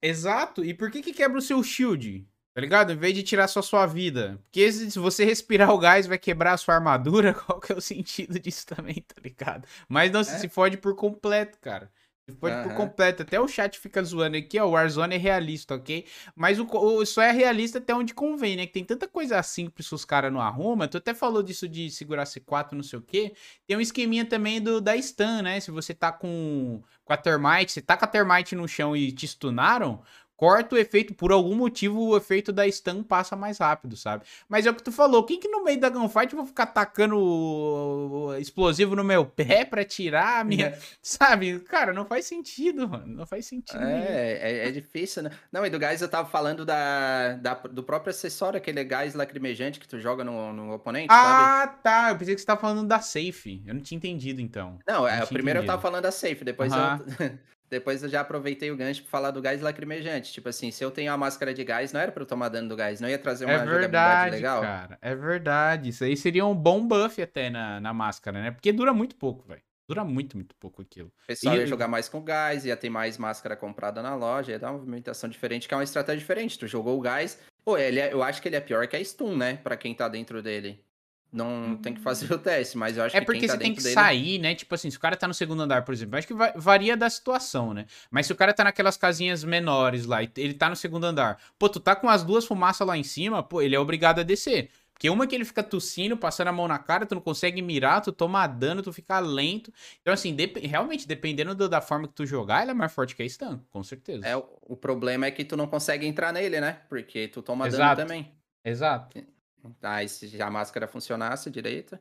Speaker 1: Exato, e por que, que quebra o seu shield? Tá ligado? Em vez de tirar só sua vida. Porque se você respirar o gás, vai quebrar a sua armadura. *laughs* Qual que é o sentido disso também, tá ligado? Mas não, é? se fode por completo, cara. Pode uhum. por completo. Até o chat fica zoando aqui, ó. O Warzone é realista, ok? Mas o, o, só é realista até onde convém, né? Que tem tanta coisa simples que os caras não arrumam. Tu até falou disso de segurar C4, não sei o quê. Tem um esqueminha também do da stun, né? Se você tá com, com a termite, você tá com a termite no chão e te stunaram, corta o efeito, por algum motivo o efeito da stun passa mais rápido, sabe? Mas é o que tu falou, quem que no meio da gunfight eu vou ficar tacando explosivo no meu pé pra tirar a minha... É. *laughs* *laughs* Sabe? Cara, não faz sentido, mano, não faz sentido.
Speaker 2: É, é, é, difícil, né? Não, e do gás eu tava falando da, da, do próprio acessório, aquele gás lacrimejante que tu joga no, no oponente,
Speaker 1: ah, sabe? tá, eu pensei que você tava falando da safe, eu não tinha entendido então.
Speaker 2: Não, é, primeiro entendido. eu tava falando da safe, depois eu... *laughs* Depois eu já aproveitei o gancho pra falar do gás lacrimejante. Tipo assim, se eu tenho a máscara de gás, não era pra eu tomar dano do gás, não ia trazer uma é verdade, legal.
Speaker 1: Cara, é verdade. Isso aí seria um bom buff até na, na máscara, né? Porque dura muito pouco, velho. Dura muito, muito pouco aquilo.
Speaker 2: O pessoal e... ia jogar mais com gás, ia ter mais máscara comprada na loja, ia dar uma movimentação diferente, que é uma estratégia diferente. Tu jogou o gás. Pô, ele é, eu acho que ele é pior que a stun, né? Pra quem tá dentro dele. Não tem que fazer *laughs* o teste, mas eu acho
Speaker 1: é
Speaker 2: que
Speaker 1: porque
Speaker 2: tá
Speaker 1: você tem que dele... sair, né? Tipo assim, se o cara tá no segundo andar, por exemplo, acho que varia da situação, né? Mas se o cara tá naquelas casinhas menores lá, ele tá no segundo andar, pô, tu tá com as duas fumaças lá em cima, pô, ele é obrigado a descer. Porque uma que ele fica tossindo, passando a mão na cara, tu não consegue mirar, tu toma dano, tu fica lento. Então, assim, realmente, dependendo do, da forma que tu jogar, ele é mais forte que a stun, com certeza.
Speaker 2: É, o problema é que tu não consegue entrar nele, né? Porque tu toma Exato. dano também.
Speaker 1: Exato.
Speaker 2: Aí se a máscara funcionasse direita.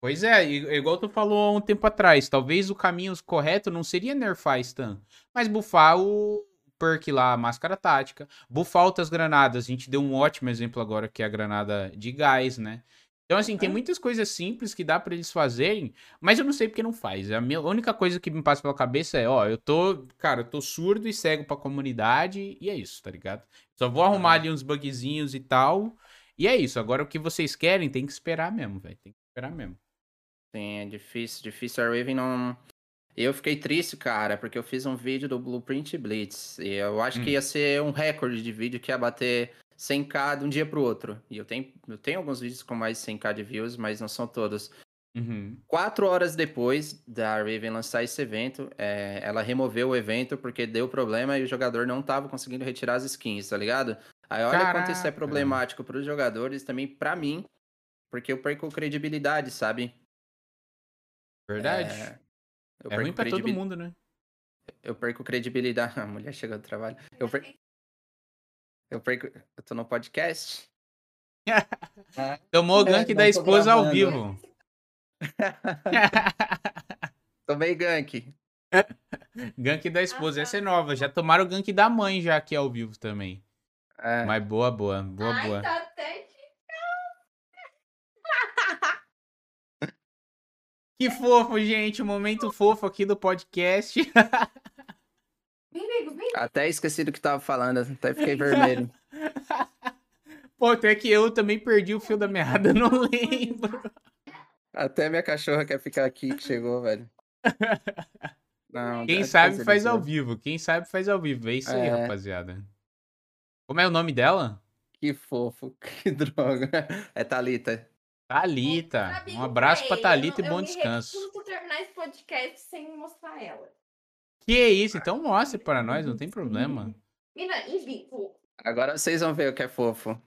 Speaker 1: Pois é, igual tu falou há um tempo atrás, talvez o caminho correto não seria nerfar stun, mas buffar o perk lá, a máscara tática, buffar outras granadas, a gente deu um ótimo exemplo agora que é a granada de gás, né? Então, assim, tem muitas coisas simples que dá para eles fazerem, mas eu não sei porque não faz. A minha única coisa que me passa pela cabeça é, ó, eu tô, cara, eu tô surdo e cego pra comunidade e é isso, tá ligado? Só vou arrumar ali uns bugzinhos e tal, e é isso. Agora o que vocês querem tem que esperar mesmo, velho. Tem que esperar mesmo.
Speaker 2: Sim, é difícil. Difícil. A Raven não. Eu fiquei triste, cara, porque eu fiz um vídeo do Blueprint Blitz. E eu acho hum. que ia ser um recorde de vídeo que ia bater 100k de um dia pro outro. E eu tenho, eu tenho alguns vídeos com mais de 100k de views, mas não são todos. Uhum. Quatro horas depois da Raven lançar esse evento, é, ela removeu o evento porque deu problema e o jogador não tava conseguindo retirar as skins, tá ligado? Aí olha Caraca. quanto isso é problemático para os jogadores, também para mim, porque eu perco credibilidade, sabe?
Speaker 1: Verdade. É, é ruim pra todo mundo, né?
Speaker 2: Eu perco credibilidade. *laughs* A mulher chegou do trabalho. Eu, per... eu perco. Eu tô no podcast. *laughs*
Speaker 1: Tomou o gank é, da esposa ao vivo. *laughs*
Speaker 2: Tomei gank.
Speaker 1: gank da esposa, essa é nova. Já tomaram o gank da mãe já aqui ao vivo também. É. Mas boa, boa, boa, Ai, boa. Tá até *laughs* Que fofo, gente. Um momento fofo aqui do podcast. *laughs*
Speaker 2: Vem, vem. Até esqueci do que tava falando, até fiquei vermelho. *laughs*
Speaker 1: Pô, até que eu também perdi o fio da meada, não lembro.
Speaker 2: Até minha cachorra quer ficar aqui que chegou, velho.
Speaker 1: Não, Quem sabe faz ao vivo. Quem sabe faz ao vivo. É isso aí, é. rapaziada. Como é o nome dela?
Speaker 2: Que fofo, *laughs* que droga. É Thalita.
Speaker 1: Thalita. Um abraço pra Thalita e bom descanso.
Speaker 3: Eu terminar esse podcast sem mostrar ela.
Speaker 1: Que é isso? Então mostre para nós, não tem problema.
Speaker 3: Mina, e
Speaker 2: Agora vocês vão ver o que é fofo.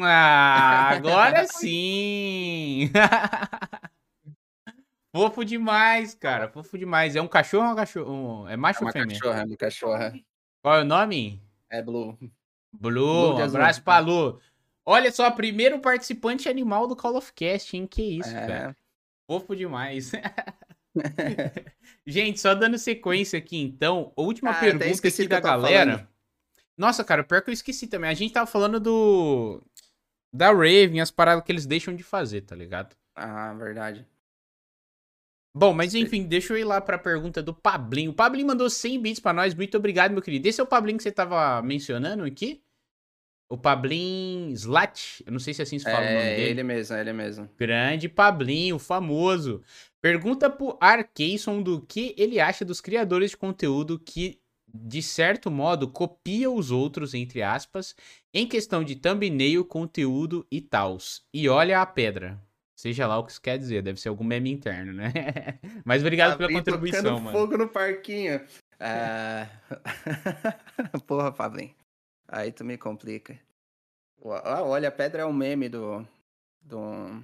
Speaker 1: Ah, *laughs* agora sim! *laughs* fofo demais, cara. Fofo demais. É um cachorro ou um cachorro? É macho é ou fêmea?
Speaker 2: Cachorra, é uma cachorra.
Speaker 1: Qual é o nome?
Speaker 2: É Blue.
Speaker 1: Blue, um abraço pra Lu. Olha só, primeiro participante animal do Call of Cast, hein? Que isso,
Speaker 2: É.
Speaker 1: cara. Fofo demais. *laughs* Gente, só dando sequência aqui, então. Última
Speaker 2: Ah,
Speaker 1: pergunta aqui da galera.
Speaker 2: falando.
Speaker 1: Nossa, cara, pior que eu esqueci também. A gente tava falando do. Da Raven, as paradas que eles deixam de fazer, tá ligado?
Speaker 2: Ah, verdade.
Speaker 1: Bom, mas enfim, deixa eu ir lá pra pergunta do Pablinho. O Pablinho mandou 100 bits pra nós. Muito obrigado, meu querido. Esse é o Pablinho que você tava mencionando aqui? O Pablinho Slat? Eu não sei se assim se fala o nome
Speaker 2: É,
Speaker 1: dele.
Speaker 2: ele mesmo, é ele mesmo.
Speaker 1: Grande Pablinho, famoso. Pergunta pro Arkeison do que ele acha dos criadores de conteúdo que, de certo modo, copia os outros, entre aspas, em questão de thumbnail, conteúdo e tals. E olha a pedra. Seja lá o que isso quer dizer, deve ser algum meme interno, né? *laughs* Mas obrigado pela contribuição, mano.
Speaker 2: fogo no parquinho. Ah... *laughs* Porra, Pablinho. Aí tu me complica. Ó, Olha, a pedra é um meme do. do...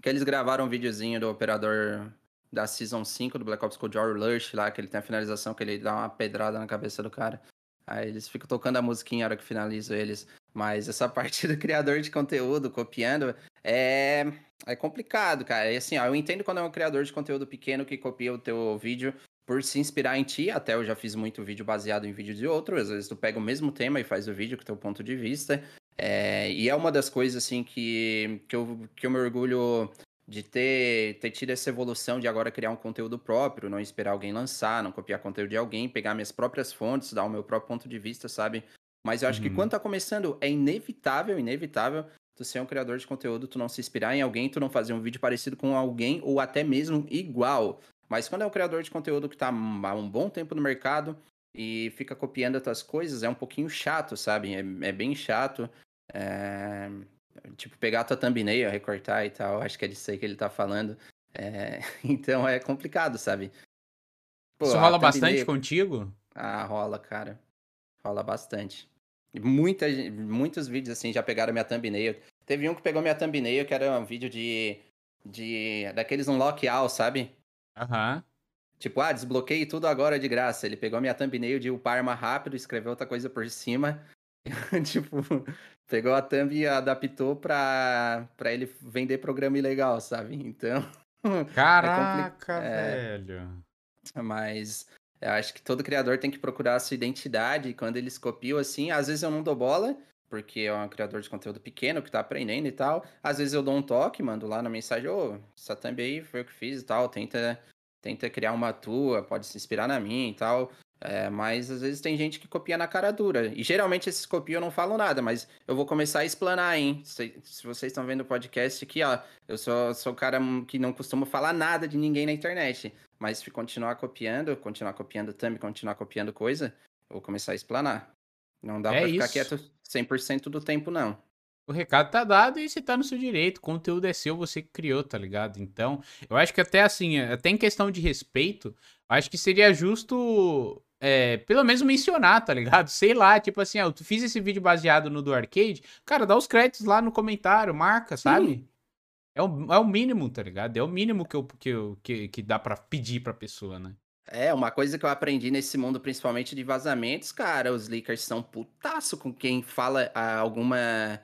Speaker 2: Que eles gravaram um videozinho do operador da Season 5 do Black Ops Cold War, Lush, lá, que ele tem a finalização, que ele dá uma pedrada na cabeça do cara. Aí eles ficam tocando a musiquinha na hora que finalizo eles. Mas essa *laughs* parte do criador de conteúdo copiando é, é complicado, cara. E assim, ó, eu entendo quando é um criador de conteúdo pequeno que copia o teu vídeo por se inspirar em ti. Até eu já fiz muito vídeo baseado em vídeo de outro. Às vezes tu pega o mesmo tema e faz o vídeo com o teu ponto de vista. É, e é uma das coisas, assim, que, que, eu, que eu me orgulho de ter, ter tido essa evolução de agora criar um conteúdo próprio, não esperar alguém lançar, não copiar conteúdo de alguém, pegar minhas próprias fontes, dar o meu próprio ponto de vista, sabe? Mas eu acho que
Speaker 1: Uhum.
Speaker 2: quando tá começando, é inevitável, inevitável tu ser um criador de conteúdo, tu não se inspirar em alguém, tu não fazer um vídeo parecido com alguém ou até mesmo igual. Mas quando é um criador de conteúdo que tá há um bom tempo no mercado e fica copiando as tuas coisas, é um pouquinho chato, sabe? É, é bem chato. É, Tipo, pegar a tua thumbnail, recortar e tal, acho que é disso aí que ele tá falando. É, *laughs* Então é complicado, sabe? Pô,
Speaker 1: Isso rola
Speaker 2: thumbnail-
Speaker 1: bastante contigo?
Speaker 2: ah, rola, cara. Rola bastante. Muita, muitos vídeos assim já pegaram minha thumbnail. Teve um que pegou minha thumbnail, que era um vídeo de. de daqueles unlock all, sabe?
Speaker 1: Aham.
Speaker 2: Tipo, ah, desbloqueei tudo agora de graça. Ele pegou minha thumbnail de upar arma rápido, escreveu outra coisa por cima. *laughs* tipo, pegou a thumb e adaptou pra, pra ele vender programa ilegal, sabe? Então. *laughs*
Speaker 1: Caraca,
Speaker 2: é.
Speaker 1: velho.
Speaker 2: Mas eu acho que todo criador tem que procurar a sua identidade. E quando eles copiam assim, às vezes eu não dou bola, porque é um criador de conteúdo pequeno que tá aprendendo e tal. Às vezes eu dou um toque, mando lá na mensagem, ô, essa thumb aí foi eu que fiz e tal. Tenta, tenta criar uma tua, pode se inspirar na minha e tal. É, mas às vezes tem gente que copia na cara dura. E geralmente esses copiam eu não falo nada, mas eu vou começar a explanar, hein? Se, se vocês estão vendo o podcast aqui, ó, eu sou, sou o cara que não costuma falar nada de ninguém na internet. Mas se continuar copiando, continuar copiando thumb, continuar copiando coisa, eu vou começar a explanar. Não dá
Speaker 1: É
Speaker 2: pra ficar
Speaker 1: isso.
Speaker 2: quieto 100% do tempo, não.
Speaker 1: O recado tá dado e você tá no seu direito. O conteúdo é seu, você criou, tá ligado? Então, eu acho que até assim, até em questão de respeito, acho que seria justo, é, pelo menos mencionar, tá ligado? Sei lá, tipo assim, ó, tu fiz esse vídeo baseado no do arcade, cara, dá os créditos lá no comentário, marca, sabe? É o, é o mínimo, tá ligado? É o mínimo que, eu, que, eu, que, que dá pra pedir pra pessoa, né?
Speaker 2: É, uma coisa que eu aprendi nesse mundo, principalmente de vazamentos, cara, os leakers são putaço com quem fala ah, alguma.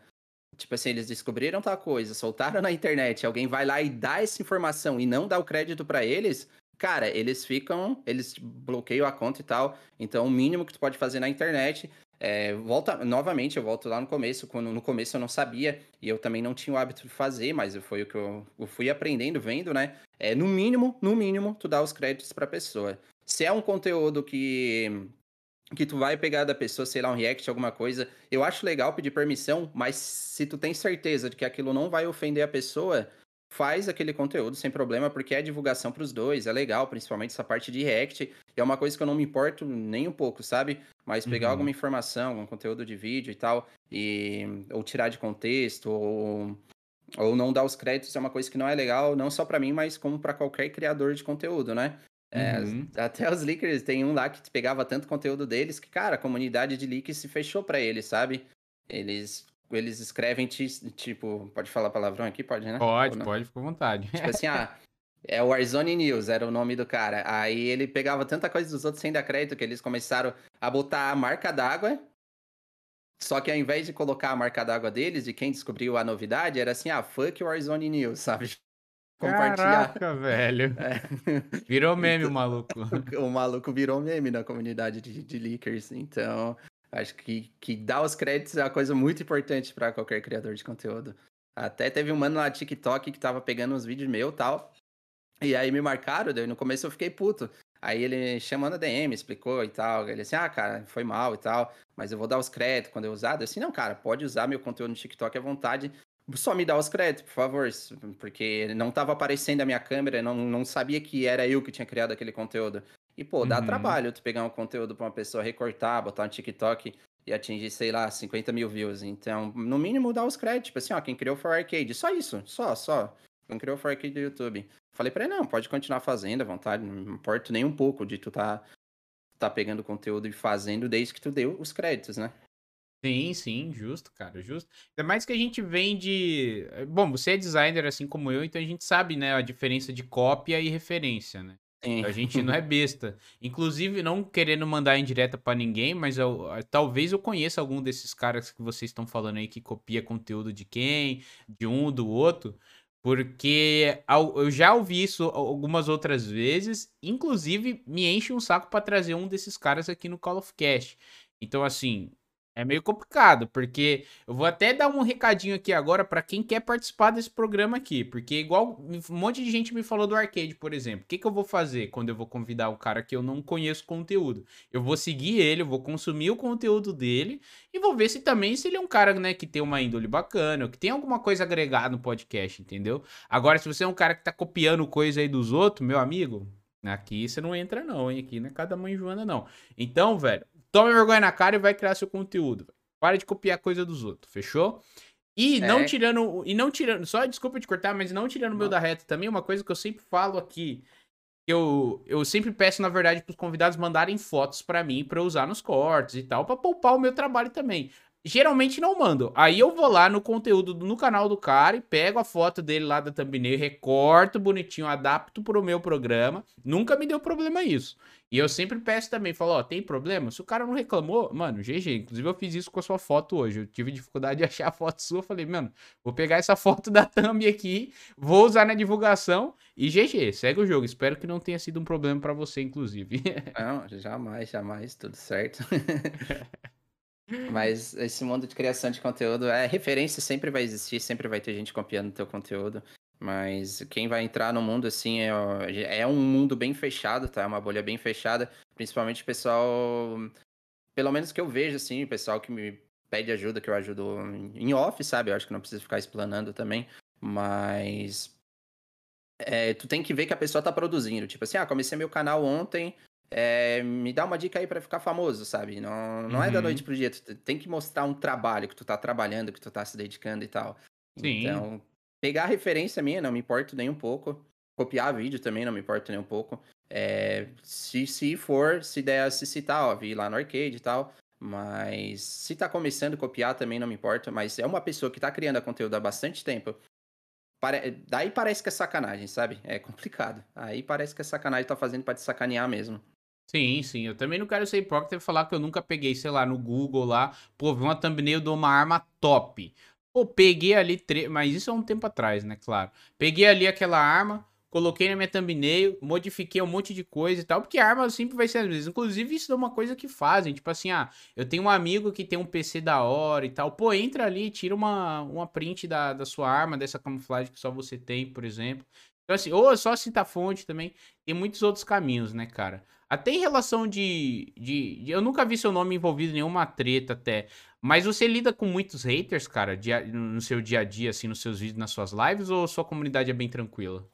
Speaker 2: Tipo assim, eles descobriram tal coisa, soltaram na internet, alguém vai lá e dá essa informação e não dá o crédito pra eles, cara, eles ficam. Eles bloqueiam a conta e tal. Então, o mínimo que tu pode fazer na internet. É, volta novamente, eu volto lá no começo. Quando no começo eu não sabia e eu também não tinha o hábito de fazer, mas foi o que eu, eu fui aprendendo, vendo, né? É, no mínimo, no mínimo, tu dá os créditos pra pessoa. Se é um conteúdo que que tu vai pegar da pessoa, sei lá, um react, alguma coisa, eu acho legal pedir permissão, mas se tu tem certeza de que aquilo não vai ofender a pessoa, faz aquele conteúdo sem problema, porque é divulgação pros dois, é legal, principalmente essa parte de react, é uma coisa que eu não me importo nem um pouco, sabe? Mas pegar
Speaker 1: Uhum.
Speaker 2: alguma informação, algum conteúdo de vídeo e tal, e ou tirar de contexto, ou ou não dar os créditos é uma coisa que não é legal, não só pra mim, mas como pra qualquer criador de conteúdo, né? É,
Speaker 1: Uhum. *laughs*
Speaker 2: até os leakers, tem um lá que pegava tanto conteúdo deles que, cara, a comunidade de leaks se fechou pra eles, sabe? Eles, eles escrevem, ti- tipo, pode falar palavrão aqui? Pode, né?
Speaker 1: Pode, pode, fica à vontade.
Speaker 2: Tipo assim, *laughs* ah, é o Warzone News, era o nome do cara. Aí ele pegava tanta coisa dos outros sem dar crédito que eles começaram a botar a marca d'água Só que ao invés de colocar a marca d'água deles, de quem descobriu a novidade, era assim, ah, fuck Warzone News, sabe? *laughs*
Speaker 1: Compartilhar. Caraca, velho. *laughs* É. Virou meme o maluco.
Speaker 2: o maluco virou meme na comunidade de, de leakers. Então, acho que, que dar os créditos é uma coisa muito importante para qualquer criador de conteúdo. Até teve um mano lá no TikTok que tava pegando uns vídeos meu e tal. E aí me marcaram, daí no começo eu fiquei puto. Aí ele chamando a DM, explicou e tal. Ele assim, ah, cara, foi mal e tal, mas eu vou dar os créditos quando eu usar. Eu assim, não, cara, pode usar meu conteúdo no TikTok à vontade. Só me dá os créditos, por favor, porque não tava aparecendo a minha câmera, não, não sabia que era eu que tinha criado aquele conteúdo. E, pô, dá uhum. trabalho tu pegar um conteúdo pra uma pessoa recortar, botar no TikTok e atingir, sei lá, 50 mil views. Então, no mínimo, dá os créditos. Tipo assim, ó, quem criou For Arcade. Só isso, só, só. Quem criou For Arcade do YouTube. Falei pra ele, não, pode continuar fazendo à vontade, não importa nem um pouco de tu tá, tá pegando conteúdo e fazendo desde que tu deu os créditos, né?
Speaker 1: Sim, sim, justo, cara, justo. Ainda mais que a gente vem de. Bom, você é designer assim como eu, então a gente sabe, né, a diferença de cópia e referência, né? Sim. A gente não *laughs* é besta. Inclusive, não querendo mandar em direta para ninguém, mas eu, talvez eu conheça algum desses caras que vocês estão falando aí que copia conteúdo de quem, de um, do outro. Porque eu já ouvi isso algumas outras vezes, inclusive me enche um saco para trazer um desses caras aqui no Call of Cash. Então, assim, é meio complicado, porque eu vou até dar um recadinho aqui agora para quem quer participar desse programa aqui, porque igual um monte de gente me falou do arcade, por exemplo. O que, que eu vou fazer quando eu vou convidar o cara que eu não conheço conteúdo? Eu vou seguir ele, eu vou consumir o conteúdo dele e vou ver se também se ele é um cara, né, que tem uma índole bacana, que tem alguma coisa agregada no podcast, entendeu? Agora, se você é um cara que tá copiando coisa aí dos outros, meu amigo, aqui você não entra não, hein? Aqui não é cada mãe Joana não. Então, velho, Tome vergonha na cara e vai criar seu conteúdo. Para de copiar coisa dos outros, fechou? E é. não tirando. E não tirando. Só desculpa te cortar, mas não tirando o meu da reta também, uma coisa que eu sempre falo aqui. Eu, eu sempre peço, na verdade, para os convidados mandarem fotos para mim para usar nos cortes e tal, para poupar o meu trabalho também. Geralmente não mando. Aí eu vou lá no conteúdo, no canal do cara e pego a foto dele lá da thumbnail, recorto bonitinho, adapto pro meu programa. Nunca me deu problema isso. E eu sempre peço também, falo, ó, tem problema? Se o cara não reclamou, mano, GG. Inclusive eu fiz isso com a sua foto hoje. Eu tive dificuldade de *laughs* achar a foto sua. Falei, mano, vou pegar essa foto da thumb aqui, vou usar na divulgação e GG, segue o jogo. Espero que não tenha sido um problema para você, inclusive. *laughs*
Speaker 2: Não, jamais, jamais, tudo certo. *laughs* Mas esse mundo de criação de conteúdo, é referência sempre vai existir, sempre vai ter gente copiando teu conteúdo. Mas quem vai entrar no mundo assim é, é um mundo bem fechado, tá? É uma bolha bem fechada. Principalmente o pessoal, pelo menos que eu vejo assim, o pessoal que me pede ajuda, que eu ajudo em off, sabe? Eu acho que não precisa ficar explanando também. Mas é, tu tem que ver que a pessoa tá produzindo. Tipo assim, ah, comecei meu canal ontem, é, me dá uma dica aí para ficar famoso, sabe? Não, não uhum. é da noite uhum. pro dia. Tu tem que mostrar um trabalho que tu tá trabalhando, que tu tá se dedicando e tal. Sim. Então, pegar referência minha, não me importo nem um pouco. Copiar vídeo também, não me importo nem um pouco. É, se, se for, se der se citar, ó, vi lá no arcade e tal. Mas se tá começando a copiar também não me importa. Mas é uma pessoa que tá criando conteúdo há bastante tempo. Pare... Daí parece que é sacanagem, sabe? É complicado. Aí parece que é sacanagem tá fazendo para te sacanear mesmo.
Speaker 1: Sim, sim. Eu também não quero ser hipócrita e falar que eu nunca peguei, sei lá, no Google lá, pô, vi uma thumbnail de uma arma top. Pô, peguei ali, tre... mas isso é um tempo atrás, né, claro. Peguei ali aquela arma, coloquei na minha thumbnail, modifiquei um monte de coisa e tal, porque a arma sempre vai ser às vezes. Inclusive, isso é uma coisa que fazem, tipo assim, ah, eu tenho um amigo que tem um PC da hora e tal. Pô, entra ali, tira uma, uma print da, da sua arma, dessa camuflagem que só você tem, por exemplo. Então, assim, ou é só citar fonte também. Tem muitos outros caminhos, né, cara? Até em relação de, de, de, Eu nunca vi seu nome envolvido em nenhuma treta até. Mas você lida com muitos haters, cara, dia, no seu dia a dia, assim, nos seus vídeos, nas suas lives, ou sua comunidade é bem tranquila?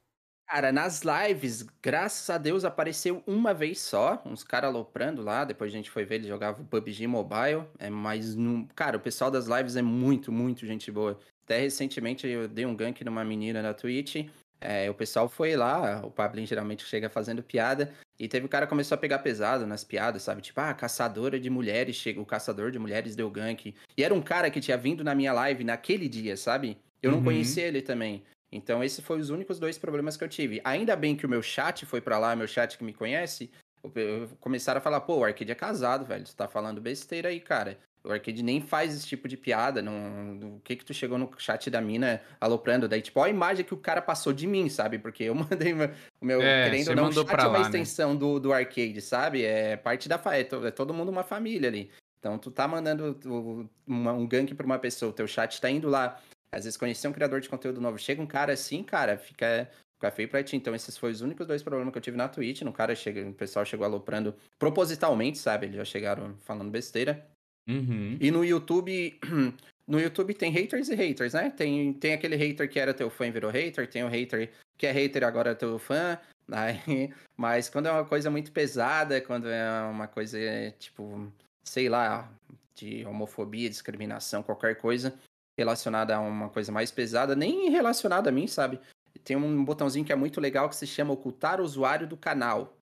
Speaker 2: Cara, nas lives, graças a Deus, apareceu uma vez só, uns caras aloprando lá, depois a gente foi ver, ele jogava PUBG Mobile, é, mas, não... cara, o pessoal das lives é muito, muito gente boa. Até recentemente eu dei um gank numa menina na Twitch, é, o pessoal foi lá, o Pablin geralmente chega fazendo piada, e teve o cara que começou a pegar pesado nas piadas, sabe? Tipo, ah, caçadora de mulheres, chega, o caçador de mulheres deu gank. E era um cara que tinha vindo na minha live naquele dia, sabe? Eu não uhum. conhecia ele também. Então, esses foram os únicos dois problemas que eu tive. Ainda bem que o meu chat foi para lá, meu chat que me conhece, Começaram a falar, pô, o Arcade é casado, velho. Você tá falando besteira aí, cara. O Arcade nem faz esse tipo de piada. Não... O que que tu chegou no chat da mina aloprando? Daí, tipo, ó a imagem que o cara passou de mim, sabe? Porque eu *laughs* mandei o meu,
Speaker 1: É,
Speaker 2: querendo ou não, o
Speaker 1: mandou
Speaker 2: chat é uma
Speaker 1: lá, né?
Speaker 2: extensão do, do Arcade, sabe? É parte da é, é todo mundo uma família ali. Então, tu tá mandando o- uma- um gank pra uma pessoa, o teu chat tá indo lá. Às vezes conhecer um criador de conteúdo novo. Chega um cara assim, cara, fica, fica feio pra ti. Então, esses foram os únicos dois problemas que eu tive na Twitch. No cara chega, o pessoal chegou aloprando propositalmente, sabe? Eles já chegaram falando besteira.
Speaker 1: Uhum.
Speaker 2: E no YouTube, *clears throat* no YouTube tem haters e haters, né? Tem, tem aquele hater que era teu fã e virou hater, tem o hater que é hater agora é teu fã. *laughs* Aí, mas quando é uma coisa muito pesada, quando é uma coisa tipo, sei lá, de homofobia, discriminação, qualquer coisa relacionada a uma coisa mais pesada, nem relacionada a mim, sabe? Tem um botãozinho que é muito legal que se chama ocultar usuário do canal.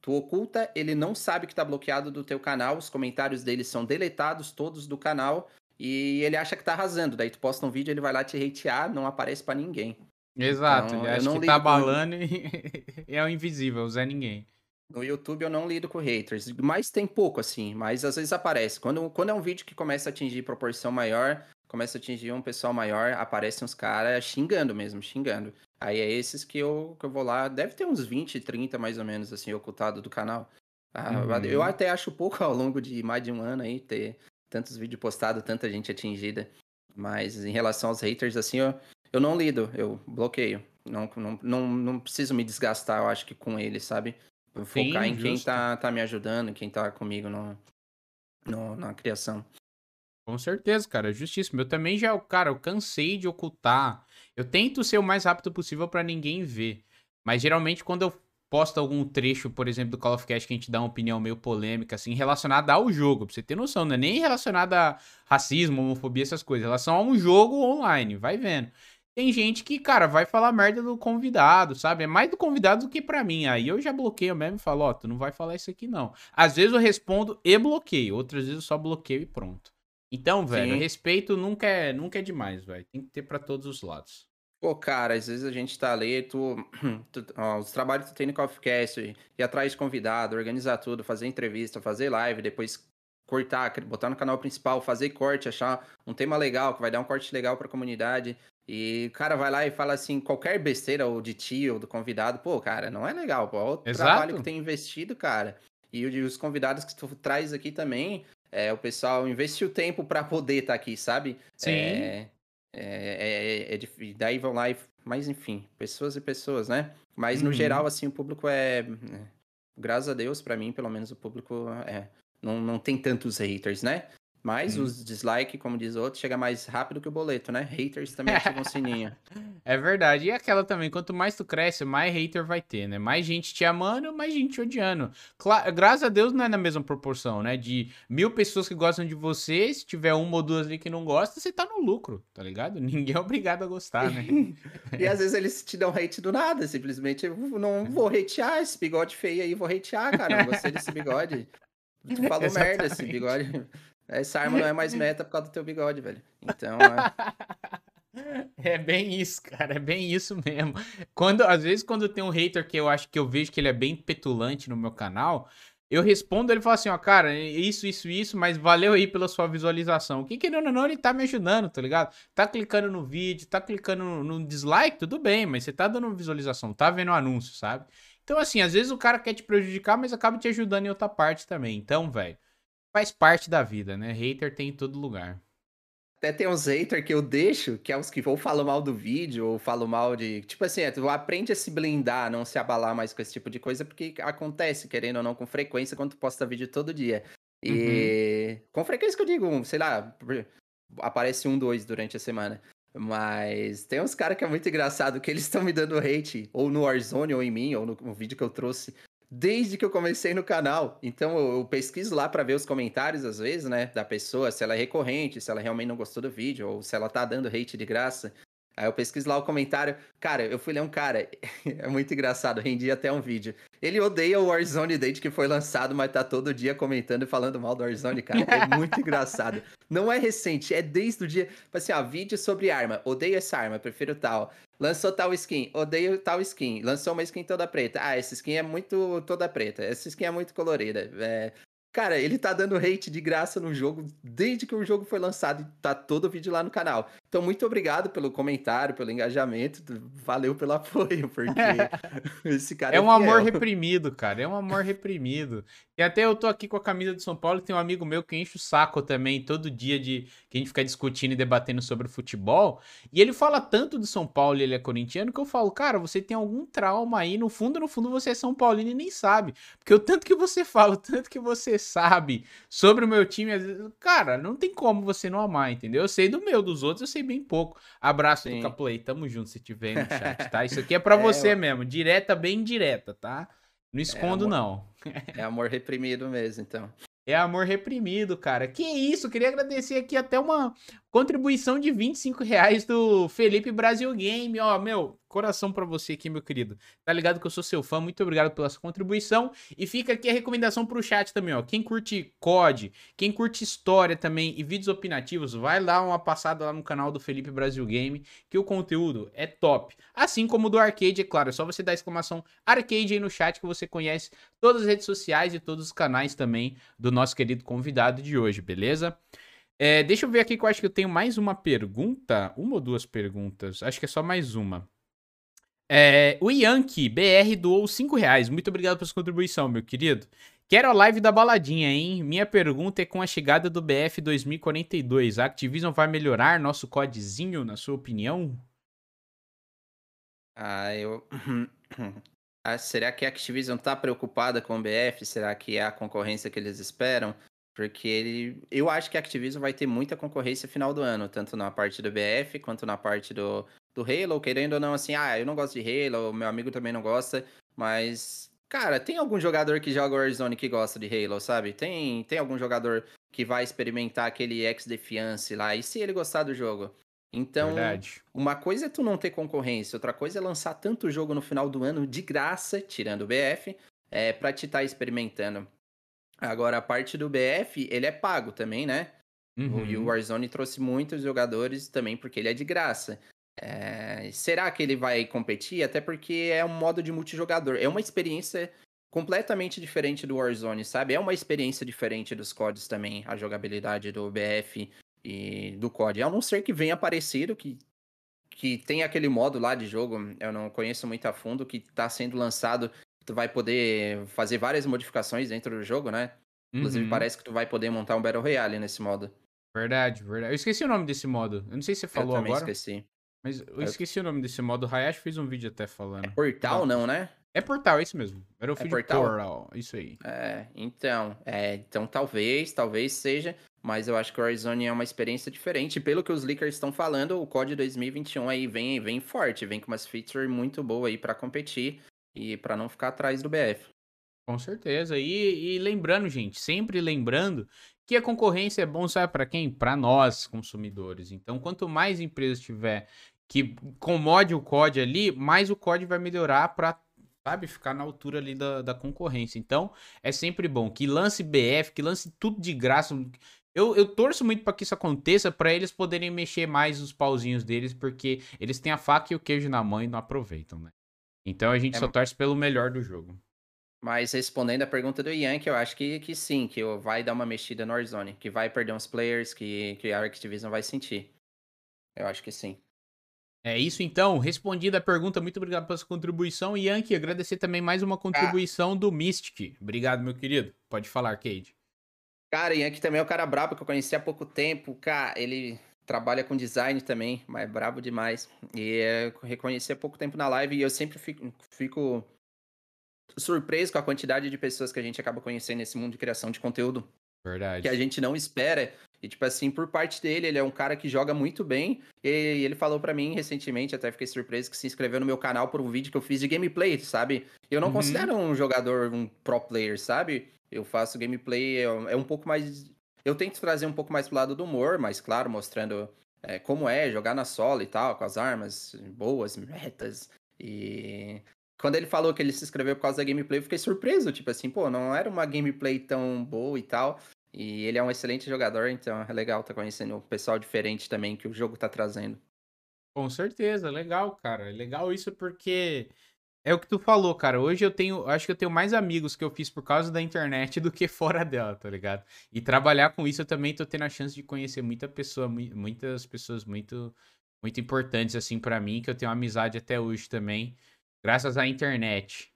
Speaker 2: Tu oculta, ele não sabe que tá bloqueado do teu canal, os comentários dele são deletados todos do canal e ele acha que tá arrasando. Daí tu posta um vídeo, ele vai lá te hatear, não aparece pra ninguém.
Speaker 1: Exato,
Speaker 2: Então,
Speaker 1: ele acha
Speaker 2: não
Speaker 1: que tá
Speaker 2: com-
Speaker 1: balando *laughs* e é o invisível, o Zé Ninguém.
Speaker 2: No YouTube eu não lido com haters, mas tem pouco assim, mas às vezes aparece. Quando, quando é um vídeo que começa a atingir proporção maior, começa a atingir um pessoal maior, aparecem uns caras xingando mesmo, xingando. Aí é esses que eu, que eu vou lá, deve ter uns 20, 30 mais ou menos, assim, ocultado do canal. Ah,
Speaker 1: Uhum.
Speaker 2: Eu até acho pouco ao longo de mais de um ano aí ter tantos vídeos postados, tanta gente atingida. Mas em relação aos haters, assim, eu, eu não lido, eu bloqueio. Não, não, não, não preciso me desgastar, eu acho que com eles, sabe? Focar em quem
Speaker 1: justo.
Speaker 2: tá, tá me ajudando, quem tá comigo no, no- na criação.
Speaker 1: Com certeza, cara, justíssimo. Eu também já, cara, eu cansei de ocultar. Eu tento ser o mais rápido possível pra ninguém ver. Mas geralmente quando eu posto algum trecho, por exemplo, do Call of Cast que a gente dá uma opinião meio polêmica, assim, relacionada ao jogo, pra você ter noção, não é nem relacionada a racismo, homofobia, essas coisas, relação a um jogo online, vai vendo. Tem gente que, cara, vai falar merda do convidado, sabe? É mais do convidado do que pra mim. Aí eu já bloqueio mesmo e falo, ó, tu não vai falar isso aqui não. Às vezes eu respondo e bloqueio, outras vezes eu só bloqueio e pronto. Então, velho,
Speaker 2: Sim.
Speaker 1: respeito nunca é, nunca é demais, velho. Tem que ter pra todos os lados.
Speaker 2: Pô, cara, às vezes a gente tá ali, tu, *clears throat* tu- ó, os trabalhos que tu tem no CoffeeCast, ir atrás de convidado, organizar tudo, fazer entrevista, fazer live, depois cortar, botar no canal principal, fazer corte, achar um tema legal, que vai dar um corte legal pra comunidade. E o cara vai lá e fala assim, qualquer besteira, ou de ti, ou do convidado, pô, cara, não é legal, pô. Olha o
Speaker 1: Exato.
Speaker 2: trabalho que tem investido, cara. E os convidados que tu traz aqui também, é, o pessoal investiu tempo pra poder estar aqui, sabe?
Speaker 1: Sim.
Speaker 2: É, é, é, é daí vão lá e. Mas enfim, pessoas e pessoas, né? Mas
Speaker 1: Uhum.
Speaker 2: no geral, assim, o público é. é, Graças a Deus, pra mim, pelo menos, o público é. Não, não tem tantos haters, né? Mas
Speaker 1: Uhum.
Speaker 2: os dislike, como diz o outro, chega mais rápido que o boleto, né? Haters também *laughs* ativam o sininho.
Speaker 1: É verdade. E aquela também, quanto mais tu cresce, mais hater vai ter, né? Mais gente te amando, mais gente te odiando. Cla- Graças a Deus não é na mesma proporção, né? De mil pessoas que gostam de você, se tiver uma ou duas ali que não gostam, você tá no lucro, tá ligado? *laughs* Ninguém é obrigado a gostar, né? *laughs*
Speaker 2: E às vezes eles te dão hate do nada, simplesmente eu não vou hatear esse bigode feio aí, vou hatear, cara. Gostei desse bigode. Tu falou merda esse bigode. Essa arma não é mais *laughs* meta por causa do teu bigode, velho. Então, é... *laughs*
Speaker 1: É bem isso, cara, é bem isso mesmo. Quando, às vezes, quando tem um hater que eu acho que eu vejo que ele é bem petulante no meu canal, eu respondo, ele fala assim, ó, cara, isso, isso, isso, mas valeu aí pela sua visualização. Que querendo ou não, ele tá me ajudando, tá ligado? Tá clicando no vídeo, tá clicando no, no dislike, tudo bem, mas você tá dando visualização, tá vendo o anúncio, sabe? Então, assim, às vezes o cara quer te prejudicar, mas acaba te ajudando em outra parte também. Então, velho, faz parte da vida, né? Hater tem em todo lugar.
Speaker 2: Até tem uns haters que eu deixo, que é os que ou falam mal do vídeo, ou falam mal de. Tipo assim, é, tu aprende a se blindar, não se abalar mais com esse tipo de coisa, porque acontece, querendo ou não, com frequência, quando tu posta vídeo todo dia. E com frequência que eu digo, sei lá, aparece um, dois durante a semana. Mas tem uns caras que é muito engraçado que eles estão me dando hate, ou no Warzone, ou em mim, ou no, no vídeo que eu trouxe, desde que eu comecei no canal. Então eu, pesquiso lá pra ver os comentários, às vezes, né, da pessoa, se ela é recorrente, se ela realmente não gostou do vídeo, ou se ela tá dando hate de graça. Aí eu pesquiso lá o comentário. Cara, eu fui ler um cara, *laughs* é muito engraçado, rendi até um vídeo. Ele odeia o Warzone desde que foi lançado, mas tá todo dia comentando e falando mal do Warzone, cara. É muito *laughs* engraçado. Não é recente, é desde o dia. Tipo assim, ó, vídeo sobre arma. Odeio essa arma, prefiro tal. Lançou tal skin, odeio tal skin, lançou uma skin toda preta. Ah, essa skin é muito toda preta, essa skin é muito colorida. É, Cara, ele tá dando hate de graça no jogo desde que o jogo foi lançado e tá todo o vídeo lá no canal. Então, muito obrigado pelo comentário, pelo engajamento, valeu pelo *laughs* apoio, porque *laughs* esse cara
Speaker 1: é, é um amor reprimido, cara, é um amor reprimido. E até eu tô aqui com a camisa do São Paulo e tem um amigo meu que enche o saco também todo dia de que a gente fica discutindo e debatendo sobre futebol. E ele fala tanto do São Paulo e ele é corintiano que eu falo, cara, você tem algum trauma aí, no fundo, no fundo você é São Paulino e nem sabe. Porque o tanto que você *laughs* fala, o tanto que você sabe sobre o meu time, às vezes, cara, não tem como você não amar, entendeu? Eu sei do meu, dos outros eu sei bem pouco. Abraço Sim. do Caplay, tamo junto se tiver no chat, *laughs* tá? Isso aqui é para é, você eu... mesmo, direta, bem direta, tá? Não escondo,
Speaker 2: é
Speaker 1: não. *laughs*
Speaker 2: é amor reprimido mesmo, então.
Speaker 1: É amor reprimido, cara. Que isso, queria agradecer aqui até uma contribuição de 25 reais do Felipe Brasil Game. Ó, meu, coração para você aqui, meu querido. Tá ligado que eu sou seu fã, muito obrigado pela sua contribuição. E fica aqui a recomendação pro chat também, ó. Quem curte COD, quem curte história também e vídeos opinativos, vai lá uma passada lá no canal do Felipe Brasil Game, que o conteúdo é top. Assim como o do Arcade, é claro, é só você dar exclamação Arcade aí no chat que você conhece todas as redes sociais e todos os canais também do nosso querido convidado de hoje, beleza? É, deixa eu ver aqui que eu acho que eu tenho mais uma pergunta. Uma ou duas perguntas? Acho que é só mais uma. É, o Yankee BR doou 5 reais. Muito obrigado pela sua contribuição, meu querido. Quero a live da baladinha, hein? Minha pergunta é com a chegada do BF 2042. A Activision vai melhorar nosso codezinho, na sua opinião?
Speaker 2: Ah, eu. *clears throat* ah, será que a Activision tá preocupada com o BF? Será que é a concorrência que eles esperam? Porque ele. Eu acho que a Activision vai ter muita concorrência final do ano, tanto na parte do BF quanto na parte do, do Halo, querendo ou não, assim, ah, eu não gosto de Halo, meu amigo também não gosta, mas, cara, tem algum jogador que joga Warzone que gosta de Halo, sabe? Tem, tem algum jogador que vai experimentar aquele ex-defiance lá, e se ele gostar do jogo? Então, Verdade. uma coisa é tu não ter concorrência, outra coisa é lançar tanto jogo no final do ano de graça, tirando o BF, é, pra te estar tá experimentando. Agora, a parte do BF, ele é pago também, né? Uhum. E o uhum. Warzone trouxe muitos jogadores também porque ele é de graça. É... Será que ele vai competir? Até porque é um modo de multijogador. É uma experiência completamente diferente do Warzone, sabe? É uma experiência diferente dos CODs também, a jogabilidade do BF e do COD. A não ser que venha parecido, que, que tem aquele modo lá de jogo, eu não conheço muito a fundo, que está sendo lançado. Tu vai poder fazer várias modificações dentro do jogo, né? Inclusive, uhum. parece que tu vai poder montar um Battle Royale nesse modo.
Speaker 1: Verdade, verdade. Eu esqueci o nome desse modo. Eu não sei se você falou eu também agora.
Speaker 2: esqueci.
Speaker 1: Mas eu esqueci o nome desse modo. O Hayashi fez um vídeo até falando. É
Speaker 2: portal, não, né?
Speaker 1: É portal, é isso mesmo. Era o é portal? portal, isso aí.
Speaker 2: É, então, é, então talvez, talvez seja, mas eu acho que o Warzone é uma experiência diferente. Pelo que os leakers estão falando, o COD 2021 aí vem, vem forte, vem com umas features muito boas aí para competir e para não ficar atrás do BF.
Speaker 1: Com certeza. E, e lembrando, gente, sempre lembrando que a concorrência é bom, sabe para quem? Para nós, consumidores. Então, quanto mais empresas tiver que comode o COD ali, mais o COD vai melhorar para sabe, ficar na altura ali da, da concorrência. Então, é sempre bom que lance BF, que lance tudo de graça. Eu, eu torço muito para que isso aconteça, para eles poderem mexer mais os pauzinhos deles, porque eles têm a faca e o queijo na mão e não aproveitam, né? Então a gente é... só torce pelo melhor do jogo.
Speaker 2: Mas respondendo a pergunta do Ian, que eu acho que, que sim, que vai dar uma mexida no Warzone, que vai perder uns players, que, que a Activision vai sentir. Eu acho que sim.
Speaker 1: É isso então, respondida a pergunta, muito obrigado pela sua contribuição. E Yankee, agradecer também mais uma contribuição ah. do Mystic. Obrigado, meu querido. Pode falar, Cade.
Speaker 2: Cara, Yankee também é um cara brabo que eu conheci há pouco tempo. Cara, ele trabalha com design também, mas é brabo demais. E é, reconheci há pouco tempo na live e eu sempre fico, fico surpreso com a quantidade de pessoas que a gente acaba conhecendo nesse mundo de criação de conteúdo.
Speaker 1: Verdade.
Speaker 2: Que a gente não espera. E, tipo assim, por parte dele, ele é um cara que joga muito bem. E ele falou para mim recentemente, até fiquei surpreso, que se inscreveu no meu canal por um vídeo que eu fiz de gameplay, sabe? Eu não uhum. considero um jogador, um pro player, sabe? Eu faço gameplay, é, é um pouco mais. Eu tento trazer um pouco mais pro lado do humor, mas claro, mostrando é, como é jogar na solo e tal, com as armas boas, metas. E quando ele falou que ele se inscreveu por causa da gameplay, eu fiquei surpreso. Tipo assim, pô, não era uma gameplay tão boa e tal. E ele é um excelente jogador, então é legal estar tá conhecendo o pessoal diferente também que o jogo tá trazendo.
Speaker 1: Com certeza, legal, cara. Legal isso porque é o que tu falou, cara. Hoje eu tenho, acho que eu tenho mais amigos que eu fiz por causa da internet *laughs* do que fora dela, tá ligado? E trabalhar com isso eu também tô tendo a chance de conhecer muita pessoa, muitas pessoas muito muito importantes assim para mim, que eu tenho amizade até hoje também, graças à internet.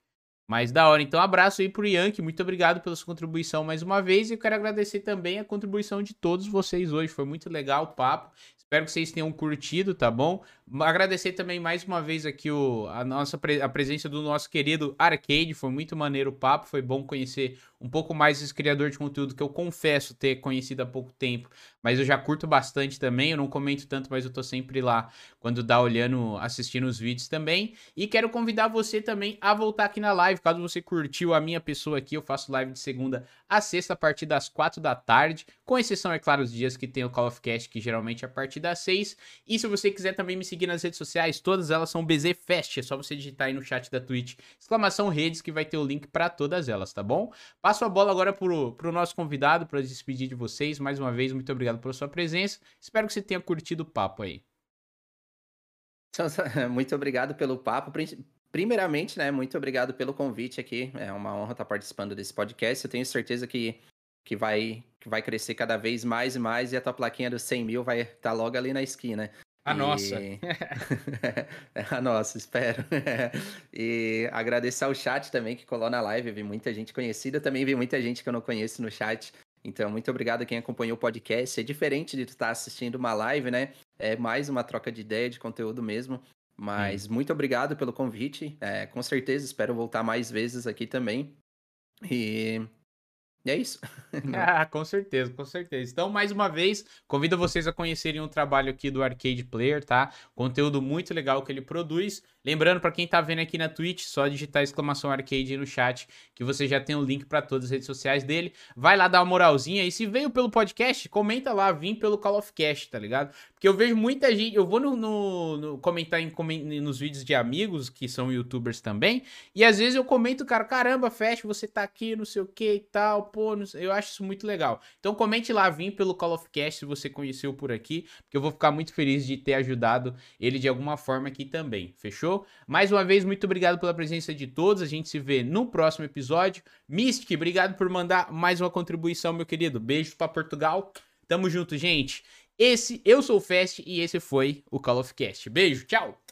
Speaker 1: Mas da hora. Então, abraço aí pro Yankee. Muito obrigado pela sua contribuição mais uma vez. E eu quero agradecer também a contribuição de todos vocês hoje. Foi muito legal o papo. Espero que vocês tenham curtido, tá bom? Agradecer também mais uma vez aqui o, a nossa a presença do nosso querido Arcade. Foi muito maneiro o papo. Foi bom conhecer um pouco mais esse criador de conteúdo que eu confesso ter conhecido há pouco tempo, mas eu já curto bastante também. Eu não comento tanto, mas eu tô sempre lá quando dá olhando, assistindo os vídeos também. E quero convidar você também a voltar aqui na live. Caso você curtiu a minha pessoa aqui, eu faço live de segunda a sexta a partir das quatro da tarde, com exceção, é claro, os dias que tem o Call of Cast, que geralmente é a partir das seis. E se você quiser também me seguir nas redes sociais, todas elas são BZFest. É só você digitar aí no chat da Twitch, exclamação redes, que vai ter o link para todas elas, tá bom? Passo a bola agora pro, pro nosso convidado para despedir de vocês. Mais uma vez, muito obrigado pela sua presença. Espero que você tenha curtido o papo aí. *laughs*
Speaker 2: Muito obrigado pelo papo. Primeiramente, né, muito obrigado pelo convite aqui. É uma honra estar participando desse podcast. Eu tenho certeza que, que, vai, que vai crescer cada vez mais e mais e a tua plaquinha dos 100 mil vai estar logo ali na esquina.
Speaker 1: A e... nossa. *laughs*
Speaker 2: a nossa, espero. *laughs* e agradecer ao chat também que colou na live. Eu vi muita gente conhecida, também vi muita gente que eu não conheço no chat. Então, muito obrigado a quem acompanhou o podcast. É diferente de tu estar assistindo uma live, né? É mais uma troca de ideia, de conteúdo mesmo. Mas hum. muito obrigado pelo convite. É, com certeza, espero voltar mais vezes aqui também. E é isso. *laughs* *laughs*
Speaker 1: ah, com certeza, com certeza. Então, mais uma vez, convido vocês a conhecerem o trabalho aqui do Arcade Player, tá? Conteúdo muito legal que ele produz. Lembrando, para quem tá vendo aqui na Twitch, só digitar exclamação arcade no chat, que você já tem o link para todas as redes sociais dele. Vai lá dar uma moralzinha. E se veio pelo podcast, comenta lá, vim pelo Call of Cast, tá ligado? Porque eu vejo muita gente. Eu vou no, no, no comentar em, nos vídeos de amigos que são youtubers também. E às vezes eu comento, cara, caramba, Fast, você tá aqui, não sei o que e tal. Pô, eu acho isso muito legal. Então comente lá, vim pelo Call of Cast se você conheceu por aqui. Porque eu vou ficar muito feliz de ter ajudado ele de alguma forma aqui também. Fechou? Mais uma vez, muito obrigado pela presença de todos. A gente se vê no próximo episódio. Mystic, obrigado por mandar mais uma contribuição, meu querido. Beijo para Portugal. Tamo junto, gente. Esse, eu sou o Fast e esse foi o Call of Cast. Beijo, tchau!